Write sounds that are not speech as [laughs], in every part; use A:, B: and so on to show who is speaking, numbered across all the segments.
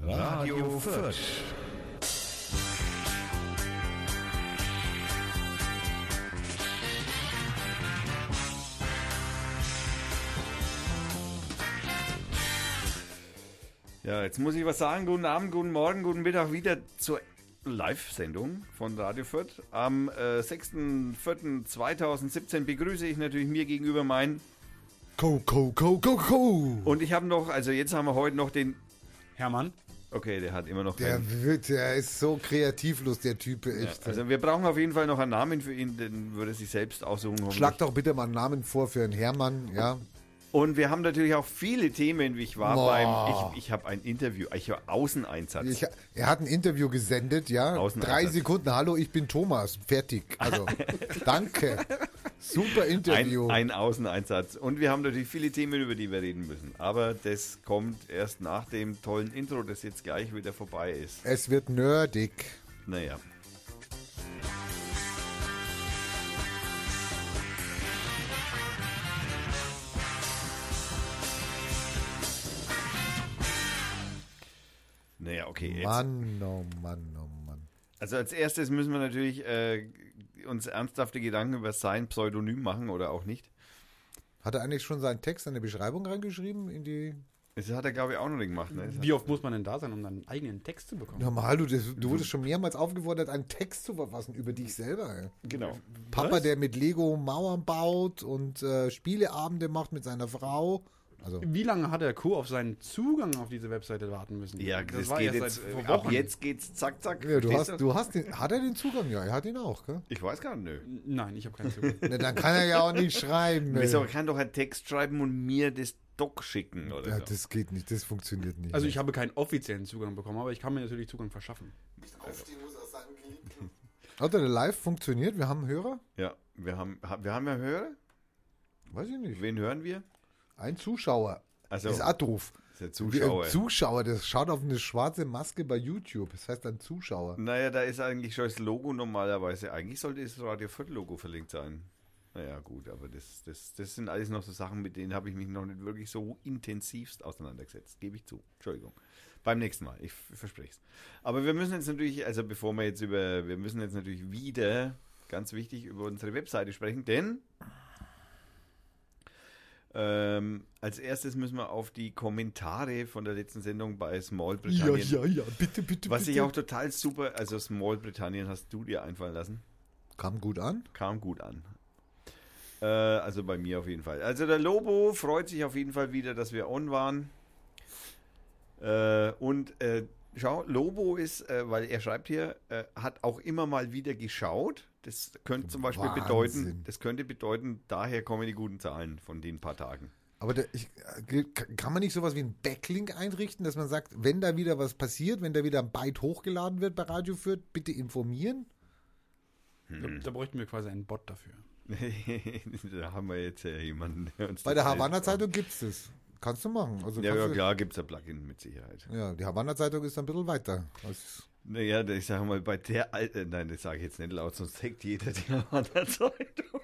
A: Radio Fürth. Ja, jetzt muss ich was sagen. Guten Abend, guten Morgen, guten Mittag wieder zur Live-Sendung von Radio Fürth. Am äh, 6.4.2017 begrüße ich natürlich mir gegenüber meinen
B: Co, co, co, co, co.
A: Und ich habe noch, also jetzt haben wir heute noch den
C: Hermann.
A: Okay, der hat immer noch
B: Der
A: keinen-
B: wird, der ist so kreativlos, der Typ, echt.
A: Also wir brauchen auf jeden Fall noch einen Namen für ihn, den würde er sich selbst aussuchen.
B: Schlag doch bitte mal einen Namen vor für einen Hermann, ja.
A: Und wir haben natürlich auch viele Themen, wie ich war
B: Boah.
A: beim, ich, ich habe ein Interview, ich war Außeneinsatz.
B: Ich, er hat ein Interview gesendet, ja.
A: Außeneinsatz.
B: Drei Sekunden, hallo, ich bin Thomas, fertig. Also, [laughs] danke. Super Interview.
A: ein, ein Außeneinsatz. Und wir haben natürlich viele Themen, über die wir reden müssen. Aber das kommt erst nach dem tollen Intro, das jetzt gleich wieder vorbei ist.
B: es wird nerdig.
A: Naja. Naja, okay. Jetzt,
B: Mann, oh Mann, oh Mann.
A: Also als erstes müssen wir natürlich äh, uns ernsthafte Gedanken über sein Pseudonym machen oder auch nicht.
B: Hat er eigentlich schon seinen Text, seine Beschreibung reingeschrieben in die...
A: Das hat er, glaube ich, auch noch nicht gemacht. Ne?
C: Wie oft muss man denn da sein, um einen eigenen Text zu bekommen?
B: Normal, du, das, du wurdest schon mehrmals aufgefordert, einen Text zu verfassen über dich selber.
A: Genau.
B: Papa,
C: Was?
B: der mit Lego Mauern baut und äh, Spieleabende macht mit seiner Frau. Also,
C: Wie lange hat der Kuh auf seinen Zugang auf diese Webseite warten müssen?
A: Ja, das,
C: war
A: geht jetzt.
C: seit
A: Ab
C: Wochen.
A: jetzt geht's zack, zack.
B: ja, du hast, du hast den, hat er den Zugang? Ja, er hat ihn auch, gell?
A: Ich weiß gar nicht. Nö.
C: Nein, ich habe keinen Zugang.
B: Na, dann kann er ja auch nicht schreiben. ey.
A: Wieso, er kann doch einen Text schreiben und mir das Doc schicken oder
B: Ja,
A: so.
B: das geht nicht, das funktioniert nicht.
C: Also ich habe keinen offiziellen Zugang bekommen, aber ich kann mir natürlich Zugang verschaffen.
B: Hat der Live funktioniert? Wir haben einen Hörer?
A: Ja, wir haben, ha- wir haben ja Hörer.
B: Weiß ich nicht.
A: Wen hören wir?
B: Ein Zuschauer.
A: Also,
B: Das ist Atruf.
A: ist der Zuschauer.
B: Ein Zuschauer, das schaut auf eine schwarze Maske bei YouTube. Das heißt ein Zuschauer.
A: naja, da ist eigentlich schon das Logo normalerweise. Eigentlich sollte das Radio Fürth Logo verlinkt sein. Naja, gut, aber das, das, das sind alles noch so Sachen, mit denen habe ich mich noch nicht wirklich so intensivst auseinandergesetzt. Gebe ich zu. Entschuldigung. Beim nächsten Mal, ich verspreche es. Aber wir müssen jetzt natürlich, also bevor wir jetzt über, wir müssen jetzt natürlich wieder, ganz wichtig, über unsere Webseite sprechen, denn ähm, als erstes müssen wir auf die Kommentare von der letzten Sendung bei Small Britannien.
B: ja, bitte, bitte,
A: Was
B: bitte.
A: ich auch total super, also Small Britannien hast du dir einfallen lassen.
B: Kam gut an.
A: Kam gut an. Äh, also bei mir auf jeden Fall. Also der Lobo freut sich auf jeden Fall wieder, dass wir on waren. Äh, und äh, schau, Lobo ist, äh, weil er schreibt hier, äh, hat auch immer mal wieder geschaut. Das könnte zum Beispiel
B: Wahnsinn.
A: bedeuten, das könnte bedeuten, daher kommen die guten Zahlen von den paar Tagen.
B: Aber der, ich, äh, kann man nicht sowas wie einen Backlink einrichten, dass man sagt, wenn da wieder was passiert, wenn da wieder ein Byte hochgeladen wird bei Radio Fürth, bitte informieren?
C: Da, da bräuchten wir quasi einen Bot dafür. [laughs]
A: da haben wir jetzt äh, jemanden, der uns
B: Bei der
A: das
B: Havanna
A: hilft.
B: Zeitung gibt's das. Kannst du machen. Also
A: Ja, ja
B: du,
A: klar, gibt es ein Plugin mit Sicherheit.
B: Ja, die Havanna Zeitung ist ein bisschen weiter. als-
A: Naja, ich sage mal, bei der alten, nein, das sage ich jetzt nicht laut, sonst hackt jeder die andere Zeitung. [laughs]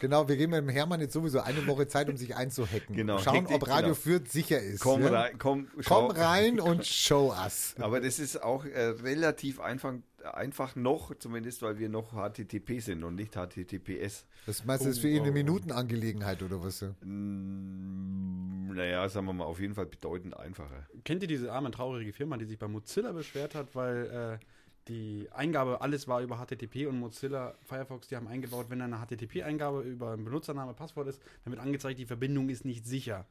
B: Genau, wir geben dem Hermann jetzt sowieso eine Woche Zeit, um sich einzuhacken.
A: Genau,
B: Schauen,
A: Hektik,
B: ob Radio
A: genau.
B: Fürth sicher ist.
A: Komm
B: ja?
A: rein, komm.
B: Komm rein und [laughs] show us.
A: Aber das ist auch äh, relativ einfach, einfach noch, zumindest weil wir noch HTTP sind und nicht HTTPS.
B: Das meinst du, das ist für ihn eine Minutenangelegenheit oder was? ja?
A: Mm, Naja, sagen wir mal, auf jeden Fall bedeutend einfacher.
C: Kennt ihr diese arme, traurige Firma, die sich bei Mozilla beschwert hat, weil äh, die Eingabe, alles war über HTTP und Mozilla, Firefox, die haben eingebaut, wenn eine HTTP-Eingabe über einen Benutzername, Passwort ist, dann wird angezeigt, die Verbindung ist nicht sicher.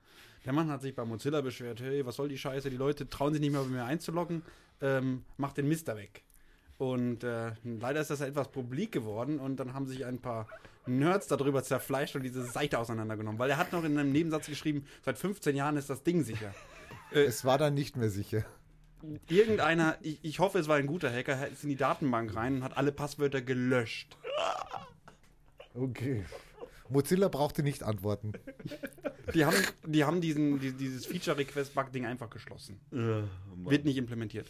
C: Der Mann hat sich bei Mozilla beschwert, hey, was soll die Scheiße, die Leute trauen sich nicht mehr bei mir einzuloggen, ähm, macht den Mist da weg. Und äh, leider ist das etwas publik geworden und dann haben sich ein paar Nerds darüber zerfleischt und diese Seite auseinandergenommen. Weil er hat noch in einem Nebensatz geschrieben, seit 15 Jahren ist das Ding sicher. [laughs]
B: Es war dann nicht mehr sicher.
C: Irgendeiner, ich, ich hoffe, es war ein guter Hacker, ist in die Datenbank rein und hat alle Passwörter gelöscht.
B: Okay. Mozilla brauchte nicht antworten.
C: Die haben, die haben diesen, die, dieses Feature-Request-Bug-Ding einfach geschlossen. Wird nicht implementiert.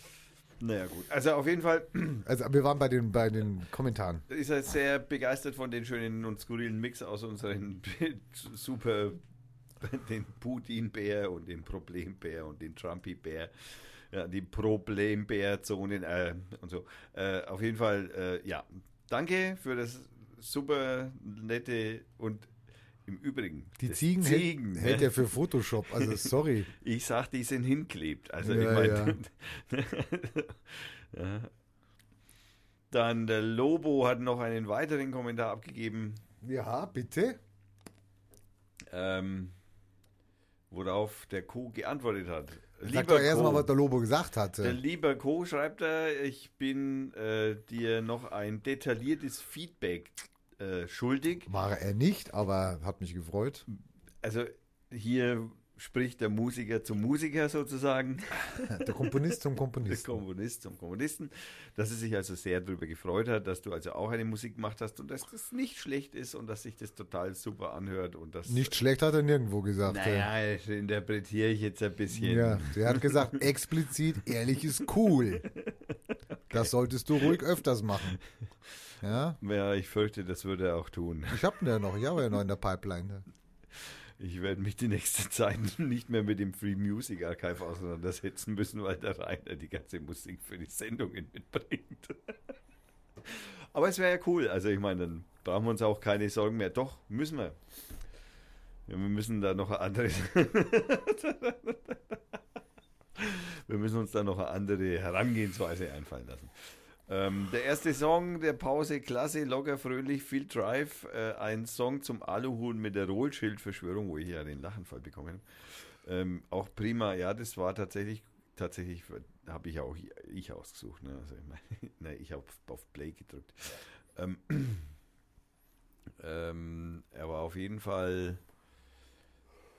A: Naja, gut. Also auf jeden Fall [clears throat]
B: Also wir waren bei den, bei den Kommentaren.
A: ist er sehr begeistert von den schönen und skurrilen Mix aus unseren [laughs] super den Putin-Bär und den Problembär und den Trumpy-Bär. Ja, die Problembär-Zonen äh, und so. Äh, auf jeden Fall, äh, ja, danke für das super nette und im Übrigen.
B: Die Ziegen,
A: Ziegen
B: hält, hält
A: ne?
B: er für Photoshop, also [laughs] sorry.
A: Ich sag, die sind hinklebt. Also
B: Ja,
A: ich meine. [laughs] ja. Dann der Lobo hat noch einen weiteren Kommentar abgegeben,
B: Ja, bitte.
A: ähm, worauf der Co geantwortet hat.
B: Sag doch erstmal, was der Lobo gesagt
A: der
B: hatte.
A: lieber Co schreibt er, ich bin äh, dir noch ein detailliertes Feedback äh, schuldig.
B: War er nicht, aber hat mich gefreut.
A: Also hier spricht der Musiker zum Musiker sozusagen. [laughs]
B: Der Komponist zum
A: Der
B: Komponisten.
A: Komponist zum Komponisten, dass er sich also sehr darüber gefreut hat, dass du also auch eine Musik gemacht hast und dass das nicht schlecht ist und dass sich das total super anhört und das
B: Nicht schlecht hat er nirgendwo gesagt.
A: Naja, das interpretiere ich jetzt ein bisschen.
B: Ja, der hat gesagt, [laughs] explizit, ehrlich ist cool. Das solltest du ruhig öfters machen. Ja,
A: Ja, ich fürchte, das würde er auch tun.
B: ich hab ihn ja noch, ich habe ja noch in der Pipeline.
A: Ich werde mich die nächste Zeit [laughs] nicht mehr mit dem Free Music Archive auseinandersetzen müssen, weil der Rainer die ganze Musik für die Sendungen mitbringt. [laughs] Aber es wäre ja cool. Also ich meine, dann brauchen wir uns auch keine Sorgen mehr. Doch, müssen wir. Wir müssen da noch eine andere. [laughs] wir müssen uns da noch eine andere Herangehensweise einfallen lassen. Ähm, der erste Song der Pause, klasse, locker, fröhlich, viel Drive. Äh, ein Song zum Aluhuhn mit der Rohlschildverschwörung, wo ich ja den Lachenfall bekommen habe. Ähm, auch prima, ja, das war tatsächlich, tatsächlich habe ich auch ich ausgesucht. Ne? Also ich meine, [laughs] nein, ich habe auf Play gedrückt. Ähm, [clears throat] ähm, er war auf jeden Fall,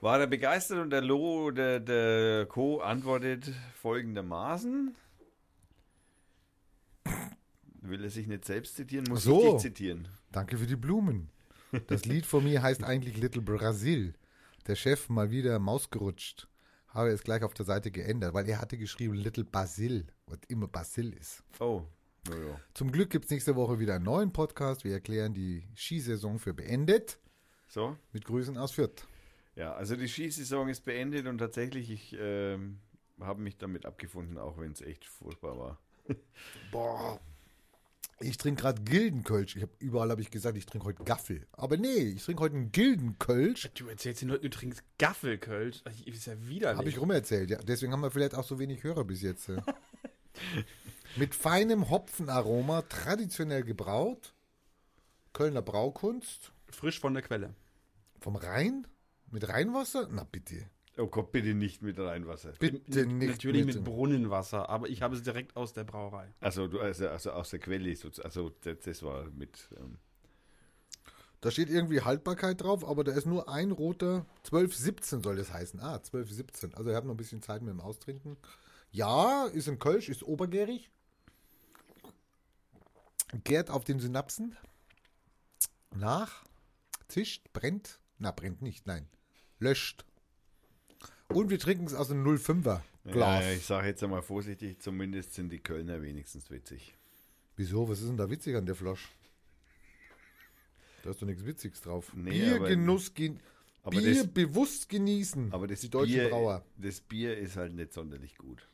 A: war er begeistert und der Lo, der, der Co. antwortet folgendermaßen. Will er sich nicht selbst zitieren, muss
B: so.
A: ich dich zitieren.
B: Danke für die Blumen. Das Lied von mir heißt eigentlich Little Brazil. Der Chef mal wieder Maus gerutscht. Habe es gleich auf der Seite geändert, weil er hatte geschrieben Little Basil, was immer Basil ist.
A: Oh, naja.
B: Zum Glück gibt es nächste Woche wieder einen neuen Podcast. Wir erklären die Skisaison für beendet.
A: So,
B: Mit Grüßen aus Fürth.
A: ja, also die Skisaison ist beendet und tatsächlich, ich ähm, habe mich damit abgefunden, auch wenn es echt furchtbar war.
B: Boah. Ich trinke gerade Gildenkölsch. Ich hab, überall habe ich gesagt, ich trinke heute Gaffel. Aber nee, ich trinke heute einen Gildenkölsch.
C: Du erzählst den Leuten, du trinkst Gaffelkölsch. Das ist ja widerlich.
B: Habe ich rumerzählt, ja. Deswegen haben wir vielleicht auch so wenig Hörer bis jetzt. [laughs] Mit feinem Hopfenaroma, traditionell gebraut. Kölner Braukunst.
C: Frisch von der Quelle.
B: Vom Rhein? Mit Rheinwasser? Na bitte.
A: Oh Gott, bitte nicht mit Reinwasser.
B: Bitte
C: N-
B: nicht.
C: Natürlich
B: bitte.
C: mit Brunnenwasser, aber ich habe es direkt aus der Brauerei.
A: Also, du, also, also aus der Quelle, sozusagen. also das, das war mit. Ähm,
B: Da steht irgendwie Haltbarkeit drauf, aber da ist nur ein roter. 1217 soll das heißen. Ah, 1217. Also, ihr habt noch ein bisschen Zeit mit dem Austrinken. Ja, ist ein Kölsch, ist obergärig. Gärt auf den Synapsen. Nach. Zischt, brennt. Na, brennt nicht, nein. Löscht. Und wir trinken es aus einem 05er Glas.
A: Ja, ich sage jetzt einmal vorsichtig, zumindest sind die Kölner wenigstens witzig.
B: Wieso? Was ist denn da witzig an der Flasche? Da ist doch nichts Witziges drauf.
A: Nee,
B: Biergenuss, gen Bier
A: das-
B: bewusst genießen.
A: Aber das
B: die deutschen
A: Bier,
B: Brauer.
A: das Bier ist halt nicht sonderlich gut.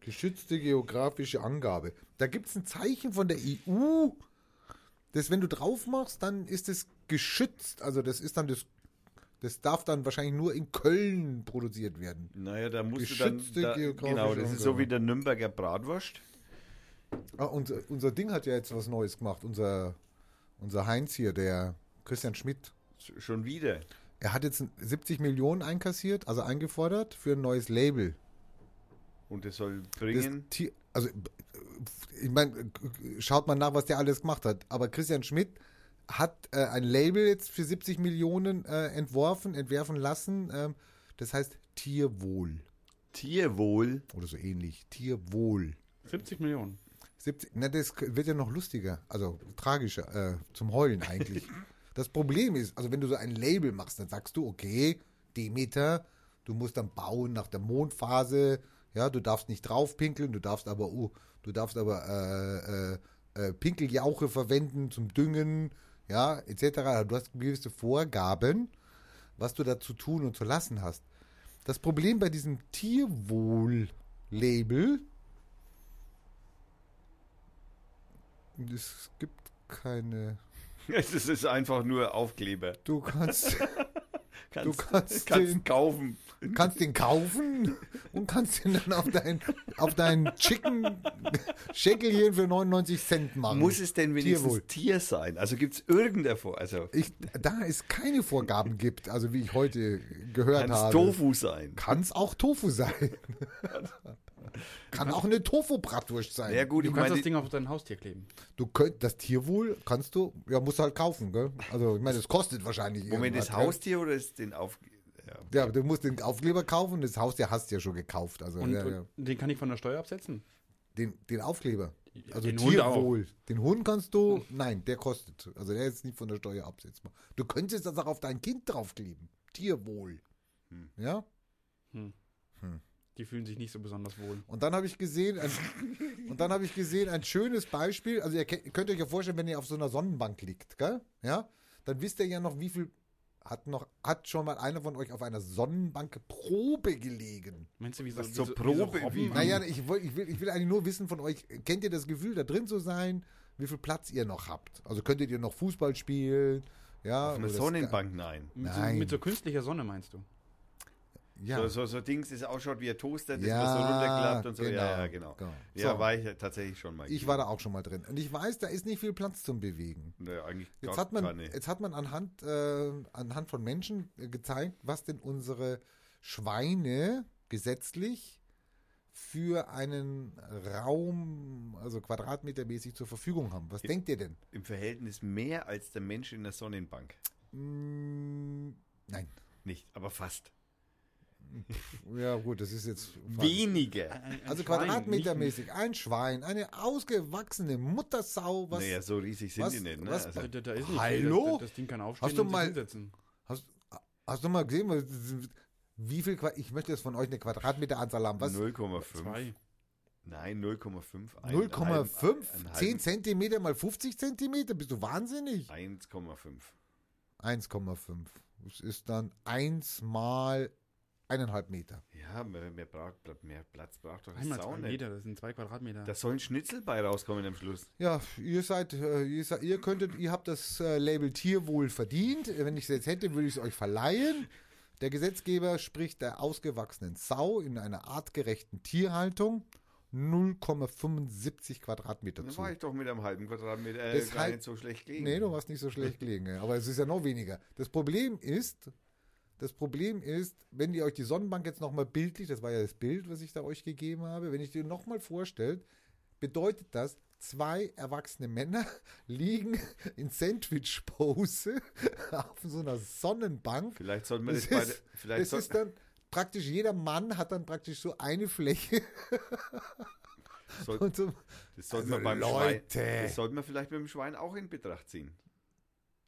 B: Geschützte geografische Angabe. Da gibt es ein Zeichen von der EU, das, wenn du drauf machst, dann ist es geschützt. Also das ist dann das, das darf dann wahrscheinlich nur in Köln produziert werden.
A: Naja, da musst du dann.
B: Geschützte
A: Da, genau, das ist so wie der Nürnberger Bratwurst.
B: Ah, unser, unser Ding hat ja jetzt was Neues gemacht. Unser, unser Heinz hier, der Christian Schmidt.
A: Sch- Schon wieder.
B: Er hat jetzt 70 Millionen einkassiert, also eingefordert für ein neues Label.
A: Und das soll
B: Das
A: bringen.
B: Tier, also, ich meine, schaut mal nach, was der alles gemacht hat. Aber Christian Schmidt hat äh, ein Label jetzt für 70 Millionen äh, entworfen, entwerfen lassen. Ähm, das heißt Tierwohl
A: Tierwohl.
B: oder so ähnlich. Tierwohl.
C: 70 Millionen.
B: 70, na, das wird ja noch lustiger, also tragischer, äh, zum Heulen eigentlich. [laughs] das Problem ist, also wenn du so ein Label machst, dann sagst du, okay, Demeter, du musst dann bauen nach der Mondphase, ja, du darfst nicht draufpinkeln, du darfst aber, uh, du darfst aber äh, äh, äh, Pinkeljauche verwenden zum Düngen, ja, etc. Du hast gewisse Vorgaben, was du da zu tun und zu lassen hast. Das Problem bei diesem Tierwohl-Label, es gibt keine. [laughs]
A: Es ist einfach nur Aufkleber.
B: Du kannst, [laughs]
A: Kannst,
B: Du kannst
A: kannst
B: den-
A: kaufen.
B: Kannst den kaufen und kannst den dann auf dein, auf dein Chicken Schäckelchen für 99 Cent machen.
A: Muss es denn wenigstens
B: Tierwohl.
A: Tier sein? Also gibt es irgendeine Vor... Also
B: ich, da es keine Vorgaben gibt, also wie ich heute gehört
A: kann es
B: habe,
A: Tofu sein?
B: kann es auch Tofu sein. kann auch eine Tofu-Bratwurst sein.
A: Ja gut,
C: Du
A: ich
C: kannst
A: meine,
C: das Ding auf dein Haustier kleben.
B: Du könnt, das Tierwohl kannst du, ja, musst du halt kaufen, gell? Also, ich meine, das kostet wahrscheinlich
A: Moment, das? Haustier oder ist den auf... Ja.
B: Ja, du musst den Aufkleber kaufen, das Haustier hast du ja schon gekauft. Also,
C: Und,
B: ja, ja.
C: und den kann ich von der Steuer absetzen?
B: Den, den Aufkleber. Also
C: den Hund auch.
B: Tierwohl. Den Hund kannst du, nein, der kostet. Also der ist nicht von der Steuer absetzbar. Du könntest das auch auf dein Kind draufkleben. Tierwohl.
A: Hm.
B: Ja?
C: Die fühlen sich nicht so besonders wohl.
B: Und dann habe ich gesehen, ein, [laughs] und dann habe ich gesehen, ein schönes Beispiel. Also ihr könnt euch ja vorstellen, wenn ihr auf so einer Sonnenbank liegt, gell? Ja? Dann wisst ihr ja noch, wie viel hat noch, hat schon mal einer von euch auf einer Sonnenbank Probe gelegen?
C: Meinst du, wie so,
A: Was
C: wie
A: zur
C: so,
A: Probe,
C: wie so
A: wie-
B: Naja, ich, ich, will, ich will eigentlich nur wissen von euch, kennt ihr das Gefühl, da drin zu sein, wie viel Platz ihr noch habt? Also könntet ihr noch Fußball spielen? Ja,
A: Auf einer Sonnenbank, nein.
C: mit, so,
B: Nein.
C: mit so künstlicher Sonne meinst du?
B: Ja,
A: So, so, so Dings, das ausschaut wie ein Toaster, das
B: ja
A: man so runterklappt und so.
B: Genau,
A: ja, ja, genau.
B: genau.
A: Ja,
B: So.
A: war ich tatsächlich schon mal.
B: ich war da auch schon mal drin. Und ich weiß, da ist nicht viel Platz zum Bewegen.
A: Nee, eigentlich
B: Jetzt hat man, jetzt hat man anhand, äh, anhand von Menschen äh, gezeigt, was denn unsere Schweine gesetzlich für einen Raum, also quadratmetermäßig zur Verfügung haben. Was denkt ihr denn?
A: Im Verhältnis mehr als der Mensch in der Sonnenbank.
B: Mm, nein.
A: Nicht, aber fast.
B: Ja, gut, das ist jetzt. [laughs]
A: Weniger.
C: Ein- ein
B: Also
C: Schwein,
B: quadratmetermäßig, ein Schwein, eine ausgewachsene Muttersau, was.
A: naja, so riesig sind
B: was-
A: die nicht. Ne?
B: was-
A: Also,
C: da, da ist nicht
B: Hallo?
C: viel. Das, das Ding kann aufstehen
B: Hast du
C: und
B: mal-
C: hinsetzen.
B: Hast, hast du mal gesehen, wie viel Qua- ich möchte jetzt von euch eine Quadratmeteranzahl haben. Was?
A: 0,5.
C: Zwei.
A: Nein, 0,5. Ein-
B: 0,5?
A: ein- ein
B: 10
A: halben-
B: Zentimeter mal 50 Zentimeter? Bist du wahnsinnig?
A: 1,5.
B: 1,5. Das ist dann 1 mal eineinhalb Meter.
A: Ja, mehr, braucht, mehr Platz braucht doch
C: Einmal
A: Sau
C: zwei
A: nicht.
C: Meter, das sind zwei Quadratmeter.
A: Da soll ein Schnitzel bei rauskommen am Schluss.
B: Ja, ihr seid, äh, ihr, seid, ihr könntet, ihr habt das äh, Label Tierwohl verdient. Wenn ich es jetzt hätte, würde ich es euch verleihen. Der Gesetzgeber spricht der ausgewachsenen Sau in einer artgerechten Tierhaltung 0,75 Quadratmeter
A: Dann
B: zu.
A: war ich doch mit einem halben Quadratmeter äh,
B: Das
A: gar
B: halt-
A: nicht so schlecht gelegen.
B: Nee, du warst nicht so schlecht gelegen. Aber es ist ja noch weniger. Das Problem ist, das Problem ist, wenn ihr euch die Sonnenbank jetzt nochmal bildlich, das war ja das Bild, was ich da euch gegeben habe, wenn ich dir nochmal vorstellt, bedeutet das, zwei erwachsene Männer [laughs] liegen in Sandwich-Pose [laughs] auf so einer Sonnenbank.
A: Vielleicht sollten wir
B: Das
A: das, beide.
B: ist,
A: Vielleicht
B: das ist dann praktisch, jeder Mann hat dann praktisch so eine Fläche.
A: soll,
B: so,
A: das sollten
B: Also
A: wir beim
B: Leute.
A: Schwein. Das sollten wir vielleicht mit dem Schwein auch in Betracht ziehen.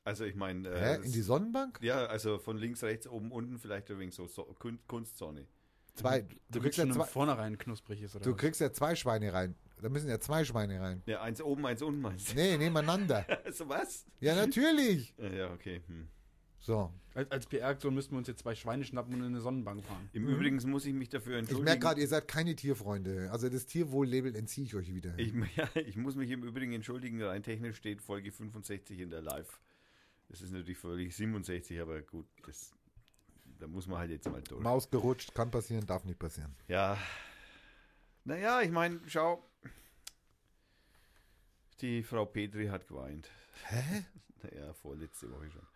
A: Also ich meine. Äh,
B: hä, in die Sonnenbank?
A: ja, also von links, rechts, oben, unten, vielleicht übrigens so, so Kun- Kunstsonne.
B: Zwei, du,
C: Damit
B: kriegst ja zwei,
C: Vornherein knusprig ist, oder
B: du
C: was?
B: kriegst ja zwei Schweine rein. Da müssen ja zwei Schweine rein.
A: Ja, eins oben, eins unten meinst du?
B: Nee, nebeneinander. [laughs]
A: Also was?
B: Ja, natürlich.
A: Ja, okay. Hm.
B: So.
C: Als, als PR-Aktion müssten wir uns jetzt zwei Schweine schnappen und in eine Sonnenbank fahren.
A: Im Übrigen muss ich mich dafür
B: Ich
A: entschuldigen.
B: merke gerade, ihr seid keine Tierfreunde. Also das Tierwohl-Label entziehe ich euch wieder.
A: Ich, [laughs] ja, ich muss mich im Übrigen entschuldigen, rein technisch steht Folge 65 in der Live. Das ist natürlich Folge 67, aber gut, das, da muss man halt jetzt mal durch.
B: Maus gerutscht, kann passieren, darf nicht passieren.
A: Ja. Naja, ich meine, schau. Die Frau Petri hat geweint.
B: Hä? [laughs]
A: Naja, vorletzte Woche schon.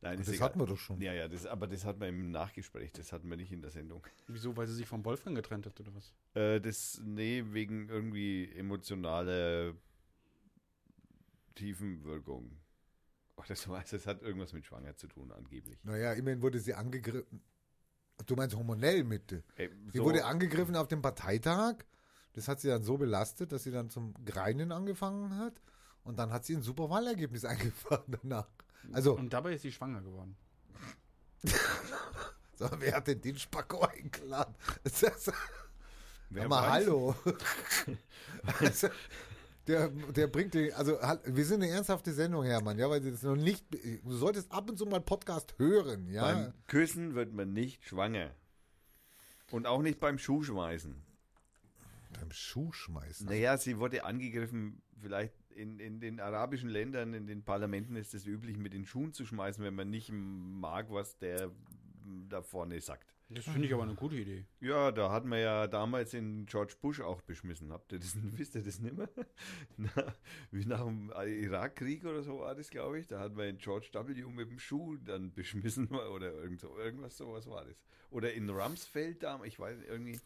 A: Nein,
B: Das
A: egal.
B: hatten wir doch schon.
A: Ja, ja, das, aber das hatten wir im Nachgespräch, das hatten wir nicht in der Sendung.
C: Wieso? Weil sie sich vom Wolfgang getrennt hat, oder was?
A: Äh, das, nee, wegen irgendwie emotionaler Tiefenwirkung. Ach, das weiß, das hat irgendwas mit Schwanger zu tun, angeblich.
B: Naja, immerhin wurde sie angegriffen. Du meinst hormonell mit.
A: Ey,
B: Sie
A: so-
B: wurde angegriffen auf dem Parteitag. Das hat sie dann so belastet, dass sie dann zum Greinen angefangen hat. Und dann hat sie ein super Wahlergebnis [laughs] eingefahren danach. Also,
C: Und dabei ist sie schwanger geworden. [laughs]
B: so, wer hat denn den Spacko eingeladen?
A: Wer [laughs]
B: Sag mal,
A: weiß?
B: hallo. also, Der, der bringt den, also halt, wir sind eine ernsthafte Sendung, Hermann, ja, weil das noch nicht, du solltest ab und zu mal Podcast hören, ja.
A: Beim Küssen wird man nicht schwanger. Und auch nicht beim Schuhschmeißen.
B: Beim Schuhschmeißen.
A: Naja, sie wurde angegriffen, vielleicht in, in den arabischen Ländern, in den Parlamenten ist es üblich, mit den Schuhen zu schmeißen, wenn man nicht mag, was der da vorne sagt.
C: Das finde ich aber eine gute Idee.
A: Ja, da hat man ja damals in George Bush auch beschmissen. Habt ihr das, [laughs] wisst ihr das nicht mehr? [laughs] Na, wie nach dem Irakkrieg oder so war das, glaube ich. Da hat man in George W. mit dem Schuh dann beschmissen [laughs] oder irgend so, irgendwas sowas war das. Oder in Rumsfeld da, ich weiß irgendwie.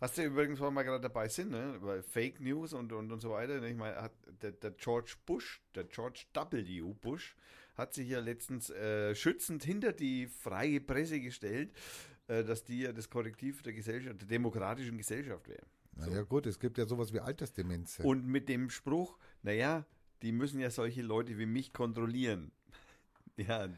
A: Hast du übrigens, weil wir gerade dabei sind, ne? Bei Fake News und, und, und so weiter. ne? Ich meine, der, der George Bush, der George W. Bush, hat sich ja letztens äh, schützend hinter die freie Presse gestellt, äh, dass die ja das Korrektiv der Gesellschaft, der demokratischen Gesellschaft wäre.
B: Naja, gut, es gibt ja sowas wie Altersdemenz.
A: Und mit dem Spruch, naja, die müssen ja solche Leute wie mich kontrollieren. [laughs] Ja,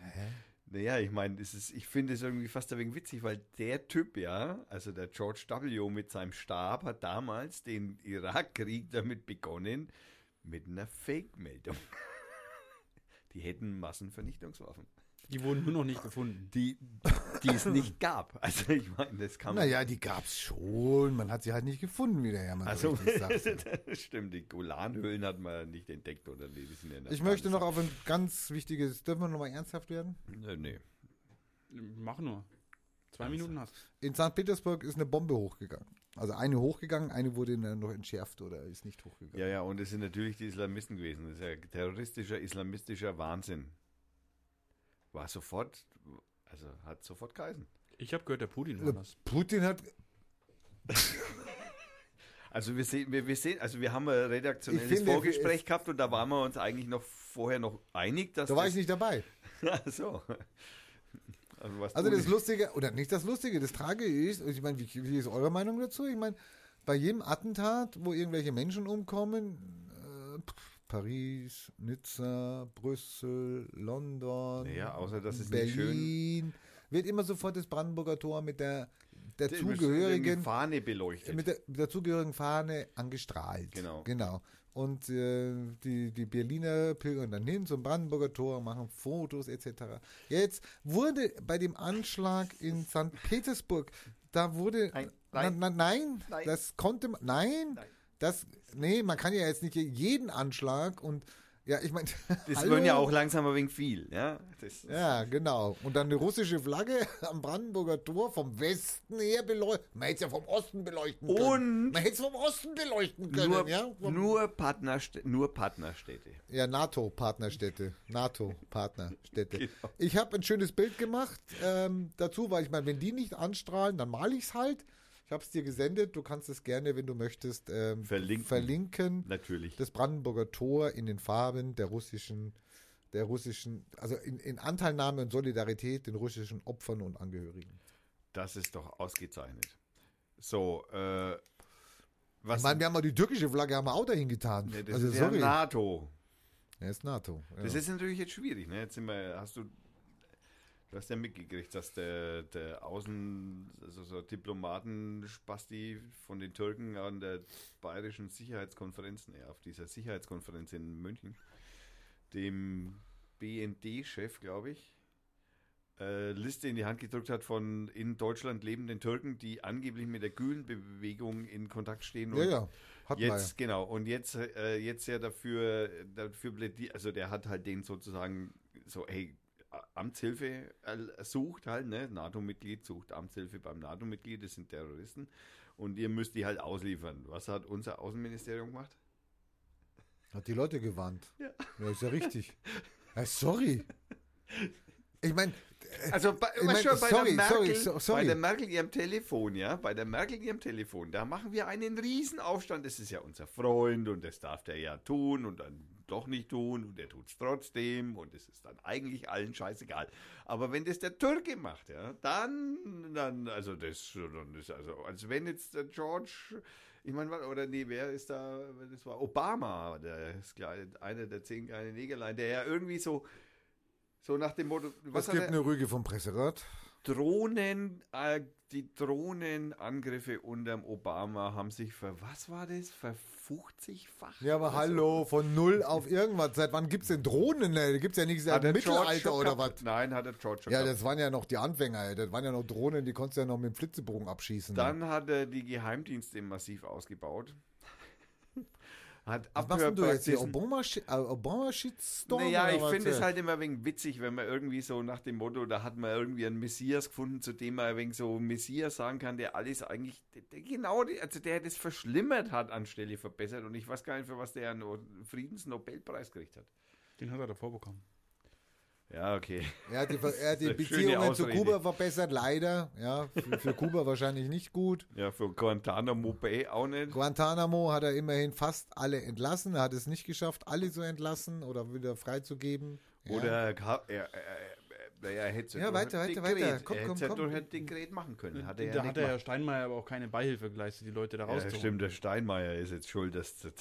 A: naja, ich meine, ich finde es irgendwie fast ein wenig witzig, weil der Typ, ja, also der George W. mit seinem Stab hat damals den Irakkrieg damit begonnen, mit einer Fake-Meldung. [laughs] Die hätten Massenvernichtungswaffen.
C: Die wurden nur noch nicht gefunden.
A: Die, die es nicht gab. Also ich meine, das kann man.
B: Naja, die gab's schon, man hat sie halt nicht gefunden, wie der Hermann
A: Also, [laughs] das stimmt, die Golanhöhlen hat man nicht entdeckt oder nee, die sind ja
B: Ich möchte noch auf ein ganz wichtiges, dürfen wir noch mal ernsthaft werden?
A: Nee, nee.
C: Mach nur. Zwei Minuten hast.
B: In St. Petersburg ist eine Bombe hochgegangen. Also eine hochgegangen, eine wurde dann noch entschärft oder ist nicht hochgegangen.
A: Ja, ja, und es sind natürlich die Islamisten gewesen. Das ist ja terroristischer, islamistischer Wahnsinn. War sofort, also hat sofort geheißen.
C: Ich habe gehört, der Putin war das.
B: Putin hat, [laughs]
A: Also wir sehen, wir, wir sehen, also wir haben ein redaktionelles
B: Ich finde,
A: Vorgespräch
B: es-
A: gehabt und da waren wir uns eigentlich noch vorher noch einig, dass
B: da war
A: das,
B: ich nicht dabei. [laughs]
A: Ach so. Also,
B: Also das Lustige, oder nicht das Lustige, das Tragische ist, ich meine, wie, wie ist eure Meinung dazu? Ich meine, bei jedem Attentat, wo irgendwelche Menschen umkommen, äh, Paris, Nizza, Brüssel, London,
A: Naja, außer, dass es nicht schön-
B: Berlin, wird immer sofort das Brandenburger Tor mit der, der
A: Die- mit
B: zugehörigen
A: der Fahne beleuchtet.
B: mit der, mit der zugehörigen Fahne angestrahlt.
A: Genau.
B: Genau. Und äh, die, die Berliner pilgern dann hin zum Brandenburger Tor, machen Fotos etc. Jetzt wurde bei dem Anschlag in St. Petersburg, da wurde.
A: Nein,
B: Na,
A: nein.
B: na, nein,
A: Nein.
B: das konnte man. Nein,
A: Nein.
B: das. Nee, man kann ja jetzt nicht jeden Anschlag und. Ja, ich meine. [laughs]
A: das wird ja auch langsam ein wenig viel, ja. Das,
B: Ja, genau. Und dann eine russische Flagge [laughs] am Brandenburger Tor vom Westen her beleuchtet. Man hätte es ja vom Osten beleuchten können.
A: Und-
B: man hätte es vom Osten beleuchten können,
A: nur,
B: ja? Vom,
A: nur, Partnerst nur Partnerstädte.
B: ja, NATO-Partnerstädte. NATO-Partnerstädte. [laughs]
A: Genau.
B: Ich habe ein schönes Bild gemacht ähm, dazu, weil ich meine, wenn die nicht anstrahlen, dann male ich es halt. Ich habe es dir gesendet. Du kannst es gerne, wenn du möchtest, ähm,
A: Verlinken.
B: verlinken.
A: Natürlich.
B: Das Brandenburger Tor in den Farben der russischen, der russischen, also in, in Anteilnahme und Solidarität den russischen Opfern und Angehörigen.
A: Das ist doch ausgezeichnet. So, äh, was?
B: Ich meine, wir haben mal die türkische Flagge haben wir auch dahin getan.
A: Ja, das
B: also
A: ist
B: sorry.
A: ja NATO.
B: Ja, ist NATO. Ja.
A: Das ist natürlich jetzt schwierig, ne? Jetzt sind wir, hast du, du hast ja mitgekriegt, dass der, der Außen, also so Diplomaten-Spasti von den Türken an der bayerischen Sicherheitskonferenz, ne, auf dieser Sicherheitskonferenz in München, dem BND-Chef, glaube ich, äh, Liste in die Hand gedrückt hat von in Deutschland lebenden Türken, die angeblich mit der Gülen-Bewegung in Kontakt stehen.
B: ja,
A: und
B: ja. Hat man
A: Jetzt, genau, und jetzt, äh, jetzt ja dafür, dafür plädiert, also der hat halt den sozusagen so, hey, Amtshilfe äh, sucht halt, ne, NATO-Mitglied sucht Amtshilfe beim NATO-Mitglied, das sind Terroristen, und ihr müsst die halt ausliefern. Was hat unser Außenministerium gemacht?
B: Hat die Leute gewarnt.
A: Ja.
B: Ja, ist ja richtig. Ja, sorry. Ich meine,
A: Also bei,
B: Ich mein,
A: du, bei
B: sorry,
A: der Merkel,
B: sorry, so- sorry.
A: bei der Merkel ihrem Telefon, ja, bei der Merkel ihrem Telefon, da machen wir einen Riesenaufstand. Das ist ja unser Freund und das darf der ja tun und dann doch nicht tun und er tut es trotzdem und es ist dann eigentlich allen scheißegal. Aber wenn das der Türke macht, ja, dann, dann, also das, dann ist also, als wenn jetzt der George, ich meine, oder nee, wer ist da, das war Obama, der ist einer der zehn kleinen Negerlein, der ja irgendwie so, so nach dem Motto,
B: was
A: hat
B: gibt eine Rüge vom Presserat?
A: Drohnen, äh, die Drohnenangriffe unterm Obama haben sich ver, was war das? Verfuchzigfach?
B: Ja, aber hallo, von null auf irgendwas. Seit wann gibt's denn Drohnen? Ne? Da gibt's ja nichts seit Mittelalter oder was.
A: Nein, hat der George schon
B: Ja,
A: gehabt.
B: das waren ja noch die Anfänger. ey. Das waren ja noch Drohnen, die konntest du ja noch mit dem Flitzebogen abschießen. ne?
A: Dann hat er die Geheimdienste massiv ausgebaut. Hat
B: was machst du jetzt hier?
A: Abhörpraxisen-
B: Obama, äh?
A: Naja, ich finde es halt immer ein wenig witzig, wenn man irgendwie so nach dem Motto, da hat man irgendwie einen Messias gefunden, zu dem man ein wenig so Messias sagen kann, der alles eigentlich, der, der genau, die- also der das verschlimmert hat anstelle verbessert und ich weiß gar nicht, für was der einen Friedensnobelpreis gekriegt hat.
C: Den hat er davor bekommen.
A: Ja, okay.
B: Er hat die, er hat [laughs] die Beziehungen zu. Kuba verbessert, leider. Ja, für, für Kuba wahrscheinlich nicht gut.
A: Ja, für Guantanamo Bay auch nicht.
B: Guantanamo hat er immerhin fast alle entlassen. Er hat es nicht geschafft, alle zu entlassen oder wieder freizugeben. Ja.
A: Oder er, er, er, er, er hätte
B: Ja,
A: durch
B: weiter, weiter,
A: Dekret-
B: weiter. Komm,
A: er
B: komm,
A: hätte
B: komm.
A: durch ein Dekret machen können. Hat er ja
C: da
A: nicht
C: hat der Herr. Steinmeier aber auch keine Beihilfe geleistet, die Leute da
A: Ja,
C: rauszuholen.
A: stimmt, der Steinmeier ist jetzt schuld, dass, dass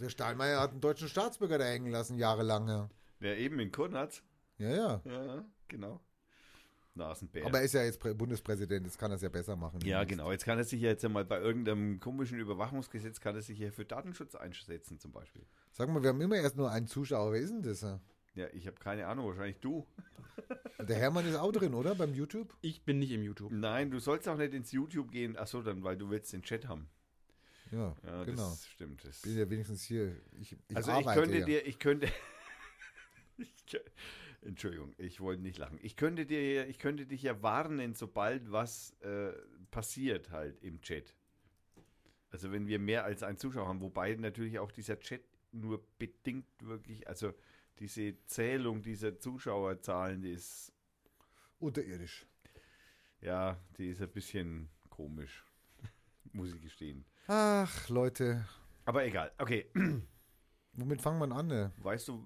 B: Der Steinmeier hat einen deutschen Staatsbürger da hängen lassen, jahrelang. Ja,
A: eben in Kurnatz.
B: Ja. ja.
A: Ja, genau. Nasenbär.
B: Aber er ist ja jetzt Prä- Bundespräsident, jetzt kann er es ja besser machen.
A: ja, genau. Jetzt kann er sich ja jetzt einmal bei irgendeinem komischen Überwachungsgesetz, kann er sich ja für Datenschutz einsetzen zum Beispiel.
B: Sag mal, wir haben immer erst nur einen Zuschauer. Wer ist denn das? ja?
A: Ja, ich habe keine Ahnung, wahrscheinlich du. [laughs]
B: Der Hermann ist auch drin, oder? Beim YouTube?
C: Ich bin nicht im YouTube.
A: Nein, du sollst auch nicht ins YouTube gehen. Achso, dann, weil du willst den Chat haben.
B: Ja,
A: Ja,
B: genau.
A: das stimmt. Das
B: bin ja wenigstens hier. Ich, ich
A: also ich
B: arbeite
A: könnte
B: ja.
A: dir, ich könnte, [laughs] ich, Entschuldigung, ich wollte nicht lachen. Ich könnte dir, ich könnte dich ja warnen, sobald was äh, passiert halt im Chat. Also wenn wir mehr als einen Zuschauer haben, wobei natürlich auch dieser Chat nur bedingt wirklich, also diese Zählung dieser Zuschauerzahlen, die ist,
B: Unterirdisch.
A: ja, die ist ein bisschen komisch, [laughs] muss ich gestehen.
B: Ach, Leute.
A: Aber egal, okay.
B: Womit fangen wir an? Ne?
A: Weißt du,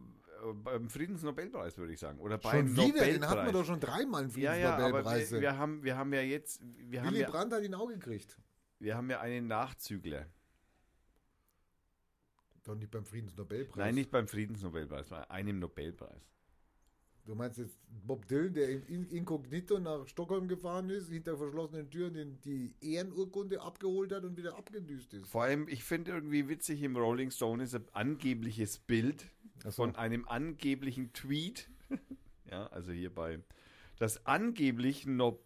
A: beim Friedensnobelpreis würde ich sagen. Oder beim
B: Schon wieder? Den hatten wir doch schon dreimal einen
A: Ja, ja,
B: Friedensnobelpreis.
A: wir, wir, haben, wir haben ja jetzt, wir haben
B: Willy
A: ja,
B: Brandt hat ihn auch gekriegt.
A: wir haben ja einen Nachzügler.
B: Doch nicht beim Friedensnobelpreis.
A: Nein, nicht beim Friedensnobelpreis, bei einem Nobelpreis.
B: Du meinst jetzt Bob Dylan, der in- in- inkognito nach Stockholm gefahren ist, hinter verschlossenen Türen den, die Ehrenurkunde abgeholt hat und wieder abgedüst ist.
A: Vor allem, ich finde irgendwie witzig, im Rolling Stone ist ein angebliches Bild
B: so.
A: von einem angeblichen Tweet. [laughs] ja, also hier bei, das angeblich noch,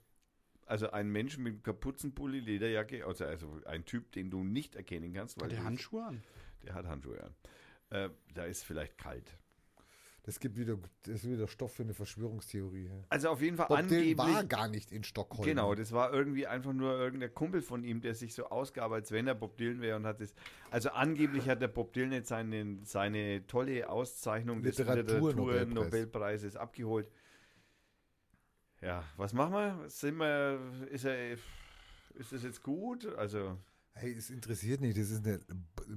A: also ein Mensch mit Kapuzenpulli, Lederjacke, also, also ein Typ, den du nicht erkennen kannst.
C: Hat der Handschuhe an?
A: Der hat Handschuhe an. Äh, da ist vielleicht kalt.
B: Das gibt wieder, das ist wieder Stoff für eine Verschwörungstheorie.
A: Also auf jeden Fall
B: Bob Dylan
A: angeblich.
B: war gar nicht in Stockholm.
A: Genau, das war irgendwie einfach nur irgendein Kumpel von ihm, der sich so ausgab, als wenn er Bob Dylan wäre und hat es. Also angeblich hat der Bob Dylan jetzt seine, seine tolle Auszeichnung des
B: Literatur-Nobelpreis.
A: Literatur-Nobelpreises abgeholt. Ja, was machen wir? Sind wir, ist er, ist das jetzt gut? Also,
B: Hey, es interessiert nicht, das ist eine,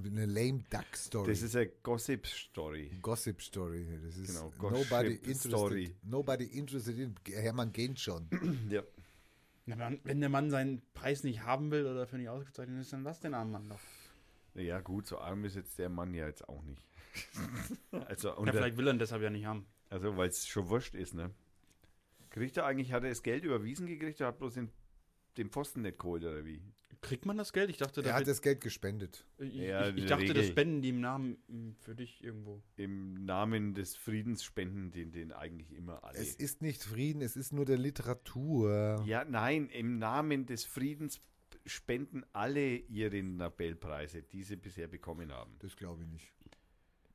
B: eine lame duck Story.
A: das ist eine Gossip-Story.
B: Gossip Story. Das ist
A: Genau,
B: nobody
A: Gossip
B: interested.
A: Story.
B: Nobody interested in Hermann Gent schon.
A: Ja.
C: Na, man- wenn der Mann seinen Preis nicht haben will oder für nicht ausgezeichnet ist, dann lass den armen Mann doch.
A: Ja, gut, so arm ist jetzt der Mann ja jetzt auch nicht. [laughs] also,
C: Ja,
A: unter,
C: vielleicht will er ihn deshalb ja nicht haben.
A: Also, weil es schon wurscht ist, ne? Kriegt er eigentlich, hat er das Geld überwiesen gekriegt, er hat bloß den, den Pfosten nicht geholt, oder wie?
C: Kriegt man das Geld? Ich dachte,
B: Er
C: da
B: hat das Geld gespendet.
C: ich,
A: Ja,
C: ich, ich dachte
A: der
C: das
A: Regel.
C: spenden die im Namen für dich irgendwo.
A: Im Namen des Friedens spenden den, den eigentlich immer alle.
B: Es ist nicht Frieden, es ist nur der Literatur.
A: ja, nein, im Namen des Friedens spenden alle ihre Nobelpreise, die sie bisher bekommen haben.
B: Das glaube ich nicht.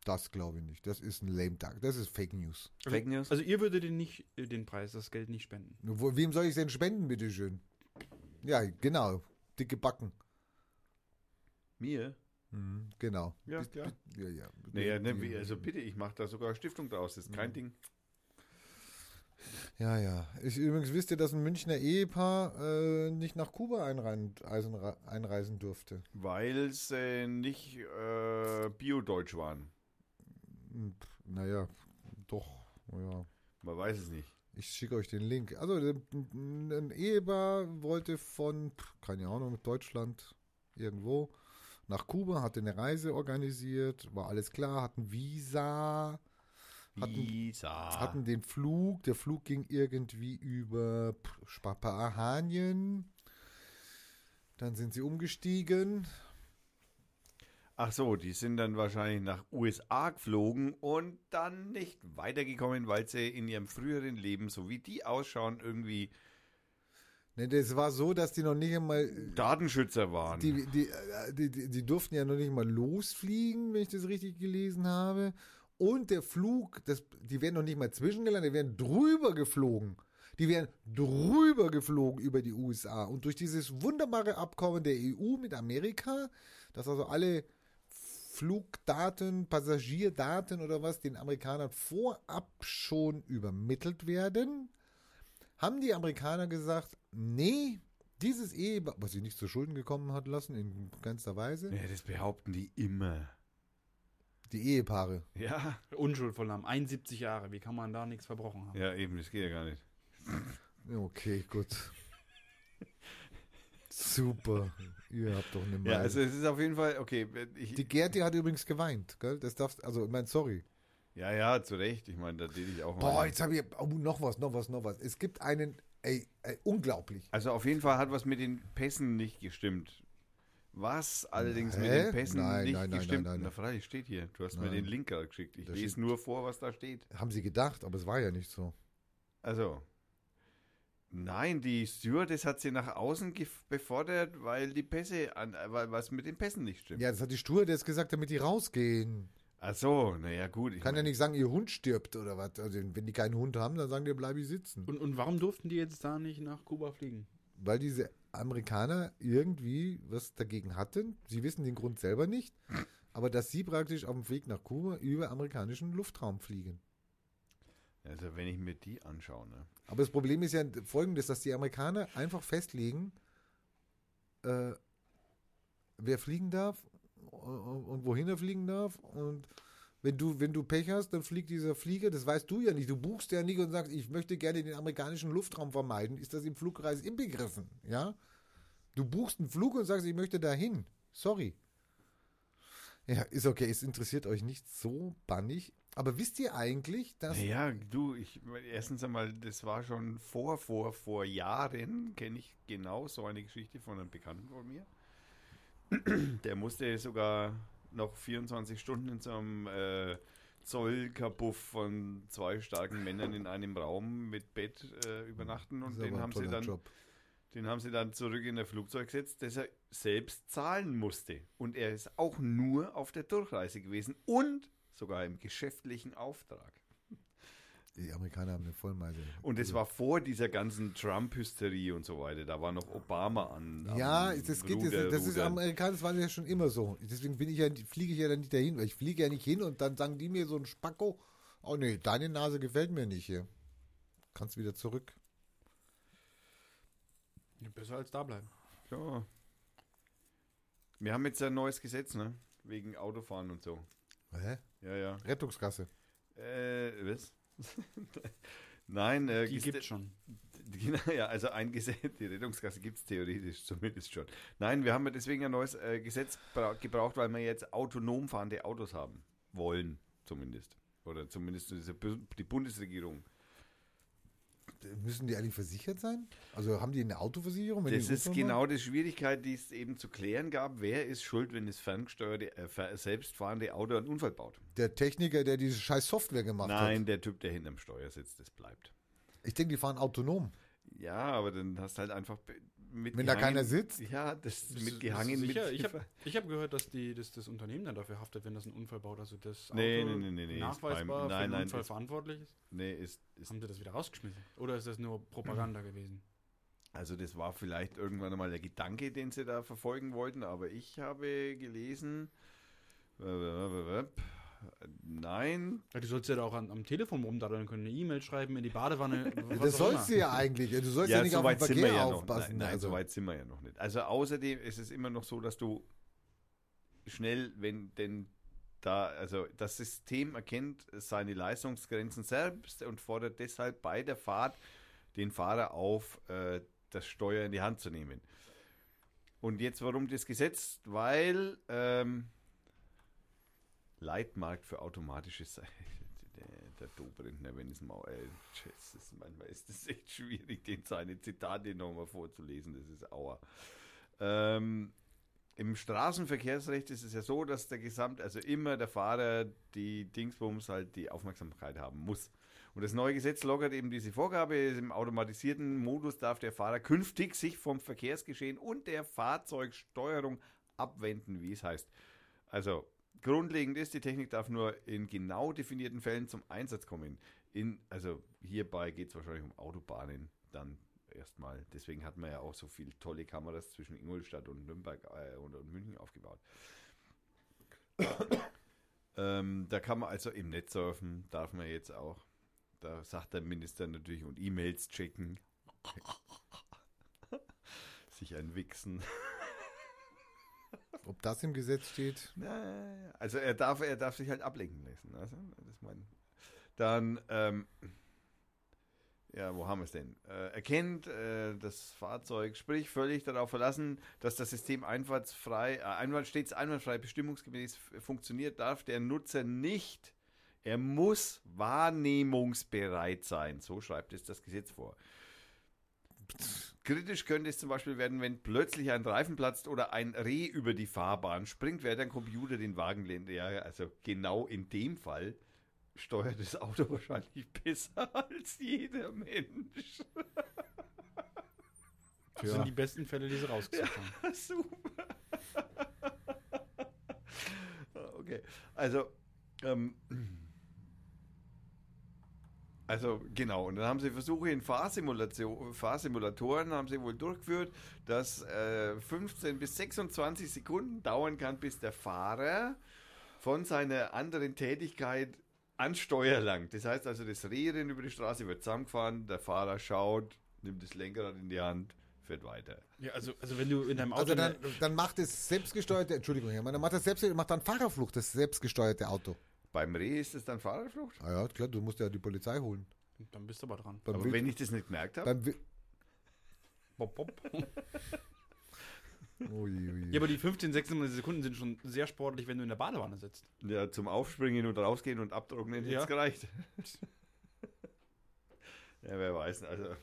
B: Das glaube ich nicht. Das ist ein lame duck. Das ist Fake News.
A: Fake News?
C: Also ihr würdet den nicht, äh, den Preis, das Geld nicht spenden.
B: Wo, wem soll ich denn spenden, bitteschön? Ja, genau. Dicke Backen.
A: Mir?
B: Mhm, genau.
A: Ja,
B: Bis-
A: klar.
B: bis- Ja, ja.
A: Naja, ne, also bitte, ich mache da sogar Stiftung draus, das ist kein Ding.
B: Ja, ja. Ich übrigens wisst ihr, dass ein Münchner Ehepaar äh, nicht nach Kuba einreisen, eisen- einreisen durfte.
A: Weil sie nicht äh, biodeutsch waren.
B: Hm, Naja, doch. Ja.
A: Man weiß es nicht.
B: Ich schicke euch den Link. Also, ein Ehepaar wollte von, keine Ahnung, Deutschland irgendwo nach Kuba, hatte eine Reise organisiert, war alles klar, hat ein Visa, hatten,
A: Visa.
B: hatten den Flug. Der Flug ging irgendwie über Spapahanien. Dann sind sie umgestiegen.
A: Ach so, die sind dann wahrscheinlich nach USA geflogen und dann nicht weitergekommen, weil sie in ihrem früheren Leben, so wie die ausschauen, irgendwie
B: Ne, das war so, dass die noch nicht einmal.
A: Datenschützer waren.
B: Die, die, äh, die, die, die durften ja noch nicht mal losfliegen, wenn ich das richtig gelesen habe. Und der Flug, das, die werden noch nicht mal zwischengelandet, die werden drüber geflogen. Die werden drüber geflogen über die USA. Und durch dieses wunderbare Abkommen der EU mit Amerika, dass also alle Flugdaten, Passagierdaten oder was den Amerikanern vorab schon übermittelt werden, haben die Amerikaner gesagt, nee, dieses Ehepaar, was sie nicht zu Schulden gekommen hat lassen, in ganzer Weise,
A: ja, das behaupten die immer.
B: die Ehepaare.
A: Ja,
C: Unschuld Namen. 71 Jahre. Wie kann man da nichts verbrochen haben?
A: ja, eben, das geht ja gar nicht.
B: Okay, gut. Super. Ihr habt doch eine Meinung.
A: Ja, also es ist auf jeden Fall, okay, ich,
B: die Gerti hat übrigens geweint, gell? Das darfst, also, ich meine, sorry.
A: ja, ja, zu Recht, ich meine, da täte ich auch
B: Boah,
A: mal.
B: jetzt habe ich, oh, noch was, noch was, noch was. Es gibt einen, ey, ey unglaublich.
A: Also auf jeden Fall hat was mit den Pässen nicht gestimmt. Was allerdings mit
B: Hä?
A: den Pässen
B: Nein,
A: nicht
B: nein, nein,
A: gestimmt.
B: nein, nein,
A: Na
B: nein.
A: freilich, steht hier. Du hast mir den Link gerade geschickt. Ich
B: Da
A: lese
B: steht-
A: nur vor, was da steht.
B: Haben sie gedacht, aber es war ja nicht so.
A: Also, nein, die Stewardess hat sie nach außen befordert, weil die Pässe, an, äh, weil was mit den Pässen nicht stimmt.
B: Ja, das hat die Stewardess gesagt, damit die rausgehen.
A: Ach so, naja, gut. Ich
B: Kann ja
A: mein-
B: nicht sagen, ihr Hund stirbt oder was. Also, wenn die keinen Hund haben, dann sagen die, bleib ich sitzen.
C: Und, und warum durften die jetzt da nicht nach Kuba fliegen?
B: Weil diese Amerikaner irgendwie was dagegen hatten. Sie wissen den Grund selber nicht. [laughs] Aber dass sie praktisch auf dem Weg nach Kuba über amerikanischen Luftraum fliegen.
A: Also, wenn ich mir die anschaue, ne?
B: Aber das Problem ist ja folgendes, dass die Amerikaner einfach festlegen, äh, wer fliegen darf und, wohin er fliegen darf. Und wenn du, wenn du Pech hast, dann fliegt dieser Flieger, das weißt du ja nicht. Du buchst ja nicht und sagst, ich möchte gerne den amerikanischen Luftraum vermeiden. Ist das im Flugreis inbegriffen? Ja? Du buchst einen Flug und sagst, ich möchte dahin. Sorry. Ja, ist okay, es interessiert euch nicht so bannig. Aber wisst ihr eigentlich, dass
A: Naja, du, ich, erstens einmal, das war schon vor, vor, vor Jahren, kenne ich genau so eine Geschichte von einem Bekannten von mir. [clears throat] Der musste sogar noch 24 Stunden in so einem äh, Zollkabuff von zwei starken Männern in einem Raum mit Bett äh, übernachten und
B: Das
A: den haben sie dann
B: Job.
A: den haben sie dann zurück in der Flugzeug gesetzt, das er selbst zahlen musste. Und er ist auch nur auf der Durchreise gewesen und sogar im geschäftlichen Auftrag.
B: Die Amerikaner haben eine Vollmeise.
A: Und es war vor dieser ganzen Trump-Hysterie und so weiter. Da war noch Obama an. am
B: Ja, das geht
A: Ruder-
B: jetzt, das ist. Amerikaner, das war ja schon immer so. Deswegen bin ich ja, fliege ich ja dann nicht dahin, weil ich fliege ja nicht hin und dann sagen die mir so ein Spacko, oh nee, deine Nase gefällt mir nicht hier. Kannst wieder zurück.
C: Ja, besser als da bleiben.
A: Ja. Wir haben jetzt ein neues Gesetz, ne? Wegen Autofahren und so.
B: Hä?
A: Ja, ja.
B: Rettungskasse.
A: Äh, was? [laughs] Nein, äh,
C: Die
A: Geste-
C: gibt's schon. [laughs]
A: Genau, ja, also ein Gesetz, [laughs] die Rettungskasse gibt es theoretisch zumindest schon. Nein, wir haben ja deswegen ein neues äh, Gesetz bra- gebraucht, weil wir jetzt autonom fahrende Autos haben. Wollen, zumindest. Oder zumindest die Bundesregierung.
B: Müssen die eigentlich versichert sein? Also haben die eine Autoversicherung?
A: Das ist genau die Schwierigkeit, die es eben zu klären gab. Wer ist schuld, wenn das ferngesteuerte, äh, selbstfahrende Auto einen Unfall baut?
B: Der Techniker, der diese scheiß Software gemacht
A: Nein,
B: hat.
A: der Typ, der hinterm Steuer sitzt, das bleibt.
B: Ich denke, die fahren autonom.
A: Ja, aber dann hast du halt einfach mit
B: Wenn da keiner sitzt?
A: Ja, das
C: du-
A: mitgehangen mit.
C: Ich habe hab gehört, dass, die, dass das Unternehmen dann dafür haftet, wenn das ein Unfall baut. Also das Auto
A: Nee, nee, nee, nee,
C: nachweisbar
A: beim-
C: für
A: nein,
C: den
A: nein,
C: Unfall
A: ist-
C: verantwortlich ist.
A: nee, ist, ist
C: Haben sie das wieder rausgeschmissen? Oder ist das nur Propaganda gewesen?
A: Also das war vielleicht irgendwann einmal der Gedanke, den sie da verfolgen wollten, aber ich habe gelesen, nein,
C: Ja, du sollst ja auch an, am Telefon rumdaddeln können, eine E-Mail schreiben, in die Badewanne. [laughs] was
B: Das
C: auch
B: sollst
C: immer.
B: du ja eigentlich. Du sollst ja,
A: ja,
B: nicht
A: so
B: auf den
A: weit sind wir
B: Verkehr
A: ja noch.
B: aufpassen.
A: Nein, nein
B: also.
A: so weit sind wir ja noch nicht. Also außerdem ist es immer noch so, dass du schnell, wenn denn da, also das System erkennt seine Leistungsgrenzen selbst und fordert deshalb bei der Fahrt den Fahrer auf, äh, das Steuer in die Hand zu nehmen. Und jetzt warum das Gesetz? Weil ähm, Leitmarkt für automatische Se- [laughs] der Dobrentner, wenn es mal, das ist, manchmal ist es echt schwierig, den seine Zitate nochmal vorzulesen, das ist Auer. Ähm, Im Straßenverkehrsrecht ist es ja so, dass der Gesamt, also immer der Fahrer die Dingsbums halt die Aufmerksamkeit haben muss. Und das neue Gesetz lockert eben diese Vorgabe. Im automatisierten Modus darf der Fahrer künftig sich vom Verkehrsgeschehen und der Fahrzeugsteuerung abwenden, wie es heißt. Also grundlegend ist, die Technik darf nur in genau definierten Fällen zum Einsatz kommen. In, also hierbei geht es wahrscheinlich um Autobahnen dann erstmal. Deswegen hat man ja auch so viele tolle Kameras zwischen Ingolstadt und Nürnberg äh, und, und München aufgebaut. [coughs] ähm, da kann man also im Netz surfen, darf man jetzt auch. Da sagt der Minister natürlich und E-Mails checken. [laughs] Sich ein Wichsen.
B: Ob das im Gesetz steht?
A: Na, Also er darf, er darf sich halt ablenken lassen. Also, das mein, dann, ähm, ja, wo haben wir es denn? Äh, erkennt äh, das Fahrzeug, sprich völlig darauf verlassen, dass das System einwandfrei, äh, einwand, stets einwandfrei bestimmungsgemäß funktioniert, darf der Nutzer nicht. Er muss wahrnehmungsbereit sein. So schreibt es das Gesetz vor. Kritisch könnte es zum Beispiel werden, wenn plötzlich ein Reifen platzt oder ein Reh über die Fahrbahn springt, wäre der Computer den Wagen lenkt. Ja, also genau in dem Fall steuert das Auto [laughs] wahrscheinlich besser als jeder Mensch.
C: Das
B: Ja.
C: sind die besten Fälle, die sie rausgesucht haben. [laughs]
A: Super. [laughs] okay, also, ähm, also genau, und dann haben sie Versuche in Fahrsimulation, Fahrsimulatoren haben sie wohl durchgeführt, dass äh, 15 bis 26 Sekunden dauern kann, bis der Fahrer von seiner anderen Tätigkeit an Steuer langt. Das heißt also, das Rehrennen über die Straße wird zusammengefahren, der Fahrer schaut, nimmt das Lenkrad in die Hand, fährt weiter.
C: Ja, also, also wenn du in deinem Auto.
B: Also dann, dann macht das selbstgesteuerte, Entschuldigung, Herr Mann, dann macht das selbst, macht dann Fahrerflucht, das selbstgesteuerte Auto.
A: Beim Reh ist es dann Fahrerflucht?
B: Ah ja, klar, du musst ja die Polizei holen.
C: dann bist du aber dran.
B: Beim
A: Aber
B: Wild-
A: wenn ich das nicht gemerkt habe,
C: Bop, bop.
B: Ui, ui.
C: Ja, aber die 15, 16 Sekunden sind schon sehr sportlich, wenn du in der Badewanne sitzt.
A: ja, zum Aufspringen und rausgehen und abtrocknen hätte
C: Ja.
A: es gereicht. [laughs] ja, wer weiß. Also,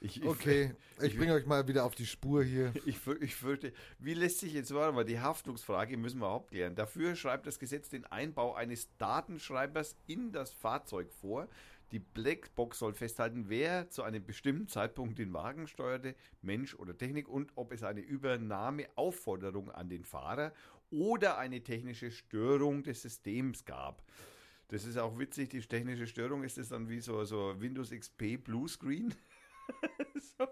A: ich, ich,
B: Okay, [laughs] ich bringe euch mal wieder auf die Spur hier. [laughs]
A: Ich, ich fürchte, wie lässt sich jetzt, warte mal, die Haftungsfrage müssen wir überhaupt klären. Dafür schreibt das Gesetz den Einbau eines Datenschreibers in das Fahrzeug vor. Die Blackbox soll festhalten, wer zu einem bestimmten Zeitpunkt den Wagen steuerte, Mensch oder Technik, und ob es eine Übernahmeaufforderung an den Fahrer oder eine technische Störung des Systems gab. Das ist auch witzig, die technische Störung ist es dann wie so, so Windows XP Bluescreen. [laughs] so,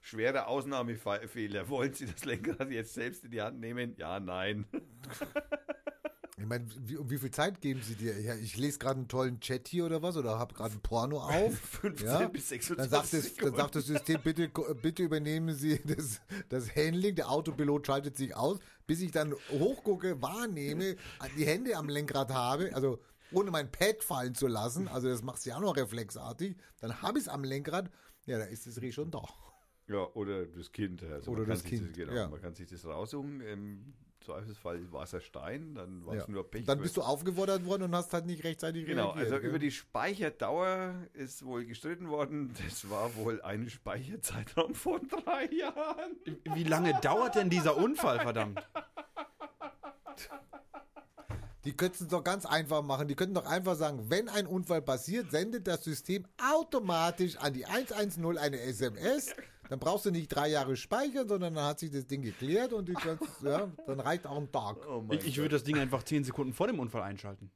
A: schwerer Ausnahmefehler. Wollen Sie das Lenkrad jetzt selbst in die Hand nehmen? Ja, nein. [laughs]
B: Ich meine, wie, um wie viel Zeit geben sie dir? Ja, ich lese gerade einen tollen Chat hier oder was oder habe gerade ein Porno [laughs] auf.
A: 15
B: ja?
A: bis
B: Dann
A: 26
B: sagt, es, dann sagt das System, bitte, bitte übernehmen Sie das, das Handling, der Autopilot schaltet sich aus, bis ich dann hochgucke, wahrnehme, die Hände am Lenkrad habe, also ohne mein Pad fallen zu lassen, also das machst du ja noch reflexartig, dann habe ich es am Lenkrad, ja, da ist das Reh schon da.
A: Ja, oder das Kind. Also
B: Oder
A: man kann
B: das
A: sich
B: Kind,
A: Das, genau,
B: ja.
A: Man kann sich das raussuchen. Im Zweifelsfall war es ein Stein, dann war
B: Ja.
A: es nur Pech.
B: Dann bist du aufgefordert worden und hast halt nicht rechtzeitig
A: Genau,
B: reagiert.
A: also
B: gell?
A: über die Speicherdauer ist wohl gestritten worden. Das war wohl ein Speicherzeitraum von drei Jahren.
C: Wie lange dauert denn dieser Unfall, verdammt? [laughs]
B: Die könnten es doch ganz einfach machen. Die könnten doch einfach sagen, wenn ein Unfall passiert, sendet das System automatisch an die 110 eine SMS. Dann brauchst du nicht drei Jahre speichern, sondern dann hat sich das Ding geklärt und die kannst, [laughs] ja, dann reicht auch ein Tag.
A: Oh
C: Ich, ich würde das Ding einfach 10 Sekunden vor dem Unfall einschalten.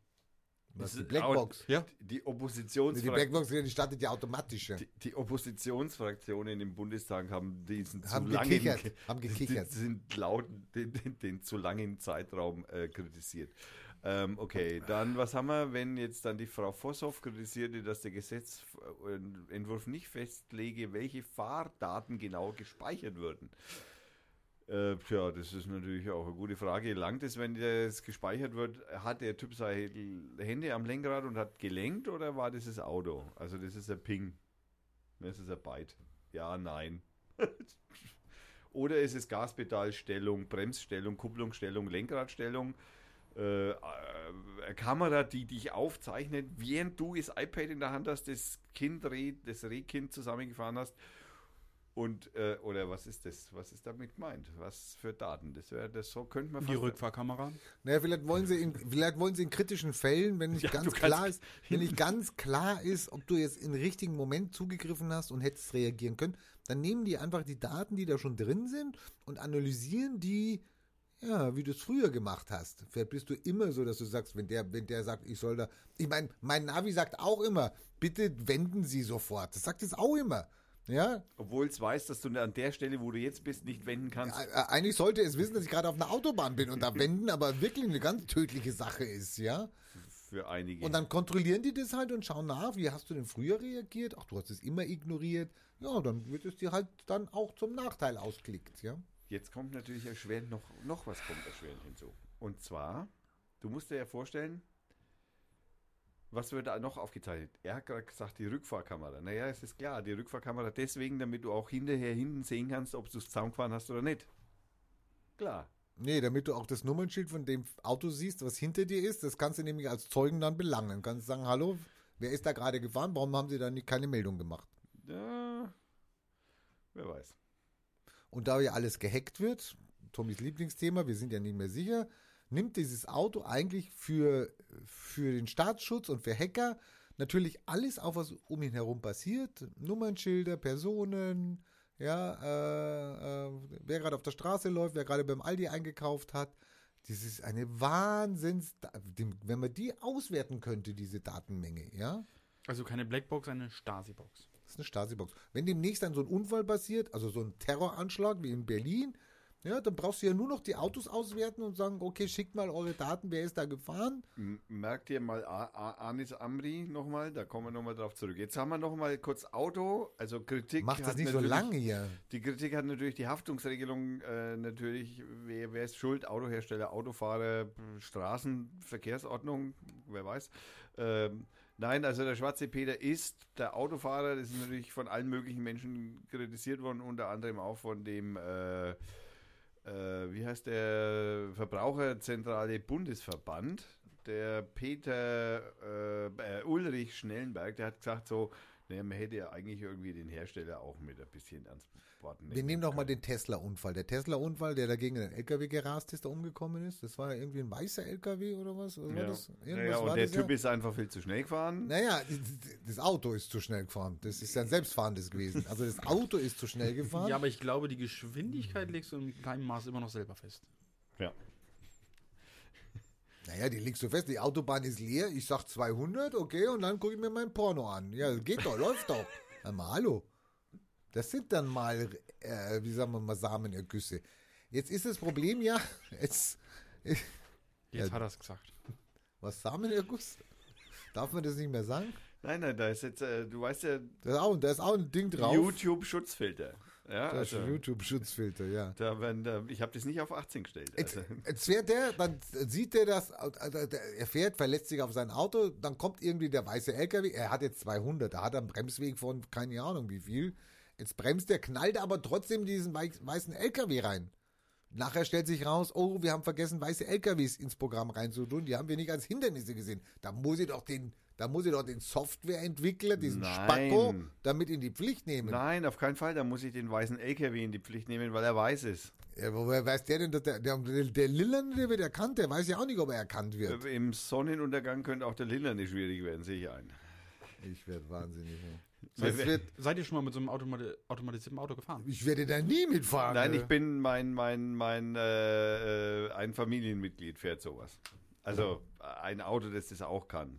B: Das ist die Blackbox.
C: Ja.
A: Die
B: Die
A: Oppositionsfraktion.
B: Blackbox, die startet ja automatisch. ja.
A: Die, die Oppositionsfraktionen im Bundestag haben diesen
B: Haben
A: zu langen,
B: gekichert, haben gekichert. [laughs]
A: Die, sind laut den, den, den zu langen Zeitraum äh, kritisiert. Ähm, okay, dann was haben wir, wenn jetzt dann die Frau Vosshoff kritisierte, dass der Gesetzentwurf nicht festlege, welche Fahrdaten genau gespeichert würden? Äh, tja, das ist natürlich auch eine gute Frage. Langt es, wenn das gespeichert wird, hat der Typ seine Hände am Lenkrad und hat gelenkt oder war das das Auto? Also das ist ein Ping. Das ist ein Byte. Ja, nein. [laughs] oder ist es Gaspedalstellung, Bremsstellung, Kupplungsstellung, Lenkradstellung? Äh, äh, eine Kamera, die dich aufzeichnet, während du das iPad in der Hand hast, das Kind, das Rehkind zusammengefahren hast. Und, äh, oder was ist das? Was ist damit gemeint? Was für Daten? Das wäre das so, könnte man
C: Die Rückfahrkamera.
B: Naja, vielleicht wollen sie in, vielleicht wollen sie in kritischen Fällen, wenn nicht
A: Ja,
B: ganz klar ist, [laughs] wenn nicht ganz klar ist, ob du jetzt im richtigen Moment zugegriffen hast und hättest reagieren können, dann nehmen die einfach die Daten, die da schon drin sind und analysieren die, ja, wie du es früher gemacht hast. Vielleicht bist du immer so, dass du sagst, wenn der, wenn der sagt, ich soll da, ich meine, mein Navi sagt auch immer, bitte wenden Sie sofort. Das sagt es auch immer. Ja,
A: Obwohl es weiß, dass du an der Stelle, wo du jetzt bist, nicht wenden kannst.
B: Ä- äh, eigentlich sollte es wissen, dass ich gerade auf einer Autobahn bin und da wenden, aber wirklich eine ganz tödliche Sache ist, ja.
A: Für einige.
B: Und dann kontrollieren die das halt und schauen nach, wie hast du denn früher reagiert? Ach, du hast es immer ignoriert. Ja, dann wird es dir halt dann auch zum Nachteil ausgelegt, ja.
A: Jetzt kommt natürlich erschwerend noch, noch was kommt erschwerend hinzu. Und zwar, du musst dir ja vorstellen, was wird da noch aufgezeichnet? Er hat gerade gesagt, die Rückfahrkamera. Naja, es ist klar, die Rückfahrkamera deswegen, damit du auch hinterher hinten sehen kannst, ob du es zusammengefahren hast oder nicht. Klar.
B: Nee, damit du auch das Nummernschild von dem Auto siehst, was hinter dir ist, das kannst du nämlich als Zeugen dann belangen. Kannst sagen, hallo, wer ist da gerade gefahren? Warum haben sie da nicht keine Meldung gemacht?
A: Ja, wer weiß.
B: Und da ja alles gehackt wird, Tommys Lieblingsthema, wir sind ja nicht mehr sicher, nimmt dieses Auto eigentlich für, für den Staatsschutz und für Hacker natürlich alles auf, was um ihn herum passiert. Nummernschilder, Personen, ja, äh, äh, wer gerade auf der Straße läuft, wer gerade beim Aldi eingekauft hat. Das ist eine Wahnsinns, wenn man die auswerten könnte, diese Datenmenge, ja.
C: Also keine Blackbox, eine Stasi-Box.
B: Das ist eine Stasi-Box. Wenn demnächst dann so ein Unfall passiert, also so ein Terroranschlag wie in Berlin, ja, dann brauchst du ja nur noch die Autos auswerten und sagen, okay, schickt mal eure Daten, wer ist da gefahren?
A: Merkt ihr mal A- A- Anis Amri nochmal? Da kommen wir nochmal drauf zurück. Jetzt haben wir nochmal kurz Auto, also Kritik.
B: Macht das nicht so lange hier.
A: Die Kritik hat natürlich die Haftungsregelung, äh, natürlich, wer, wer ist schuld? Autohersteller, Autofahrer, Straßenverkehrsordnung, wer weiß. Ähm, nein, also der schwarze Peter ist der Autofahrer, das ist natürlich von allen möglichen Menschen kritisiert worden, unter anderem auch von dem, äh, äh, wie heißt der, Verbraucherzentrale Bundesverband. Der Peter äh, äh, Ulrich Schnellenberg, der hat gesagt so, naja, man hätte ja eigentlich irgendwie den Hersteller auch mit ein bisschen ans Bord
B: Wir nehmen doch mal den Tesla-Unfall. Der Tesla-Unfall, der dagegen einen LKW gerast ist, der umgekommen ist, das war ja irgendwie ein weißer LKW oder was? war
A: Ja,
B: das?
A: naja,
B: Irgendwas
A: und
B: war
A: der
B: das
A: Typ
B: ja?
A: ist einfach viel zu schnell gefahren.
B: Naja, das Auto ist zu schnell gefahren. Das ist ja ein selbstfahrendes gewesen. Also das Auto ist zu schnell [laughs] gefahren.
C: Ja, aber ich glaube, die Geschwindigkeit legst du in kleinem Maß immer noch selber fest.
A: Ja.
B: Naja, die legst du fest, die Autobahn ist leer, ich sag 200, okay, und dann gucke ich mir mein Porno an. Ja, geht doch, läuft doch. [laughs] Sag mal, hallo. Das sind dann mal, äh, wie sagen wir mal, Samenergüsse. Jetzt ist das Problem ja, [laughs] jetzt,
C: Jetzt
B: Ja.
C: hat er es gesagt.
B: was Samenerguss? Darf man das nicht mehr sagen?
A: Nein, nein, da ist jetzt, äh, du weißt ja,
B: Da ist auch, da ist auch ein Ding drauf.
A: YouTube-Schutzfilter. Ja,
B: Das
A: also,
B: YouTube-Schutzfilter, ja.
A: da werden, da, ich habe das nicht auf 18 gestellt.
B: Jetzt,
A: Also,
B: jetzt fährt der, dann sieht der das, äh, er fährt, verletzt sich auf sein Auto, dann kommt irgendwie der weiße LKW, er hat jetzt 200, da hat er einen Bremsweg von keine Ahnung wie viel. Jetzt bremst der, knallt aber trotzdem diesen wei- weißen LKW rein. Nachher stellt sich raus, oh, wir haben vergessen, weiße LKWs ins Programm reinzutun, die haben wir nicht als Hindernisse gesehen. Da muss ich doch den, da muss ich doch den Softwareentwickler, diesen
A: Nein.
B: Spacko, damit in die Pflicht nehmen.
A: nein, auf keinen Fall, da muss ich den weißen LKW in die Pflicht nehmen, weil er weiß es.
B: Ja, woher weiß der denn, dass der, der, der Lillerne, der wird erkannt, der weiß ja auch nicht, ob er erkannt wird.
A: Äh, Im Sonnenuntergang könnte auch der Liller nicht schwierig werden, sehe ich ein.
B: Ich werde wahnsinnig. Wird,
C: Seid ihr schon mal mit so einem automati automatisierten Auto gefahren?
B: ich werde da nie mitfahren.
A: Nein,
B: äh.
A: ich bin mein, mein, mein, äh, äh, ein Familienmitglied fährt sowas. Also ein Auto, das das auch kann.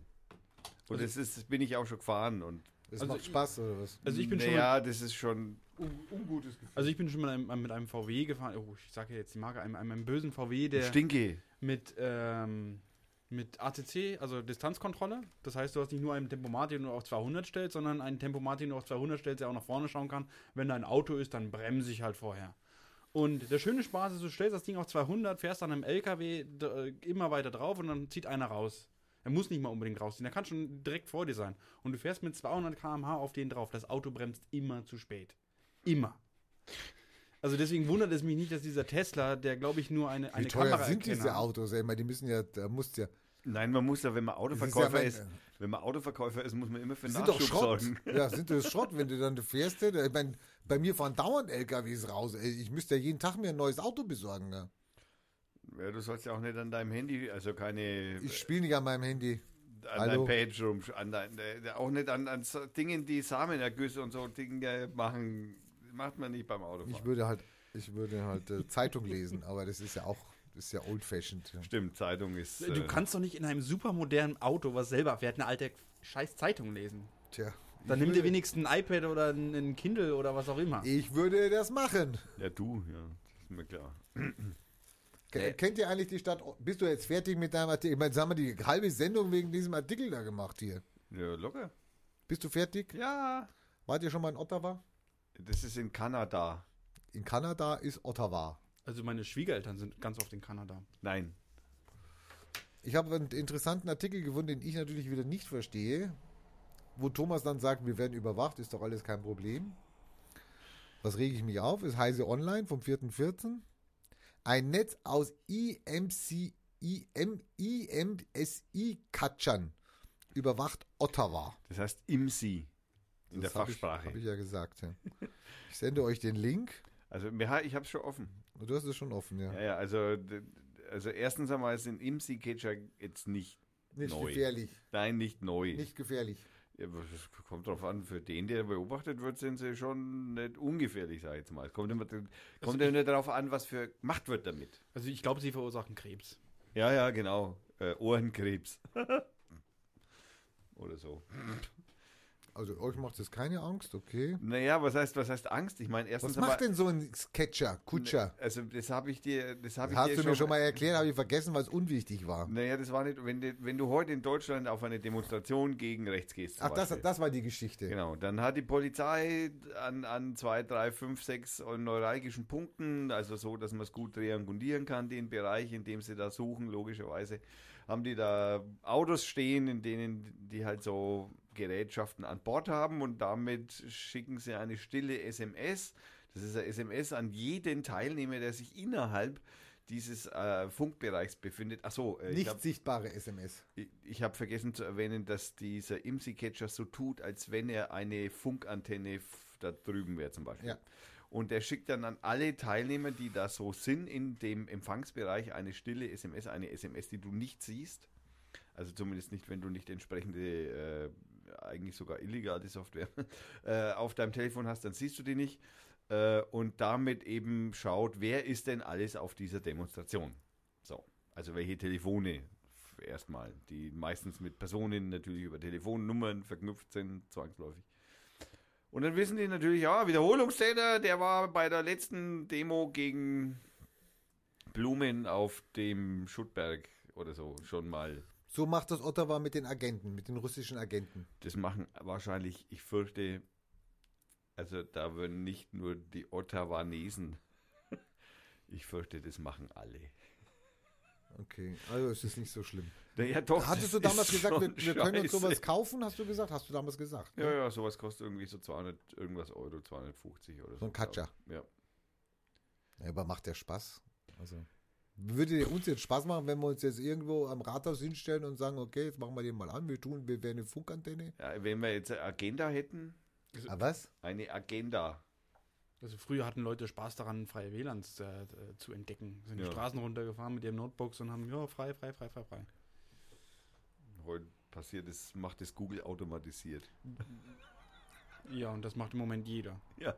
A: Und das ist, das bin ich auch schon gefahren und
B: Das
C: Also
B: macht
C: ich-
B: Spaß, oder was?
C: Also ich bin schon
A: naja, das ist schon un ungutes Gefühl.
C: Also ich bin schon mit einem, mit einem VW gefahren. Oh, ich sage jetzt die Marke, einem, einem, einem bösen VW, der
A: Stinke.
C: mit, ähm, mit ATC, also Distanzkontrolle. Das heißt, du hast nicht nur einen Tempomat, den du auf 200 stellst, sondern einen Tempomat, den du auf 200 stellst, der auch nach vorne schauen kann. Wenn da ein Auto ist, dann bremse ich halt vorher. Und der schöne Spaß ist, du stellst das Ding auf 200, fährst an einem LKW äh, immer weiter drauf und dann zieht einer raus. Er muss nicht mal unbedingt rausziehen, der kann schon direkt vor dir sein. Und du fährst mit 200 km/h auf den drauf. Das Auto bremst immer zu spät. Immer. Also deswegen wundert es mich nicht, dass dieser Tesla, der glaube ich nur eine, eine
B: Wie teuer
C: Kamera
B: sind diese Autos? Ey? Ich meine, die müssen ja, da musst ja.
A: Nein, man muss ja, wenn man
B: Das ist
A: Autoverkäufer
B: ja
A: ist,
B: mein-
A: wenn man Autoverkäufer ist, muss man immer für
B: sind doch
A: Nachschub
B: Schrott.
A: sorgen.
B: Ja, [laughs] sind das Schrott, wenn du dann fährst. Ich mein, bei mir fahren dauernd LKWs raus. Ich müsste ja jeden Tag mir ein neues Auto besorgen. Ne?
A: Ja, du sollst ja auch nicht an deinem Handy, also keine
B: Ich spiele nicht an meinem Handy.
A: an
B: hallo.
A: deinem Page rum, an dein, äh, auch nicht an, an so Dingen, die Samenergüsse und so Dinge machen, macht man nicht beim
B: Ich
A: Autofahren.
B: würde halt, ich würde halt äh, Zeitung lesen, [laughs] aber das ist ja auch, das ist ja old fashioned. Ja.
A: Stimmt, Zeitung ist.
C: Du
A: äh,
C: kannst doch nicht in einem supermodernen Auto, was selber fährt, eine alte scheiß Zeitung lesen.
B: Tja.
C: Dann
B: ich
C: nimm dir wenigstens ein iPad oder ein, ein Kindle oder was auch immer.
B: Ich würde das machen.
A: Ja, du, ja, das ist mir klar.
C: Nee.
B: Kennt ihr eigentlich die Stadt? Bist du jetzt fertig mit deinem Artikel? Ich meine, jetzt haben wir die halbe Sendung wegen diesem Artikel da gemacht hier.
A: Ja, locker.
B: Bist du fertig?
A: Ja.
B: Wart ihr schon mal in Ottawa?
A: Das ist in Kanada.
B: In Kanada ist Ottawa.
C: Also meine Schwiegereltern sind ganz oft in Kanada.
A: Nein.
B: Ich habe einen interessanten Artikel gefunden, den ich natürlich wieder nicht verstehe, wo Thomas dann sagt, wir werden überwacht, ist doch alles kein Problem. Was rege ich mich auf? Ist Heise Online vom 4.14. Ein Netz aus IMC, IM, IMSI-Katschern überwacht Ottawa.
A: Das heißt IMSI in der
B: Das hab
A: Fachsprache.
B: Habe ich ja gesagt. Ja. Ich sende euch den Link.
A: also ich habe es schon offen.
B: Du hast es schon offen, ja.
A: Ja, ja, also, also erstens einmal sind IMSI-Catcher jetzt nicht,
B: Nicht
A: neu.
B: gefährlich.
A: nein, nicht neu.
B: Nicht gefährlich.
A: Ja, kommt drauf an, für den, der beobachtet wird, sind sie schon nicht ungefährlich, sag ich jetzt mal. Es kommt immer, kommt immer darauf an, was für gemacht wird damit.
C: Also ich glaube, sie verursachen Krebs.
A: Ja, ja, genau. Äh, Ohrenkrebs. [laughs] Oder so.
B: Also euch macht das keine Angst, okay.
A: Naja, was heißt, was heißt Angst? Ich meine, erstens
B: Was macht denn so ein Sketcher, Kutscher?
A: Also das habe ich dir, das habe ich
B: Hast
A: dir
B: du mir schon mal erklärt, habe ich vergessen, weil es unwichtig war.
A: Naja, das war nicht, wenn du, wenn du heute in Deutschland auf eine Demonstration gegen rechts gehst.
B: Ach, das, das war die Geschichte.
A: Genau, dann hat die Polizei an, an zwei, drei, fünf, sechs neuralgischen Punkten, also so, dass man es gut triangulieren kann, den Bereich, in dem sie da suchen, logischerweise, haben die da Autos stehen, in denen die halt so Gerätschaften an Bord haben und damit schicken sie eine stille SMS. Das ist eine SMS an jeden Teilnehmer, der sich innerhalb dieses äh, Funkbereichs befindet. Achso, äh, ich
B: Nicht
A: hab-
B: sichtbare SMS.
A: ich, ich habe vergessen zu erwähnen, dass dieser IMSI-Catcher so tut, als wenn er eine Funkantenne da drüben wäre zum Beispiel.
B: Ja.
A: Und der schickt dann an alle Teilnehmer, die da so sind, in dem Empfangsbereich eine stille SMS, eine SMS, die du nicht siehst. Also zumindest nicht, wenn du nicht entsprechende, äh, eigentlich sogar illegale Software [laughs] äh, auf deinem Telefon hast, dann siehst du die nicht. Äh, und damit eben schaut, wer ist denn alles auf dieser Demonstration. So, also welche Telefone erstmal, die meistens mit Personen natürlich über Telefonnummern verknüpft sind, zwangsläufig. Und dann wissen die natürlich, ja, Wiederholungstäter, der war bei der letzten Demo gegen Blumen auf dem Schuttberg oder so schon mal.
B: So macht das Ottawa mit den Agenten, mit den russischen Agenten.
A: Das machen wahrscheinlich, ich fürchte, also da würden nicht nur die Ottawanesen, [laughs] ich fürchte, das machen alle.
B: Okay, also es ist nicht so schlimm.
A: Naja, doch.
B: Hattest du damals gesagt, wir, wir können uns sowas kaufen? Hast du gesagt? Hast du damals gesagt? ne?
A: Ja, ja, sowas kostet irgendwie so 200 irgendwas Euro, 250 oder so.
B: So ein Katscher.
A: Ja.
B: Ja, aber macht der Spaß? Also, würde uns jetzt Spaß machen, wenn wir uns jetzt irgendwo am Rathaus hinstellen und sagen, okay, jetzt machen wir den mal an, wir tun, wir wären eine Funkantenne?
A: ja. Wenn wir jetzt eine Agenda hätten,
B: Ah, was?
A: eine Agenda.
C: Also früher hatten Leute Spaß daran, freie WLANs äh, zu entdecken. Sind
A: Ja.
C: die Straßen runtergefahren mit ihren Notebooks und haben, ja, frei, frei, frei, frei, frei.
A: Heute passiert es, macht es Google automatisiert.
C: Ja, und das macht im Moment jeder. [laughs]
A: Ja,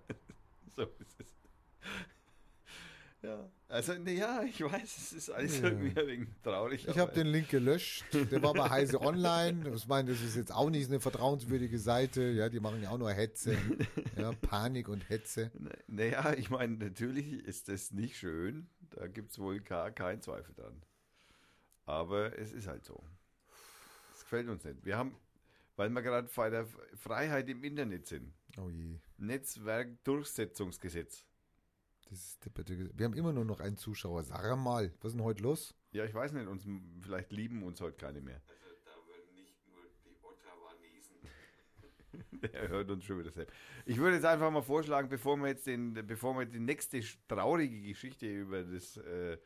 A: so ist es. Ja, also, ne, ja, ich weiß, es ist alles
B: Ja.
A: irgendwie ein wenig traurig.
B: Ich habe den Link gelöscht. Der war bei Heise Online. Ich meine, das ist jetzt auch nicht eine vertrauenswürdige Seite. Ja, die machen ja auch nur Hetze. Ja, Panik und Hetze. [laughs]
A: Naja, ich meine, natürlich ist das nicht schön. Da gibt es wohl gar keinen Zweifel dran. Aber es ist halt so. Es gefällt uns nicht. Wir haben, weil wir gerade bei der Freiheit im Internet sind,
B: Oh je.
A: Netzwerkdurchsetzungsgesetz.
B: Das ist depperte Ges- Wir haben immer nur noch einen Zuschauer. Sag mal, was ist denn heute los?
A: Ja, ich weiß nicht, uns, vielleicht lieben uns heute keine mehr. Also da würden nicht nur die Ottawanesen. [laughs]
D: er hört uns schon wieder selbst. Ich würde jetzt einfach mal vorschlagen, bevor wir jetzt den, bevor wir die nächste traurige Geschichte über das, äh,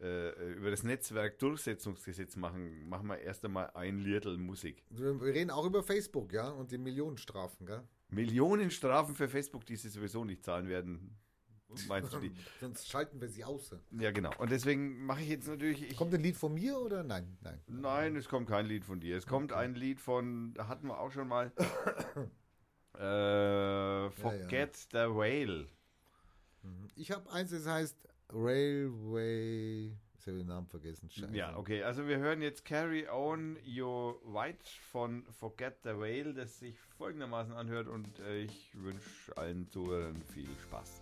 D: äh, über das Netzwerk Durchsetzungsgesetz machen, machen wir erst einmal ein Liedl Musik.
B: Wir reden auch über Facebook, ja, und die Millionenstrafen, gell?
D: Millionen Strafen für Facebook, die sie sowieso nicht zahlen werden. [laughs] Meinst du die?
B: Sonst schalten wir sie aus.
D: Ja, genau. Und deswin mache ich jetzt natürlich. Ich,
B: Kommt ein Lied von mir oder nein? Nein.
D: Nein, es kommt kein Lied von dir. Es kommt ein Lied von, da hatten wir auch schon mal. [coughs] äh, Forget the Whale.
B: Ich habe eins, das heißt Railway. Ich habe den Namen vergessen. Scheiße.
D: Ja, okay. Also wir hören jetzt Carry On Your White von Forget the Whale, das sich folgendermaßen anhört und äh, ich wünsche allen Zuhörern viel Spaß.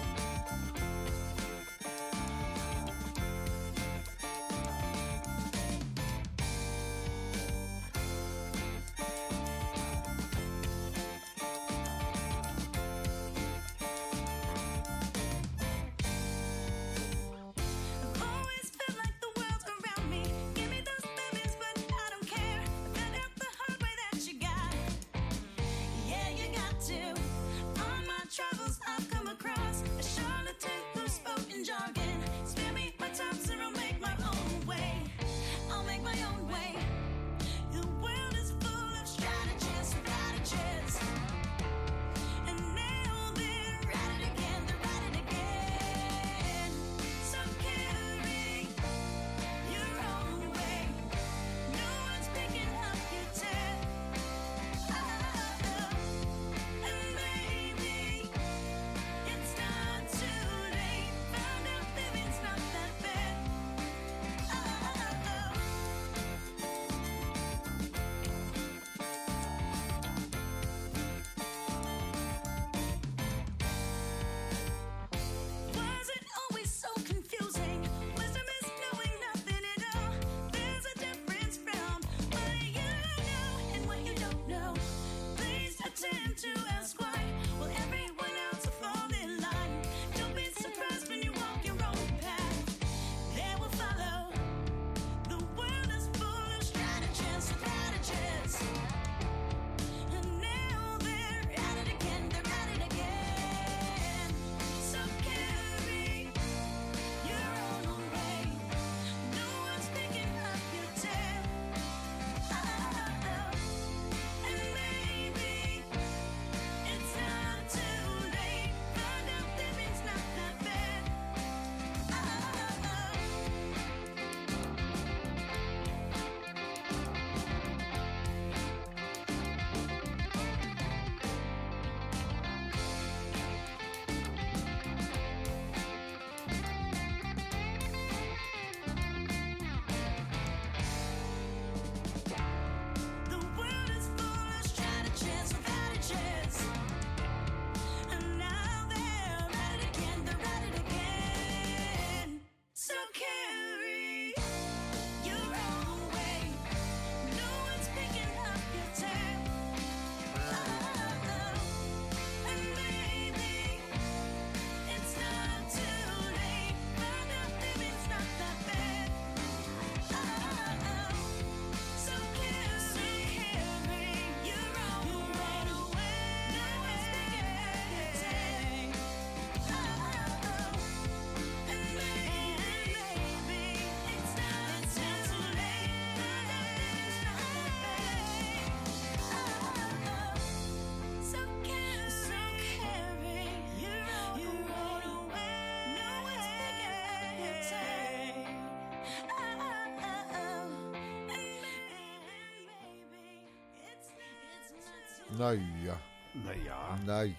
B: Naja,
D: Naja.
B: naja.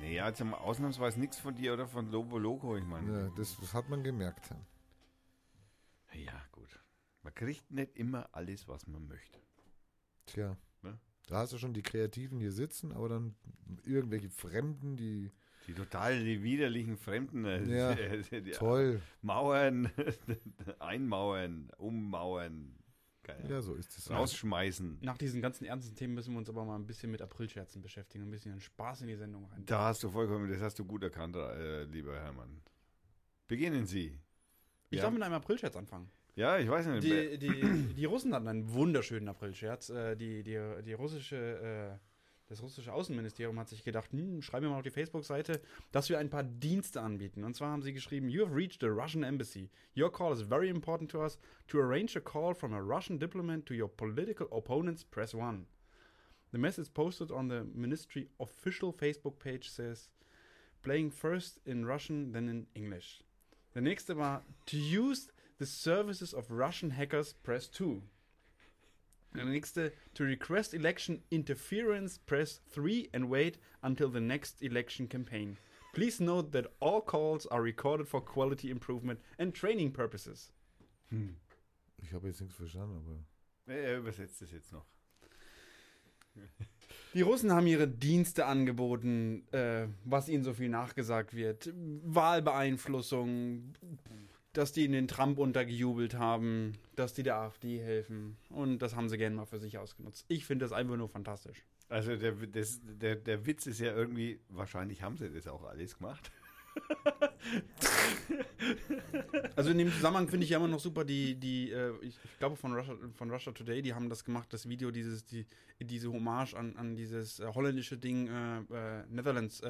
D: Naja, jetzt haben wir ausnahmsweise nichts von dir oder von Lobo Loco, ich meine.
B: Ja, das, das hat man gemerkt.
D: Ja, gut. Man kriegt nicht immer alles, was man möchte.
B: Tja.
D: Ne?
B: Da hast du schon die Kreativen hier sitzen, aber dann irgendwelche Fremden, die
D: Die total die widerlichen Fremden. äh,
B: Ja,
D: die, die
B: toll.
D: Mauern, [laughs] einmauern, ummauern, keine
B: Ja, so ist es.
D: rausschmeißen.
C: Nach diesen ganzen ernsten Themen müssen wir uns aber mal ein bisschen mit Aprilscherzen beschäftigen, ein bisschen Spaß in die Sendung rein.
D: Da hast du vollkommen, das hast du gut erkannt, äh, lieber Hermann. Beginnen Sie.
C: Ich
D: Ja.
C: darf mit einem Aprilscherz anfangen.
A: Ja, ich weiß nicht.
C: Die, die, die Russen hatten einen wunderschönen Aprilscherz. Äh, die, die, die russische, äh, das russische Außenministerium hat sich gedacht, hm, schreiben wir mal auf die Facebook-Seite, dass wir ein paar Dienste anbieten. Und zwar haben sie geschrieben, You have reached the Russian embassy. Your call is very important to us. To arrange a call from a Russian diplomat to your political opponents, press 1. The message posted on the ministry official Facebook page says, playing first in Russian, then in English. Der nächste war, to use the services of Russian hackers, press 2. Der nächste, to request election interference, press 3 and wait until the next election campaign. Please note that all calls are recorded for quality improvement and training purposes.
B: Ich habe jetzt nichts verstanden, aber.
A: Er übersetzt es jetzt noch. [laughs]
C: Die Russen haben ihre Dienste angeboten, äh, was ihnen so viel nachgesagt wird. Wahlbeeinflussung, dass die in den Trump untergejubelt haben, dass die der AfD helfen. Und das haben sie gerne mal für sich ausgenutzt. Ich finde das einfach nur fantastisch.
A: Also der, das, der, der Witz ist ja irgendwie, wahrscheinlich haben sie das auch alles gemacht. [laughs]
C: Also in dem Zusammenhang finde ich ja immer noch super die, die äh, ich, ich glaube von Russia, von Russia Today, die haben das gemacht, das Video, dieses, die, diese Hommage an, an dieses äh, holländische Ding äh, äh, Netherlands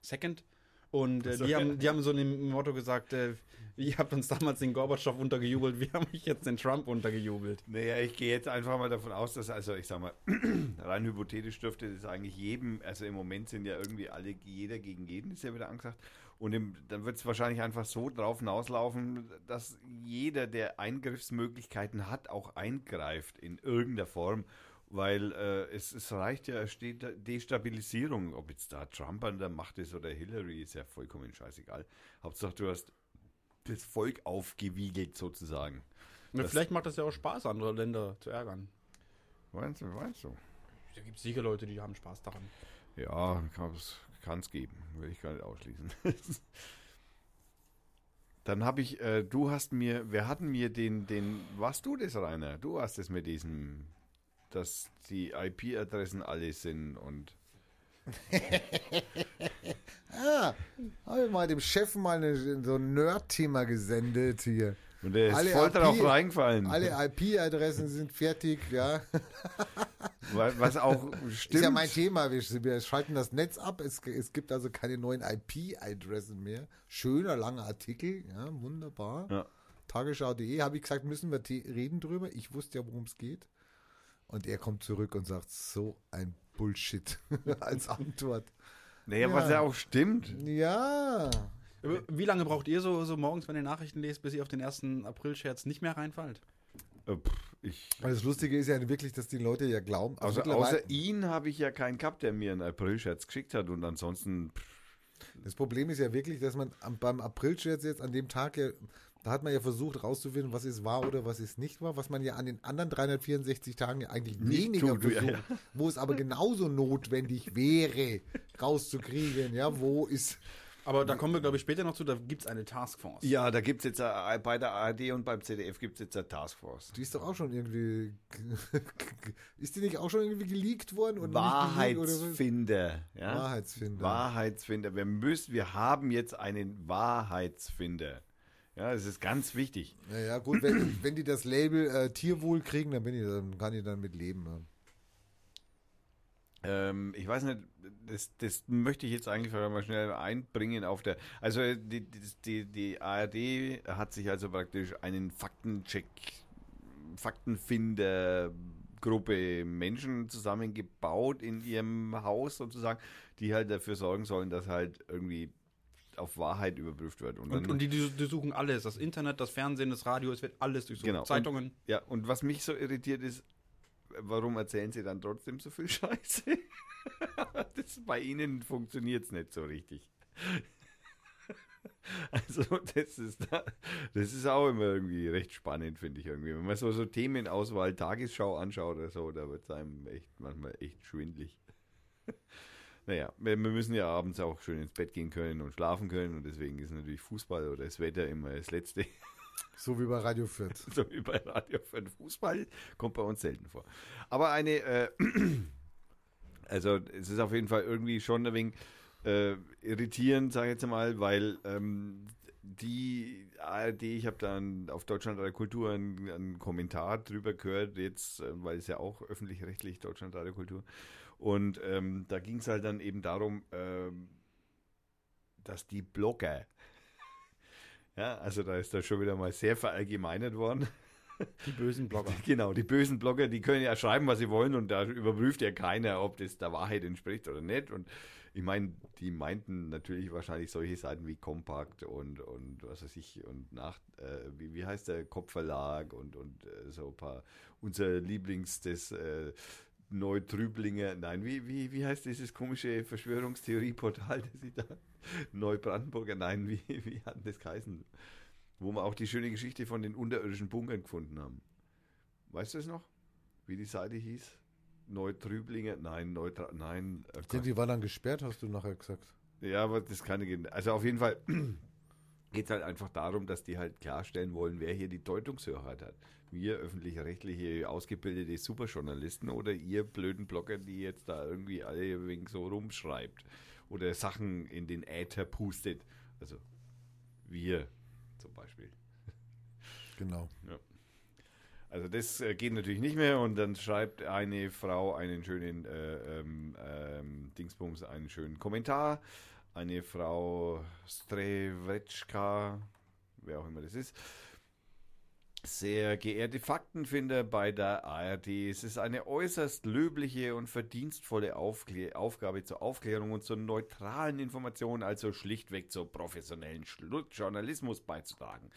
C: Second. Und äh, die, haben, die haben so ein Motto gesagt, äh, ihr habt uns damals den Gorbatschow untergejubelt, wir haben euch jetzt den Trump untergejubelt.
A: Naja, ich gehe jetzt einfach mal davon aus, dass, also ich sag mal, [clears throat] rein hypothetisch dürfte das eigentlich jedem, also im Moment sind ja irgendwie alle, jeder gegen jeden, ist ja wieder angesagt. Und im, dann wird es wahrscheinlich einfach so drauf hinauslaufen, dass jeder, der Eingriffsmöglichkeiten hat, auch eingreift in irgendeiner Form. Weil äh, es, es reicht ja, es steht Destabilisierung, ob jetzt da Trump an der Macht ist oder Hillary, ist ja vollkommen scheißegal. Hauptsache, du hast das Volk aufgewiegelt sozusagen. Das-
C: vielleicht macht das ja auch Spaß, andere Länder zu ärgern.
A: Meinst du, meinst du?
C: Da gibt es sicher Leute, die haben Spaß daran.
A: Ja, kann es geben. Will ich gar nicht ausschließen. [laughs] Dann habe ich, äh, du hast mir, wir hatten mir den, den, warst du das, Rainer? Du hast es mit diesem, dass die IP-Adressen alle sind und [laughs]
B: Ah, habe ich mal dem Chef mal eine, so ein Nerd-Thema gesendet hier.
A: und der ist
B: Alle
A: voll
B: IP
A: drauf reingefallen.
B: Alle IP-Adressen sind fertig, ja. [laughs]
A: Wa- Was auch
B: Ist
A: stimmt.
B: ja mein Thema. Wir, schalten das Netz ab. Es, es gibt also keine neuen IP-Adressen mehr. Schöner, langer Artikel. Ja, wunderbar.
A: Ja.
B: Tagesschau.de habe ich gesagt, müssen wir reden drüber. Ich wusste ja, worum es geht. Und er kommt zurück und sagt, so ein Bullshit [laughs] als Antwort.
A: Naja,
B: Ja.
A: was ja auch stimmt.
B: Ja.
C: Wie lange braucht ihr so, so morgens, wenn ihr Nachrichten lest, bis ihr auf den 1. April-Scherz nicht mehr reinfallt?
A: Äh, Ich,
B: Weil das Lustige ist ja wirklich, dass die Leute ja glauben.
A: also außer ihn habe ich ja keinen gehabt, der mir einen April-Scherz geschickt hat und ansonsten pff,
B: Das Problem ist ja wirklich, dass man am, beim Aprilscherz jetzt an dem Tag ja, da hat man ja versucht rauszufinden, was ist wahr oder was ist nicht wahr, was man ja an den anderen 364 Tagen ja eigentlich
A: Nicht
B: weniger
A: tut, ja,
B: versucht, wo es aber genauso notwendig wäre, rauszukriegen, ja, wo ist,
C: Aber da kommen wir, glaube ich, später noch zu, da gibt es eine Taskforce.
A: Ja, da gibt es jetzt äh, bei der ARD und beim ZDF gibt es jetzt eine Taskforce.
B: die ist doch auch schon irgendwie, [laughs] ist die nicht auch schon irgendwie geleakt worden? Und nicht geleakt oder was?
A: Wahrheitsfinder. Ja?
B: Wahrheitsfinder.
A: Wahrheitsfinder. Wir müssen, wir haben jetzt einen Wahrheitsfinder. Ja, das ist ganz wichtig.
B: Naja, gut, wenn, wenn die das Label äh, Tierwohl kriegen, dann, bin ich, dann kann ich damit leben. Ja.
A: Ähm, ich weiß nicht, das, das möchte ich jetzt eigentlich mal schnell einbringen auf der. Also die, die, die ARD hat sich also praktisch einen Faktencheck, Faktenfinder. Gruppe Menschen zusammengebaut in ihrem Haus sozusagen, die halt dafür sorgen sollen, dass halt irgendwie auf Wahrheit überprüft wird.
C: Und, und die, die, die suchen alles. Das Internet, das Fernsehen, das Radio, es wird alles durchsucht.
A: Genau.
C: Zeitungen.
A: Ja, und was mich so irritiert ist, warum erzählen sie dann trotzdem so viel [laughs] Scheiße? das, bei ihnen funktioniert es nicht so richtig. [laughs] Also das ist, das ist auch immer irgendwie recht spannend, finde ich irgendwie. Wenn man so, so Themenauswahl, Tagesschau anschaut oder so, da wird es einem echt manchmal echt schwindlig. Naja, wir wir müssen ja abends auch schön ins Bett gehen können und schlafen können und deswegen ist natürlich Fußball oder das Wetter immer das Letzte. [laughs]
B: So wie bei Radio Fürth. [laughs]
A: so wie bei Radio für den Fußball, kommt bei uns selten vor. Aber eine, äh, [clears throat] also es ist auf jeden Fall irgendwie schon ein wenig äh, irritierend, sage ich jetzt mal, weil ähm, die ARD, ich habe dann auf Deutschland Radio Kultur einen, einen Kommentar drüber gehört, jetzt, äh, weil es ja auch öffentlich-rechtlich Deutschland Radio Kultur. Und ähm, da ging es halt dann eben darum, ähm, dass die Blogger, [laughs] ja, also da ist da schon wieder mal sehr verallgemeinert worden. [laughs]
C: Die bösen Blogger. [laughs]
A: Genau, die bösen Blogger, die können ja schreiben, was sie wollen und da überprüft ja keiner, ob das der Wahrheit entspricht oder nicht. Und ich meine, die meinten natürlich wahrscheinlich solche Seiten wie Kompakt und, und was weiß ich, und nach, äh, wie, wie heißt der Kopfverlag und, und äh, so ein paar, unser Lieblings des äh, Neutrüblinger, nein, wie, wie, wie heißt dieses komische Verschwörungstheorieportal, [laughs] das ich da, Neubrandenburger, nein, wie, wie hat das geheißen? Wo wir auch die schöne Geschichte von den unterirdischen Bunkern gefunden haben. Weißt du es noch? Wie die Seite hieß? Neutrüblinger? Nein, Neutra nein. äh,
B: Ich die war dann gesperrt, hast du nachher gesagt.
A: ja, aber das kann nicht. Also auf jeden Fall [clears throat] geht es halt einfach darum, dass die halt klarstellen wollen, wer hier die Deutungshoheit hat. Wir öffentlich-rechtliche ausgebildete Superjournalisten oder ihr blöden Blogger, die jetzt da irgendwie alle wegen so rumschreibt oder Sachen in den Äther pustet. Also wir zum Beispiel.
B: Genau.
A: Also das äh, geht natürlich nicht mehr und dann schreibt eine Frau einen schönen äh, ähm, ähm, Dingsbums, einen schönen Kommentar. Eine Frau Strevechka, wer auch immer das ist. Sehr geehrte Faktenfinder bei der ARD, es ist eine äußerst löbliche und verdienstvolle Aufklä Aufgabe zur Aufklärung und zur neutralen Information, also schlichtweg zur professionellen Journalismus beizutragen.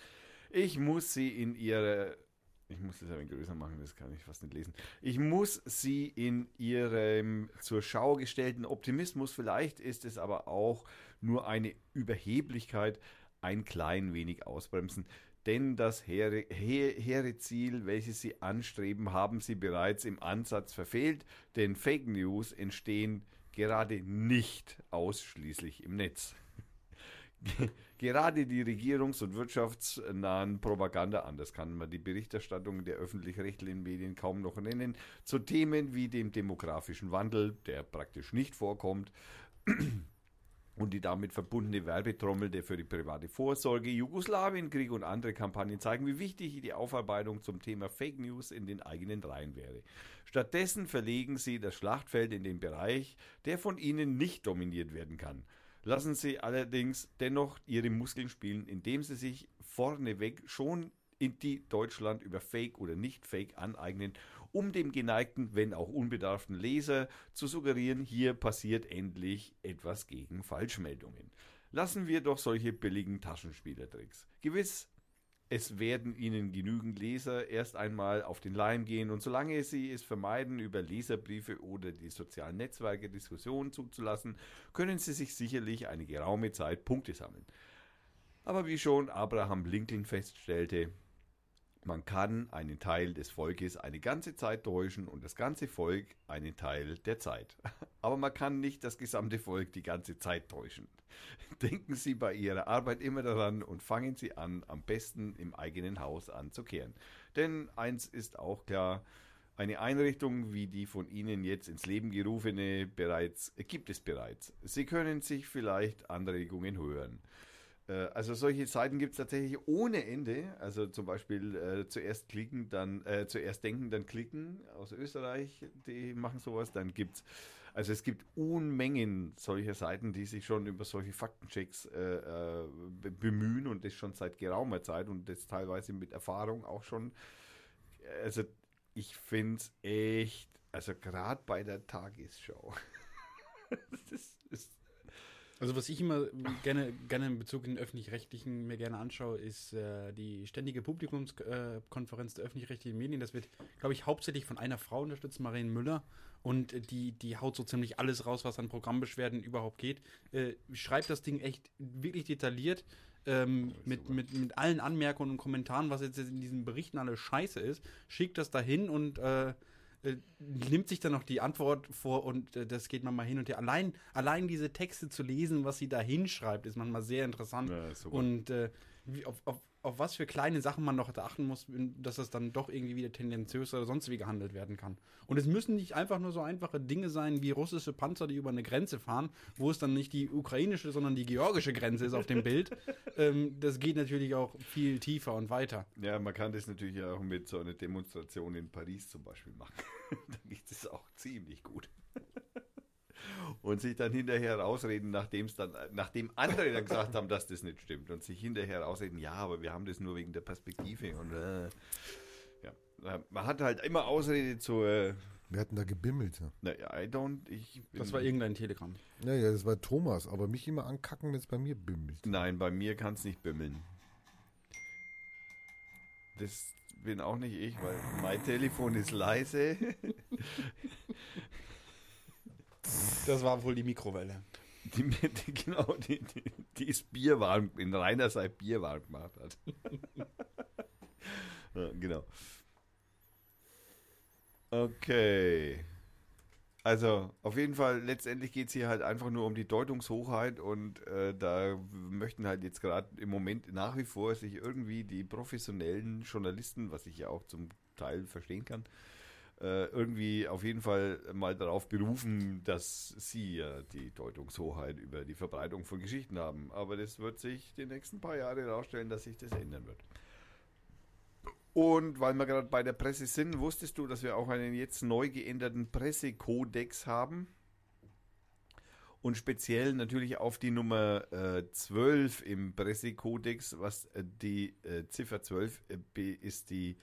A: Ich muss sie in ihre ich muss das ein größer machen, das kann ich fast nicht lesen. Ich muss sie in ihrem zur Schau gestellten Optimismus, vielleicht ist es aber auch nur eine Überheblichkeit, ein klein wenig ausbremsen. Denn das hehre, he- hehre Ziel, welches sie anstreben, haben sie bereits im Ansatz verfehlt, denn Fake News entstehen gerade nicht ausschließlich im Netz. Gerade die regierungs- und wirtschaftsnahen Propaganda, anders kann man die Berichterstattung der öffentlich-rechtlichen Medien kaum noch nennen, zu Themen wie dem demografischen Wandel, der praktisch nicht vorkommt, und die damit verbundene Werbetrommel, der für die private Vorsorge, Jugoslawienkrieg und andere Kampagnen zeigen, wie wichtig die Aufarbeitung zum Thema Fake News in den eigenen Reihen wäre. Stattdessen verlegen sie das Schlachtfeld in den Bereich, der von ihnen nicht dominiert werden kann. Lassen Sie allerdings dennoch Ihre Muskeln spielen, indem Sie sich vorneweg schon in die Deutschland über Fake oder nicht Fake aneignen, um dem geneigten, wenn auch unbedarften Leser zu suggerieren, hier passiert endlich etwas gegen Falschmeldungen. Lassen wir doch solche billigen Taschenspielertricks. Gewiss, es werden Ihnen genügend Leser erst einmal auf den Leim gehen und solange Sie es vermeiden, über Leserbriefe oder die sozialen Netzwerke Diskussionen zuzulassen, können Sie sich sicherlich eine geraume Zeit Punkte sammeln. Aber wie schon Abraham Lincoln feststellte, man kann einen Teil des Volkes eine ganze Zeit täuschen und das ganze Volk einen Teil der Zeit. [laughs] Aber man kann nicht das gesamte Volk die ganze Zeit täuschen. [laughs] Denken Sie bei Ihrer Arbeit immer daran und fangen Sie an, am besten im eigenen Haus anzukehren. Denn eins ist auch klar, eine Einrichtung wie die von Ihnen jetzt ins Leben gerufene bereits gibt es bereits. Sie können sich vielleicht Anregungen hören. Äh, Also solche Seiten gibt es tatsächlich ohne Ende. Also zum Beispiel äh, zuerst klicken, dann äh, zuerst denken, dann klicken aus Österreich, die machen sowas. Dann gibt's also es gibt Unmengen solcher Seiten, die sich schon über solche Faktenchecks äh, äh, be- bemühen und das schon seit geraumer Zeit und das teilweise mit Erfahrung auch schon. Also ich finde es echt, also gerade bei der Tagesschau. [laughs] das ist,
C: Also was ich immer gerne, gerne in Bezug in den öffentlich-rechtlichen mir gerne anschaue, ist äh, die ständige Publikumskonferenz Konferenz der öffentlich-rechtlichen Medien. Das wird, glaube ich, hauptsächlich von einer Frau unterstützt, Marien Müller. Und die, die haut so ziemlich alles raus, was an Programmbeschwerden überhaupt geht. Äh, schreibt das Ding echt wirklich detailliert. Ähm, mit, mit, mit allen Anmerkungen und Kommentaren, was jetzt in diesen Berichten alles scheiße ist, schickt das dahin und äh, äh, nimmt sich dann noch die Antwort vor und äh, das geht man mal hin und her. Allein, allein diese Texte zu lesen, was sie da hinschreibt, ist manchmal sehr interessant.
A: Ja,
C: und äh, wie, auf, auf, auf was für kleine Sachen man noch achten muss, dass das dann doch irgendwie wieder tendenziös oder sonst wie gehandelt werden kann. Und es müssen nicht einfach nur so einfache Dinge sein wie russische Panzer, die über eine Grenze fahren, wo es dann nicht die ukrainische, sondern die georgische Grenze ist auf dem Bild. [laughs] ähm, das geht natürlich auch viel tiefer und weiter.
A: Ja, man kann das natürlich auch mit so einer Demonstration in Paris zum Beispiel machen. [laughs] da geht es auch ziemlich gut. [laughs] Und sich dann hinterher rausreden, nachdem es dann, nachdem andere dann gesagt haben, dass das nicht stimmt. Und sich hinterher rausreden, ja, aber wir haben das nur wegen der Perspektive. Und äh, ja, man hat halt immer Ausrede zu, äh,
B: Wir hatten da gebimmelt. Ja.
A: naja, I don't, ich bin,
C: Das war irgendein Telegramm.
B: Naja, das war Thomas, aber mich immer ankacken, wenn es bei mir bimmelt.
A: Nein, bei mir kann es nicht bimmeln. Das bin auch nicht ich, weil mein Telefon ist leise. [laughs]
C: Das war wohl die Mikrowelle.
A: Die, [laughs] die, genau, die, die, die ist bierwarm, in reiner Zeit bierwarm gemacht hat. [laughs] ja, genau. Okay. Also, auf jeden Fall, letztendlich geht es hier halt einfach nur um die Deutungshochheit und äh, da möchten halt jetzt gerade im Moment nach wie vor sich irgendwie die professionellen Journalisten, was ich ja auch zum Teil verstehen kann, äh, irgendwie auf jeden Fall mal darauf berufen, dass sie ja die Deutungshoheit über die Verbreitung von Geschichten haben. Aber das wird sich die nächsten paar Jahre herausstellen, dass sich das ändern wird. Und weil wir gerade bei der Presse sind, wusstest du, dass wir auch einen jetzt neu geänderten Pressekodex haben? Und speziell natürlich auf die Nummer äh, 12 im Pressekodex, was äh, die äh, Ziffer 12 äh, ist die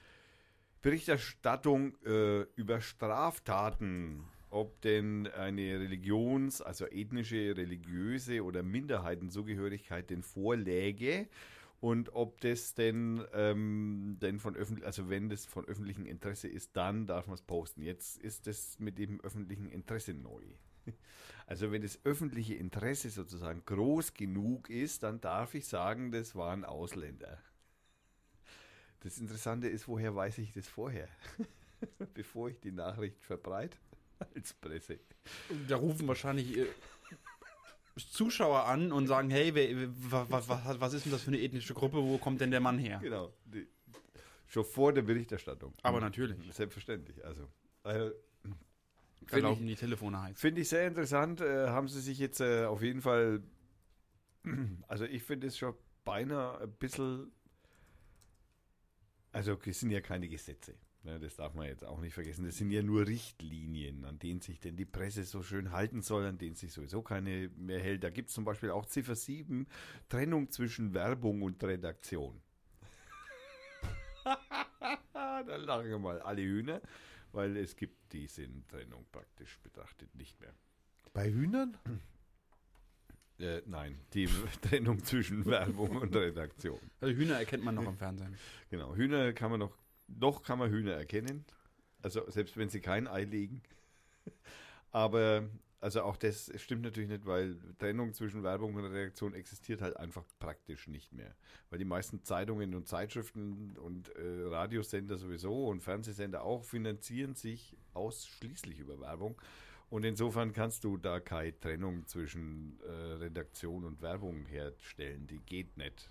A: Berichterstattung äh, über Straftaten, ob denn eine Religions-, also ethnische, religiöse oder Minderheitenzugehörigkeit denn vorläge und ob das denn, ähm, denn von öffentlich, also wenn das von öffentlichem Interesse ist, dann darf man es posten. Jetzt ist das mit dem öffentlichen Interesse neu. [laughs] Also wenn das öffentliche Interesse sozusagen groß genug ist, dann darf ich sagen, das waren Ausländer. Das Interessante ist, woher weiß ich das vorher? [laughs] Bevor ich die Nachricht verbreite [laughs] als Presse.
C: Da rufen wahrscheinlich äh, Zuschauer an und sagen, hey, wer, was, was, was ist denn das für eine ethnische Gruppe? Wo kommt denn der Mann her?
A: Genau. Die, schon vor der Berichterstattung.
C: Aber natürlich.
A: Selbstverständlich. Also, also finde ich,
C: die Telefone heiß.
A: find ich sehr interessant. Äh, haben sie sich jetzt äh, auf jeden Fall. [clears throat] Also, ich finde es schon beinahe ein bisschen. Also, es sind ja keine Gesetze. Ne, das darf man jetzt auch nicht vergessen. Das sind ja nur Richtlinien, an denen sich denn die Presse so schön halten soll, an denen sich sowieso keine mehr hält. Da gibt es zum Beispiel auch Ziffer 7, Trennung zwischen Werbung und Redaktion. [laughs] da lachen mal alle Hühner, weil es gibt diese Trennung praktisch betrachtet nicht mehr.
B: Bei Hühnern?
A: Äh, nein, die [laughs] Trennung zwischen [laughs] Werbung und Redaktion.
C: Also Hühner erkennt man noch am Fernsehen.
A: Genau, Hühner kann man noch, noch kann man Hühner erkennen. Also selbst wenn sie kein Ei legen. [laughs] Aber also auch das stimmt natürlich nicht, weil Trennung zwischen Werbung und Redaktion existiert halt einfach praktisch nicht mehr. Weil die meisten Zeitungen und Zeitschriften und äh, Radiosender sowieso und Fernsehsender auch finanzieren sich ausschließlich über Werbung. Und insofern kannst du da keine Trennung zwischen äh, Redaktion und Werbung herstellen. Die geht nicht.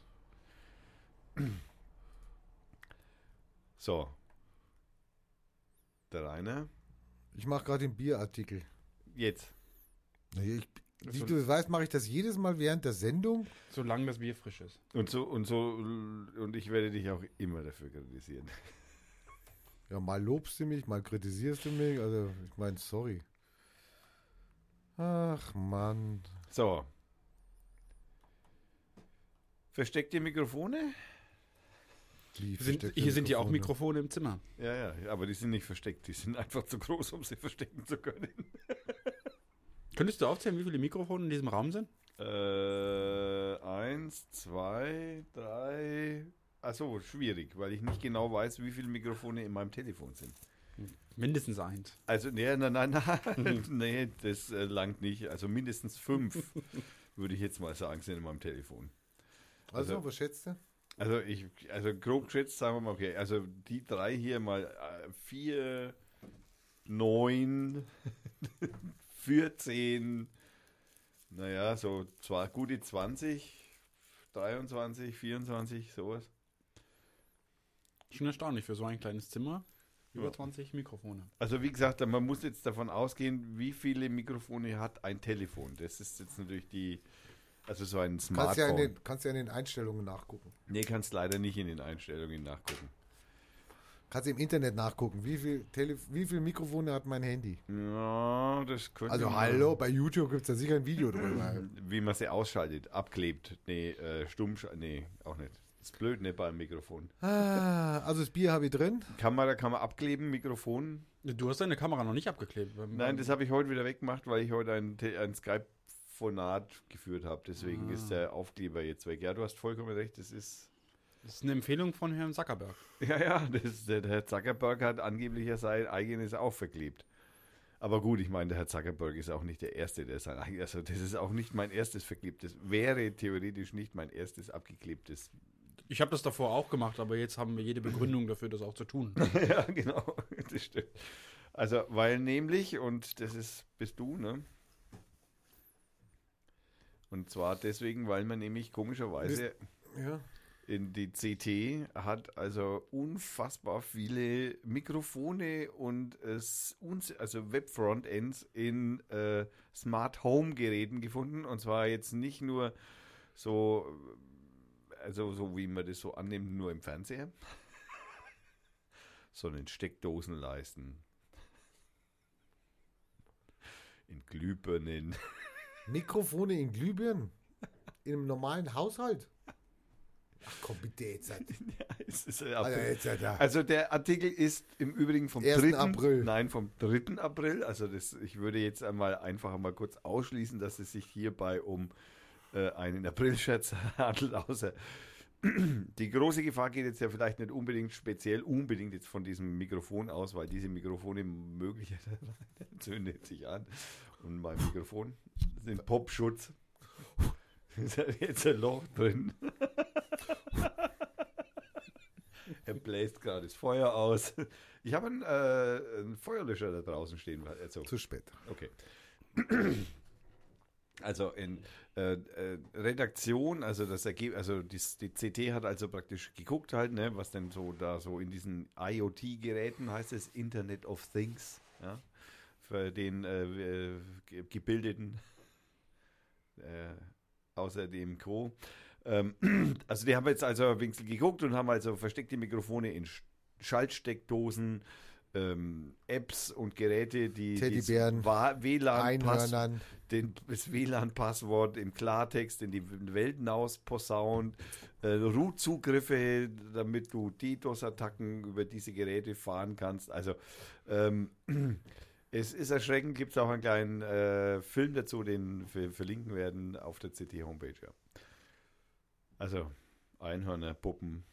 A: [clears throat] So. Der Rainer.
B: Ich mache gerade den Bierartikel.
A: Jetzt.
B: Naja, ich, wie du weißt, mache ich das jedes Mal während der Sendung.
C: Solange das Bier frisch ist.
A: Und so, und so, und ich werde dich auch immer dafür kritisieren.
B: Ja, mal lobst du mich, mal kritisierst du mich. Also, ich meine, sorry. Ach, Mann.
A: So. Versteckte Mikrofone?
B: Die
C: Sind, hier sind ja auch
B: Mikrofone.
C: Mikrofone im Zimmer.
A: Ja, ja, aber die sind nicht versteckt. Die sind einfach zu groß, um sie verstecken zu können. [laughs]
C: Könntest du aufzählen, wie viele Mikrofone in diesem Raum sind?
A: Äh, eins, zwei, drei. Achso, schwierig, weil ich nicht genau weiß, wie viele Mikrofone in meinem Telefon sind.
C: Mindestens eins.
A: Also, nee, nein, nein, nein, nee, das äh, langt nicht. Also mindestens fünf, würde ich jetzt mal sagen, sind in meinem Telefon.
B: Also,
A: Also-
B: was schätzt du?
A: Also ich, also grob geschätzt sagen wir mal, okay, also die drei hier mal äh, vier, 9, 14, [laughs] naja, so zwar gute 20, 23, 24, sowas.
C: Schon erstaunlich für so ein kleines Zimmer. Über
A: Ja.
C: 20 Mikrofone.
A: Also wie gesagt, man muss jetzt davon ausgehen, wie viele Mikrofone hat ein Telefon. Das ist jetzt natürlich die, also so ein
B: Kannst ja,
A: Smartphone.
B: in den, kannst ja in den Einstellungen nachgucken.
A: nee, kannst leider nicht in den Einstellungen nachgucken.
B: Kannst im Internet nachgucken, wie viel, Tele wie viel Mikrofone hat mein Handy.
A: Ja, das könnte
B: Also hallo, bei YouTube gibt es da sicher ein Video drüber.
A: Wie man sie ausschaltet, abklebt. Nee, äh, stumm, nee, auch nicht. Ist blöd, ne, beim Mikrofon.
B: ah, also das Bier habe ich drin.
A: Kamera kann man abkleben, Mikrofon.
C: Du hast deine Kamera noch nicht abgeklebt.
A: Nein, das habe ich heute wieder weggemacht, weil ich heute ein, ein Skype-Phonat geführt habe. Deswegen
C: Ah.
A: ist der Aufkleber jetzt weg. Ja, du hast vollkommen recht, das ist
C: Das ist eine Empfehlung von Herrn Zuckerberg. [laughs]
A: Ja, ja, das, der, der Herr Zuckerberg hat angeblich ja sein eigenes auch verklebt. Aber gut, ich meine, der Herr Zuckerberg ist auch nicht der Erste, der sein eigenes, also das ist auch nicht mein erstes verklebtes, wäre theoretisch nicht mein erstes abgeklebtes.
C: Ich habe das davor auch gemacht, aber jetzt haben wir jede Begründung dafür, das auch zu tun. [laughs]
A: ja, genau, [laughs] das stimmt. Also, weil nämlich, und das ist, bist du, ne? Und zwar deswegen, weil man nämlich komischerweise
B: Ja.
A: in die CT hat also unfassbar viele Mikrofone und also Web-Frontends in äh, Smart Home Geräten gefunden und zwar jetzt nicht nur so also so wie man das so annimmt nur im Fernseher sondern in Steckdosenleisten in Glühbirnen
B: Mikrofone in Glühbirnen? In einem normalen Haushalt? Ach komm, bitte jetzt. [laughs] halt. Also jetzt ja da.
A: Also der Artikel ist im Übrigen vom
B: 1.
A: 3.
B: April.
A: Nein, vom 3. April. Also das, ich würde jetzt einmal einfach mal kurz ausschließen, dass es sich hierbei um äh, einen Aprilscherz handelt, außer die große Gefahr geht jetzt ja vielleicht nicht unbedingt speziell unbedingt jetzt von diesem Mikrofon aus, weil diese Mikrofone möglicherweise [laughs] zündet sich an und mein Mikrofon sind Popschutz. Ist ja jetzt ein Loch drin. [laughs] Er bläst gerade das Feuer aus. Ich habe einen, äh, einen Feuerlöscher da draußen stehen. Also,
B: Zu spät.
A: okay. [clears throat] Also in äh, äh, Redaktion, also das Ergebnis, also die, die CT hat also praktisch geguckt halt, ne, was denn so da so in diesen IoT-Geräten heißt es Internet of Things, ja, für den äh, äh, ge- gebildeten äh, außer dem Co. Ähm, [clears throat] also die haben jetzt also wenig geguckt und haben also versteckte Mikrofone in Sch- Schaltsteckdosen, ähm, Apps und Geräte, die
B: Teddybären, Einhörnern.
A: den, das WLAN-Passwort im Klartext in die Welt hinaus posaunt, äh, Root-Zugriffe, damit du DDoS-Attacken über diese Geräte fahren kannst. Also ähm, [clears throat] es ist erschreckend, gibt es auch einen kleinen äh, Film dazu, den wir verlinken werden auf der CT-Homepage. Ja. Also Einhörner, Puppen.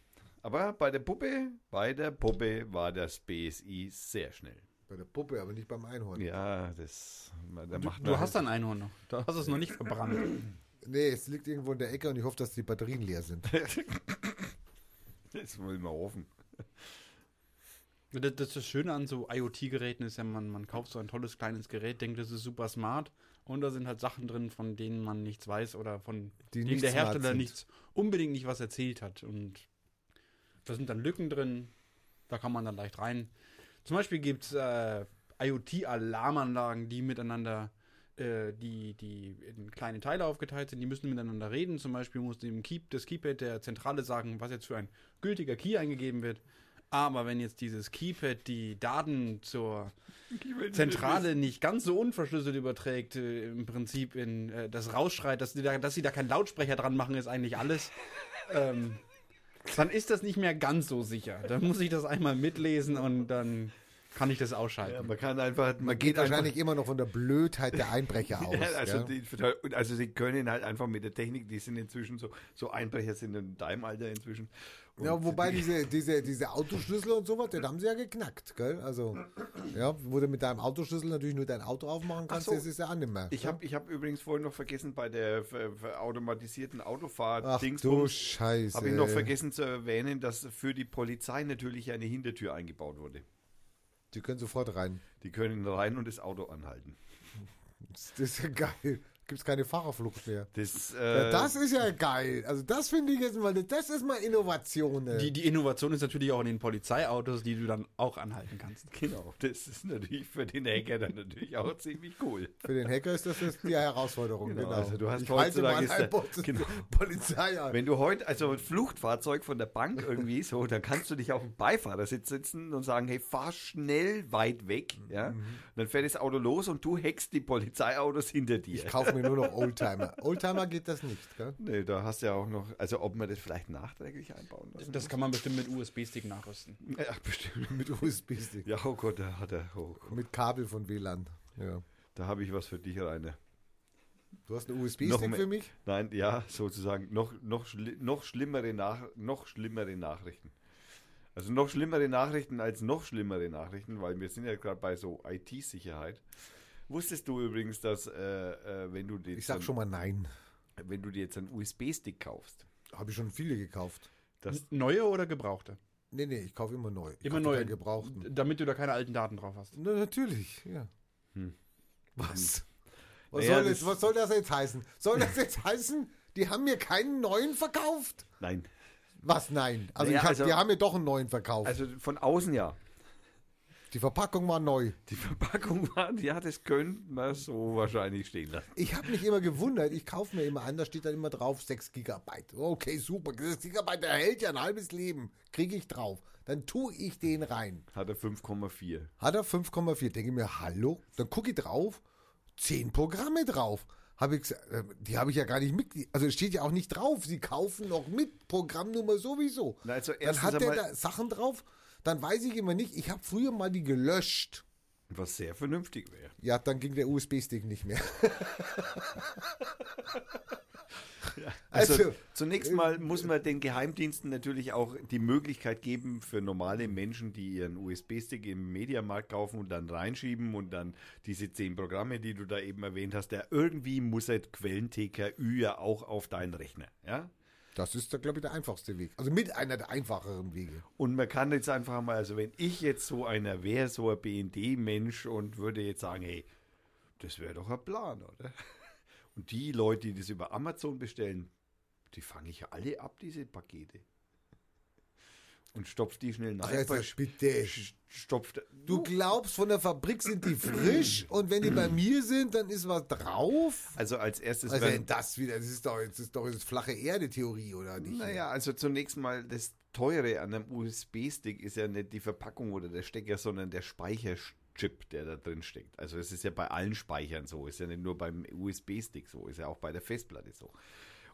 A: Aber bei der Puppe, bei der Puppe war das BSI sehr schnell.
B: Bei der Puppe, aber nicht beim Einhorn.
A: Ja, das da
C: Du,
A: macht
C: du hast ein Einhorn noch. Du hast es noch nicht verbrannt. [clears throat]
B: Nee, es liegt irgendwo in der Ecke und ich hoffe, dass die Batterien leer sind. [laughs]
A: Das wollen wir hoffen.
C: Das, das, das Schöne an so IoT-Geräten ist ja, man, man kauft so ein tolles kleines Gerät, denkt, das ist super smart und da sind halt Sachen drin, von denen man nichts weiß oder von
B: Die
C: denen der Hersteller nichts unbedingt nicht was erzählt hat. Und da sind dann Lücken drin, da kann man dann leicht rein. Zum Beispiel gibt es äh, IoT-Alarmanlagen, die miteinander, äh, die, die in kleine Teile aufgeteilt sind, die müssen miteinander reden. Zum Beispiel muss dem Keep, das Keypad der Zentrale sagen, was jetzt für ein gültiger Key eingegeben wird. Aber wenn jetzt dieses Keypad die Daten zur Zentrale nicht ganz so unverschlüsselt überträgt, äh, im Prinzip in äh, das rausschreit, dass, die da, dass sie da keinen Lautsprecher dran machen, ist eigentlich alles. [laughs] ähm, dann ist das nicht mehr ganz so sicher. Dann muss ich das einmal mitlesen und dann kann ich das ausschalten.
A: Ja, man kann einfach.
B: Man geht wahrscheinlich immer noch von der Blödheit der Einbrecher [laughs] aus.
A: Ja, also,
B: ja?
A: Die, also sie können halt einfach mit der Technik, die sind inzwischen so, so Einbrecher sind in deinem Alter inzwischen. Und
B: Ja, wobei
A: die,
B: diese, diese, diese Autoschlüssel und sowas, den haben sie ja geknackt, gell? Also, ja, wo du mit deinem Autoschlüssel natürlich nur dein Auto aufmachen kannst,
A: so.
B: das ist ja mehr.
A: ich habe ich hab übrigens vorhin noch vergessen, bei der automatisierten Autofahrt
B: Ach du Scheiße.
A: habe ich noch vergessen zu erwähnen, dass für die Polizei natürlich eine Hintertür eingebaut wurde.
B: Die können sofort rein.
A: Die können rein und das Auto anhalten.
B: Das ist ja geil. Gibt es keine Fahrerflucht mehr.
A: Das,
B: Ja,
A: äh,
B: das ist ja geil. Also das finde ich jetzt mal, das ist mal Innovation. ne?
C: Die, die Innovation ist natürlich auch in den Polizeiautos, die du dann auch anhalten kannst.
A: Genau, das ist natürlich für den Hacker dann natürlich auch ziemlich cool.
B: Für den Hacker ist das jetzt die Herausforderung.
A: Genau,
B: Genau.
A: also du hast
B: ich halte mal
A: heutzutage
B: ein
A: ist der- genau.
B: Polizei an.
A: Wenn du heute, also ein Fluchtfahrzeug von der Bank irgendwie so, dann kannst du dich auf dem Beifahrersitz sitzen und sagen, hey, fahr schnell weit weg, ja.
B: Mhm.
A: Dann fährt das Auto los und du hackst die Polizeiautos hinter dir.
B: Ich kaufe mir nur noch Oldtimer. Oldtimer geht das nicht, gell?
A: Nee, da hast du ja auch noch, also ob man das vielleicht nachträglich einbauen lassen
C: Das kann man bestimmt mit USB-Stick nachrüsten.
A: Ja, bestimmt.
B: Mit USB-Stick.
A: Ja, oh Gott, da hat er, oh Gott.
B: Mit Kabel von WLAN. Ja.
A: da habe ich was für dich, Rainer.
B: Du hast einen USB-Stick für mich?
A: Nein, ja, sozusagen noch, noch, schli noch, schlimmere Nach noch schlimmere Nachrichten. Also noch schlimmere Nachrichten als noch schlimmere Nachrichten, weil wir sind ja gerade bei so IT-Sicherheit. Wusstest du übrigens, dass äh, äh, wenn du dir
B: Ich sag
A: jetzt
B: schon mal nein.
A: einen- wenn du dir jetzt einen USB-Stick kaufst,
B: Habe ich schon viele gekauft.
A: dass
C: Neue oder gebrauchte?
B: Nee, nee, ich kaufe immer neu. Ich
C: Immer
B: keinen gebrauchten.
C: Damit du da keine alten Daten drauf hast.
B: Na, natürlich, ja.
A: Hm.
B: Was? Was,
A: Naja,
B: soll
A: das-
B: das, was soll das jetzt heißen? Soll das jetzt heißen, die haben mir keinen neuen verkauft?
A: nein,
B: Was, nein? Also,
A: Naja,
B: ich hab,
A: also-
B: die haben mir doch einen neuen verkauft.
A: also von außen ja.
B: Die Verpackung war neu.
A: Die Verpackung war, ja, das könnte man so wahrscheinlich stehen lassen.
B: Ich habe mich immer gewundert, ich kaufe mir immer an, da steht dann immer drauf 6 Gigabyte. Okay, super, 6 Gigabyte, der hält ja ein halbes Leben. Kriege ich drauf. Dann tue ich den rein.
A: Hat er 5,4.
B: Hat er 5,4. Denke mir, hallo? Dann gucke ich drauf, 10 Programme drauf. Habe ich äh, die habe ich ja gar nicht mit. Also es steht ja auch nicht drauf. Sie kaufen noch mit Programmnummer sowieso.
A: Na, also
B: dann hat der
A: einmal-
B: da Sachen drauf. Dann weiß ich immer nicht. Ich habe früher mal die gelöscht.
A: Was sehr vernünftig wäre.
B: Ja, dann ging der USB-Stick nicht mehr. [laughs]
A: Also,
B: Also,
A: zunächst mal muss man den Geheimdiensten natürlich auch die Möglichkeit geben für normale Menschen, die ihren USB-Stick im Mediamarkt kaufen und dann reinschieben und dann diese zehn Programme, die du da eben erwähnt hast, der irgendwie muss halt Quellen-TKÜ ja auch auf deinen Rechner, ja?
B: Das ist, glaube ich, der einfachste Weg. Also mit einer der einfacheren Wege.
A: Und man kann jetzt einfach mal, also wenn ich jetzt so einer wäre, so ein BND-Mensch und würde jetzt sagen, hey, das wäre doch ein Plan, oder? [laughs] Und die Leute, die das über Amazon bestellen, die fange ich ja alle ab, diese Pakete. Und stopf die schnell nach.
B: Ach, jetzt das bitte.
A: Stopft.
B: Du glaubst, von der Fabrik sind die frisch [clears throat] und wenn die bei mir sind, dann ist was drauf?
A: Also als erstes. Werden-
B: denn das wieder? Das ist doch, das ist doch das flache Erde-Theorie, oder nicht?
A: Naja, also zunächst mal, das Teure an einem USB-Stick ist ja nicht die Verpackung oder der Stecker, sondern der Speicherchip, der da drin steckt. Also es ist ja bei allen Speichern so, ist ja nicht nur beim USB-Stick so, ist ja auch bei der Festplatte so.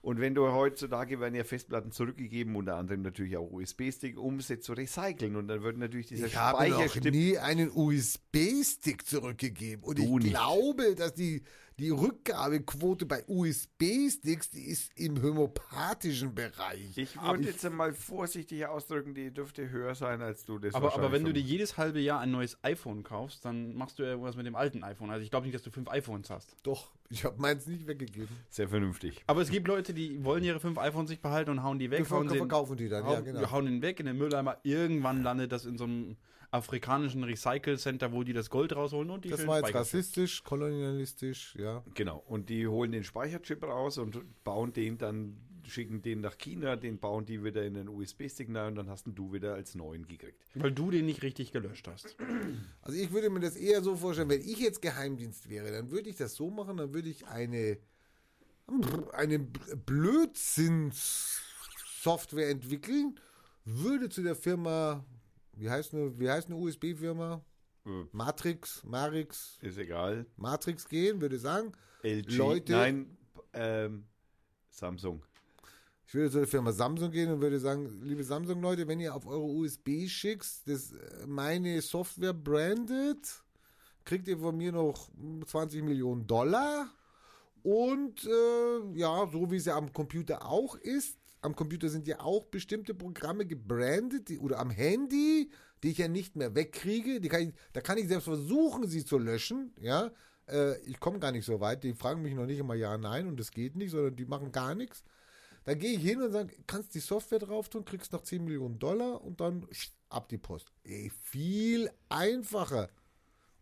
A: Und wenn du heutzutage werden ja Festplatten zurückgegeben, unter anderem natürlich auch USB-Stick, um sie zu recyceln. Und dann wird natürlich dieser
B: Ich habe noch nie einen USB-Stick zurückgegeben. Und
A: Du
B: ich
A: nicht.
B: glaube, dass die, die Rückgabequote bei USB-Sticks, die ist im homöopathischen Bereich.
A: Ich würde jetzt einmal vorsichtig ausdrücken, die dürfte höher sein, als du das
C: Aber, aber wenn du dir jedes halbe Jahr ein neues iPhone kaufst, dann machst du ja irgendwas mit dem alten iPhone. Also ich glaube nicht, dass du fünf iPhones hast.
B: Doch, ich habe meins nicht weggegeben.
A: Sehr vernünftig.
C: Aber es gibt Leute, die wollen ihre fünf iPhones sich behalten und hauen die weg. In-
B: verkaufen die dann, ja,
C: hauen,
B: genau.
C: hauen ihn weg in den Mülleimer. Irgendwann landet das in so einem afrikanischen Recycle-Center, wo die das Gold rausholen und die
B: Das war jetzt rassistisch, kolonialistisch, ja.
A: Genau. Und die holen den Speicherchip raus und bauen den dann, schicken den nach China, den bauen die wieder in den USB-Stick rein und dann hast du wieder als neuen gekriegt.
C: Weil du den nicht richtig gelöscht hast.
B: Also ich würde mir das eher so vorstellen, wenn ich jetzt Geheimdienst wäre, dann würde ich das so machen, dann würde ich eine, eine Blödsinns-Software entwickeln, würde zu der Firma, wie heißt eine, wie heißt eine USB-Firma?
A: Äh,
B: Matrix, Marix,
A: Ist egal.
B: Matrix gehen, würde sagen,
A: LG.
B: Leute-
A: Nein, ähm, Samsung.
B: ich würde zu der Firma Samsung gehen und würde sagen, liebe Samsung-Leute, wenn ihr auf eure USB-Sticks das, äh, meine Software brandet, kriegt ihr von mir noch 20 Millionen Dollar. Und äh, ja, so wie es ja am Computer auch ist, am Computer sind ja auch bestimmte Programme gebrandet die, oder am Handy, die ich ja nicht mehr wegkriege. Die kann ich, da kann ich selbst versuchen, sie zu löschen. Ja, äh, ich komme gar nicht so weit. Die fragen mich noch nicht immer ja, nein und das geht nicht, sondern die machen gar nichts. Dann gehe ich hin und sage, kannst die Software drauf tun, kriegst noch 10 Millionen Dollar und dann ab die Post. Ey, viel einfacher.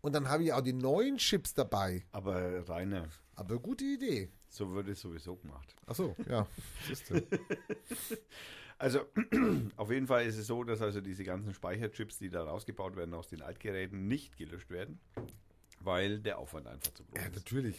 B: Und dann habe ich auch die neuen Chips dabei.
A: Aber Rainer,
B: Aber gute Idee.
A: So wird es sowieso gemacht.
B: Ach so, ja. [laughs]
A: Also [clears throat] auf jeden Fall ist es so, dass also diese ganzen Speicherchips, die da rausgebaut werden aus den Altgeräten, nicht gelöscht werden, weil der Aufwand einfach zu groß
B: ja,
A: ist.
B: natürlich.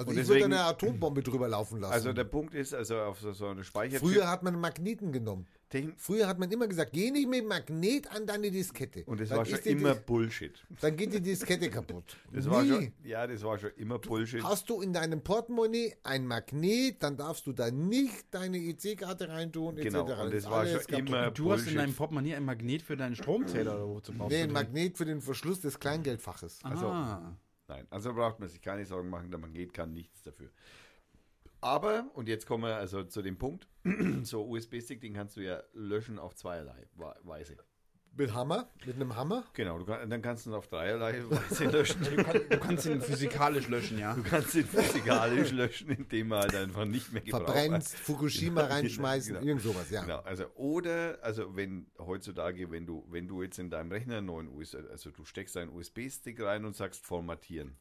B: Also
A: Und
B: ich würde
A: deswegen-
B: eine Atombombe drüber laufen lassen.
A: Also der Punkt ist, also auf so, so eine Speicherchip...
B: Früher hat man Magneten genommen.
A: Techn-
B: Früher hat man immer gesagt, geh nicht mit dem Magnet an deine Diskette.
A: und das
B: Dann
A: war schon immer
B: Dis-
A: Bullshit.
B: Dann geht die Diskette kaputt. [laughs]
A: Das war
B: Nie.
A: schon, ja, das war schon immer Bullshit.
B: Hast du in deinem Portemonnaie ein Magnet, dann darfst du da nicht deine EC-Karte reintun,
A: Genau,
B: etc.
A: und das
B: ist
A: war schon
B: kaputt.
A: immer
C: Du hast in
A: Bullshit.
C: deinem Portemonnaie ein Magnet für deinen Stromzähler oder wo zu brauchen.
B: Nee, ein Magnet für den Verschluss des Kleingeldfaches.
A: Also,
C: Ah.
A: Nein, also braucht man sich keine Sorgen machen, der Magnet kann nichts dafür. Aber, und jetzt kommen wir also zu dem Punkt, [clears throat] so USB-Stick, den kannst du ja löschen auf zweierlei Weise.
B: Mit Hammer? Mit einem Hammer?
A: Genau, du kann, dann kannst du ihn auf dreierlei [laughs] Weise löschen.
C: Du, kann, du kannst ihn physikalisch löschen, ja.
A: Du kannst ihn physikalisch löschen, indem man halt einfach nicht mehr gebraucht
B: Verbrennst, Fukushima
A: Genau,
B: reinschmeißen,
A: genau.
B: irgend sowas, ja.
A: Genau, also oder, also wenn heutzutage, wenn du, wenn du jetzt in deinem Rechner einen neuen USB, also du steckst einen USB-Stick rein und sagst formatieren,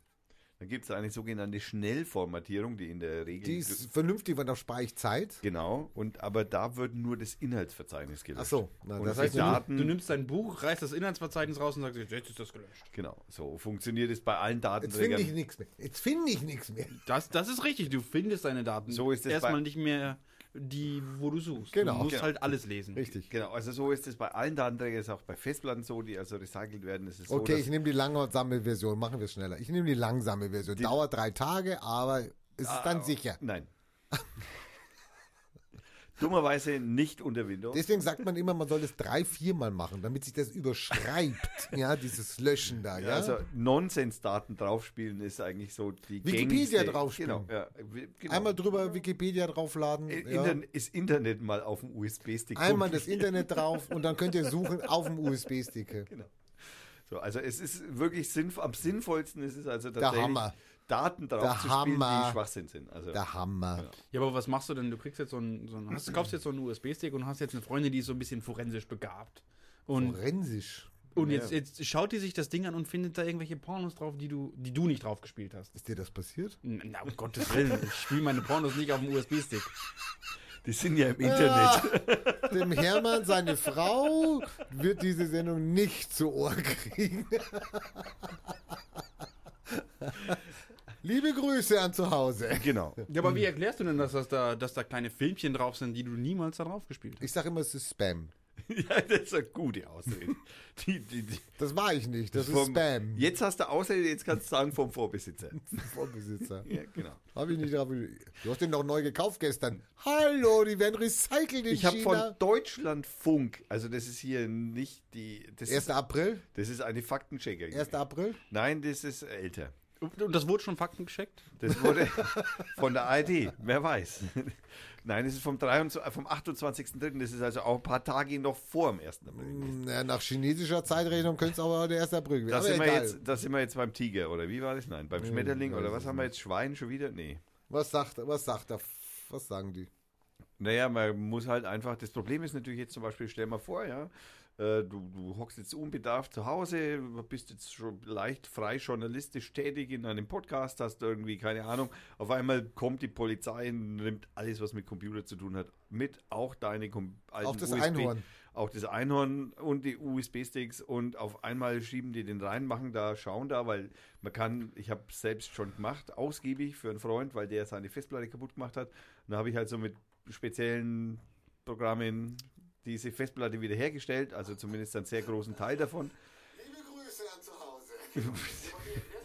A: dann gibt es eine sogenannte Schnellformatierung, die in der Regel
B: Die ist vernünftig, weil da spare ich Zeit.
A: genau, und aber da wird nur das Inhaltsverzeichnis gelöscht.
B: Ach so, na,
A: und
B: das heißt, du-
A: Daten,
C: Du nimmst dein Buch, reißt das Inhaltsverzeichnis raus und sagst, jetzt ist das gelöscht.
A: genau, so funktioniert es bei allen
B: Jetzt finde
A: Datenträgern.
B: ich nichts mehr. Jetzt finde ich nichts mehr.
C: Das, das ist richtig, du findest deine Daten.
A: So ist es
C: Erstmal
A: bei-
C: nicht mehr die, wo du suchst.
B: Genau.
C: Du musst
A: Genau.
C: halt alles lesen.
B: Richtig.
A: Genau, also so ist es bei allen Datenträgern, ist auch bei Festplatten so, die also recycelt werden. Es ist so,
B: Okay,
A: dass-
B: ich nehme die langsame Version, machen wir es schneller. Ich nehme die langsame Version. Dauert drei Tage, aber es ist
A: Ah,
B: dann sicher.
A: Nein. [laughs] Dummerweise nicht unter Windows.
B: Deswegen sagt man immer, man soll es drei, viermal machen, damit sich das überschreibt. [laughs] ja, dieses Löschen da, ja.
A: Ja, also Nonsensdaten draufspielen ist eigentlich so die
B: Wikipedia
A: gängigste-
B: draufspielen.
A: Genau, ja, genau.
B: Einmal drüber Wikipedia draufladen.
A: I-
B: ja.
A: Internet, ist Internet mal auf dem USB-Stick.
B: Einmal das Internet drauf und dann könnt ihr [laughs] suchen auf dem USB-Stick.
A: Genau. So, also es ist wirklich sinnvoll, am sinnvollsten ist es also
B: Der
A: tatsächlich
B: Hammer.
A: Daten drauf zu spielen,
B: Hammer.
A: die Schwachsinn sind. Also,
B: Der Hammer.
C: Ja, aber was machst du denn? Du kriegst jetzt so einen, so einen hast, du kaufst jetzt so einen USB-Stick und hast jetzt eine Freundin, die ist so ein bisschen forensisch begabt. Und,
B: Forensisch.
C: und jetzt, jetzt schaut die sich das Ding an und findet da irgendwelche Pornos drauf, die du, die du nicht drauf gespielt hast.
B: Ist dir das passiert?
C: Na, um Gottes Willen, ich spiele meine Pornos nicht auf dem USB-Stick.
A: die sind ja im Internet.
B: Dem Hermann, seine Frau, wird diese Sendung nicht zu Ohr kriegen. [laughs] Liebe Grüße an zu Hause.
A: Genau.
C: Ja, aber wie erklärst du denn, dass, das da, dass da kleine Filmchen drauf sind, die du niemals da drauf gespielt hast?
B: Ich sage immer, es ist Spam. [laughs]
A: ja, das ist eine gute Ausrede. Die, die, die,
B: Das war ich nicht, das ist
A: vom-
B: Spam.
A: Jetzt hast du Ausrede, jetzt kannst du sagen vom Vorbesitzer. [laughs]
B: Vorbesitzer.
A: Ja, genau.
B: Habe ich nicht drauf. Du hast den doch neu gekauft gestern. Hallo, die werden recycelt in
A: Ich habe von Deutschlandfunk, also das ist hier nicht die, das
B: 1.
A: ist,
B: April?
A: das ist eine Faktenchecker.
B: 1. April?
A: Nein, das ist älter.
C: Und das wurde schon Fakten gescheckt?
A: Das wurde [laughs] von der ARD, wer weiß. Nein, das ist vom, 23, vom 28.03., das ist also auch ein paar Tage noch vor dem 1. April.
B: Na, nach chinesischer Zeitrechnung könnte es aber der 1. April werden.
A: Da sind, wir jetzt, da sind wir jetzt beim Tiger, oder wie war das? Nein, beim Schmetterling, oder was haben wir jetzt? Schwein schon wieder? Nee.
B: Was sagt, was sagt er? Was sagen die?
A: Naja, man muss halt einfach, das Problem ist natürlich jetzt zum Beispiel, stell mal vor, ja, äh, du, du hockst jetzt unbedarft zu Hause, bist jetzt schon leicht frei journalistisch tätig in einem Podcast, hast irgendwie, keine Ahnung, auf einmal kommt die Polizei und nimmt alles, was mit Computer zu tun hat, mit, auch deine kom-
B: Auch das
A: USB
B: Einhorn.
A: Auch das Einhorn und die USB-Sticks und auf einmal schieben die den rein, machen da, schauen da, weil man kann, ich habe selbst schon gemacht, ausgiebig für einen Freund, weil der seine Festplatte kaputt gemacht hat. Und da habe ich halt so mit speziellen Programmen diese Festplatte wiederhergestellt, also zumindest einen sehr großen Teil davon.
B: Liebe Grüße an zu Hause. [laughs]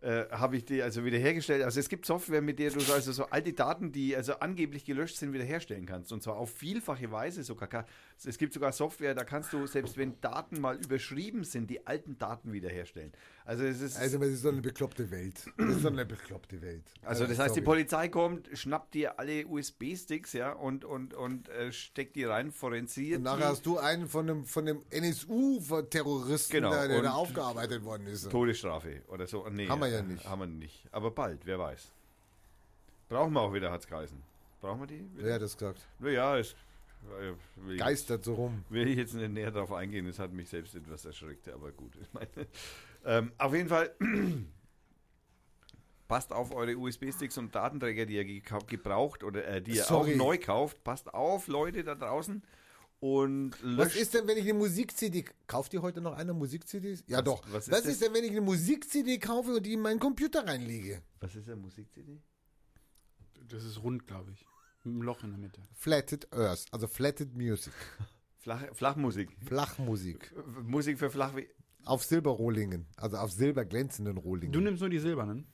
A: äh, habe ich die also wiederhergestellt. Also es gibt Software, mit der du so- also so alte Daten, die also angeblich gelöscht sind, wiederherstellen kannst. Und zwar auf vielfache Weise sogar. Es gibt sogar Software, da kannst du, selbst wenn Daten mal überschrieben sind, die alten Daten wiederherstellen. Also es ist.
B: Also, das ist so eine bekloppte Welt. Das ist so eine bekloppte Welt.
A: Also das heißt, die. Polizei kommt, schnappt dir alle USB-Sticks, ja, und, und, und äh, steckt die rein, forensiert
B: Und
A: die.
B: nachher hast du einen von dem, von dem NSU-Terroristen,
A: Genau,
B: der
A: und-
B: da aufgearbeitet worden ist.
A: Todesstrafe oder so. Nee,
B: Haben wir ja nicht.
A: Haben wir nicht. Aber bald, wer weiß. Brauchen wir auch wieder, hat's geheißen. Brauchen wir die?
B: Wer hat das gesagt?
A: Naja, ist. äh,
B: Geistert so rum.
A: Will ich jetzt nicht näher darauf eingehen, das hat mich selbst etwas erschreckt, aber gut. Ich meine, ähm, auf jeden Fall [clears throat] passt auf eure USB-Sticks und Datenträger, die ihr gebraucht oder äh, die ihr
B: Sorry.
A: auch neu kauft. Passt auf, Leute da draußen. Und
B: Was
A: löscht.
B: ist denn, wenn ich eine Musik-CD... Kauft ihr heute noch eine Musik-CDs? Ja
A: Was-
B: doch.
A: was
B: Was,
A: ist
B: ist,
A: das?
B: denn, wenn ich eine Musik-CD kaufe und die in meinen Computer reinlege?
A: Was ist eine Musik-CD?
C: Das ist rund, glaube ich. Mit einem Loch in der Mitte.
B: Flatted Earth, also Flatted Music. [laughs]
A: Flach, Flachmusik.
B: Flachmusik.
A: Musik für Flach.
B: Auf Silberrohlingen, also auf silberglänzenden Rohlingen.
C: Du nimmst nur die silbernen.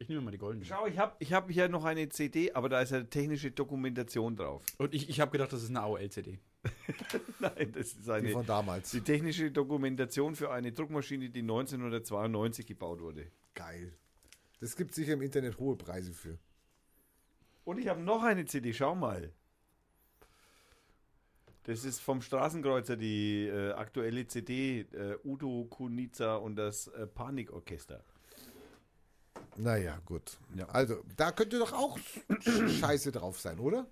C: Ich nehme mal die goldenen.
A: Schau, ich habe ich hab hier noch eine CD, aber da ist eine technische Dokumentation drauf.
C: Und ich, ich habe gedacht, das ist eine AOL-CD. [laughs]
A: Nein, das ist
B: die
A: eine.
B: von damals.
A: Die technische Dokumentation für eine Druckmaschine, die 1992 gebaut wurde.
B: Geil. Das gibt sicher im Internet hohe Preise für.
A: Und ich habe noch eine CD, schau mal. Das ist vom Straßenkreuzer die äh, aktuelle CD, äh, Udo Kunica und das äh, Panikorchester.
B: Naja, gut.
A: Ja.
B: Also, da könnte doch auch Scheiße drauf sein, oder?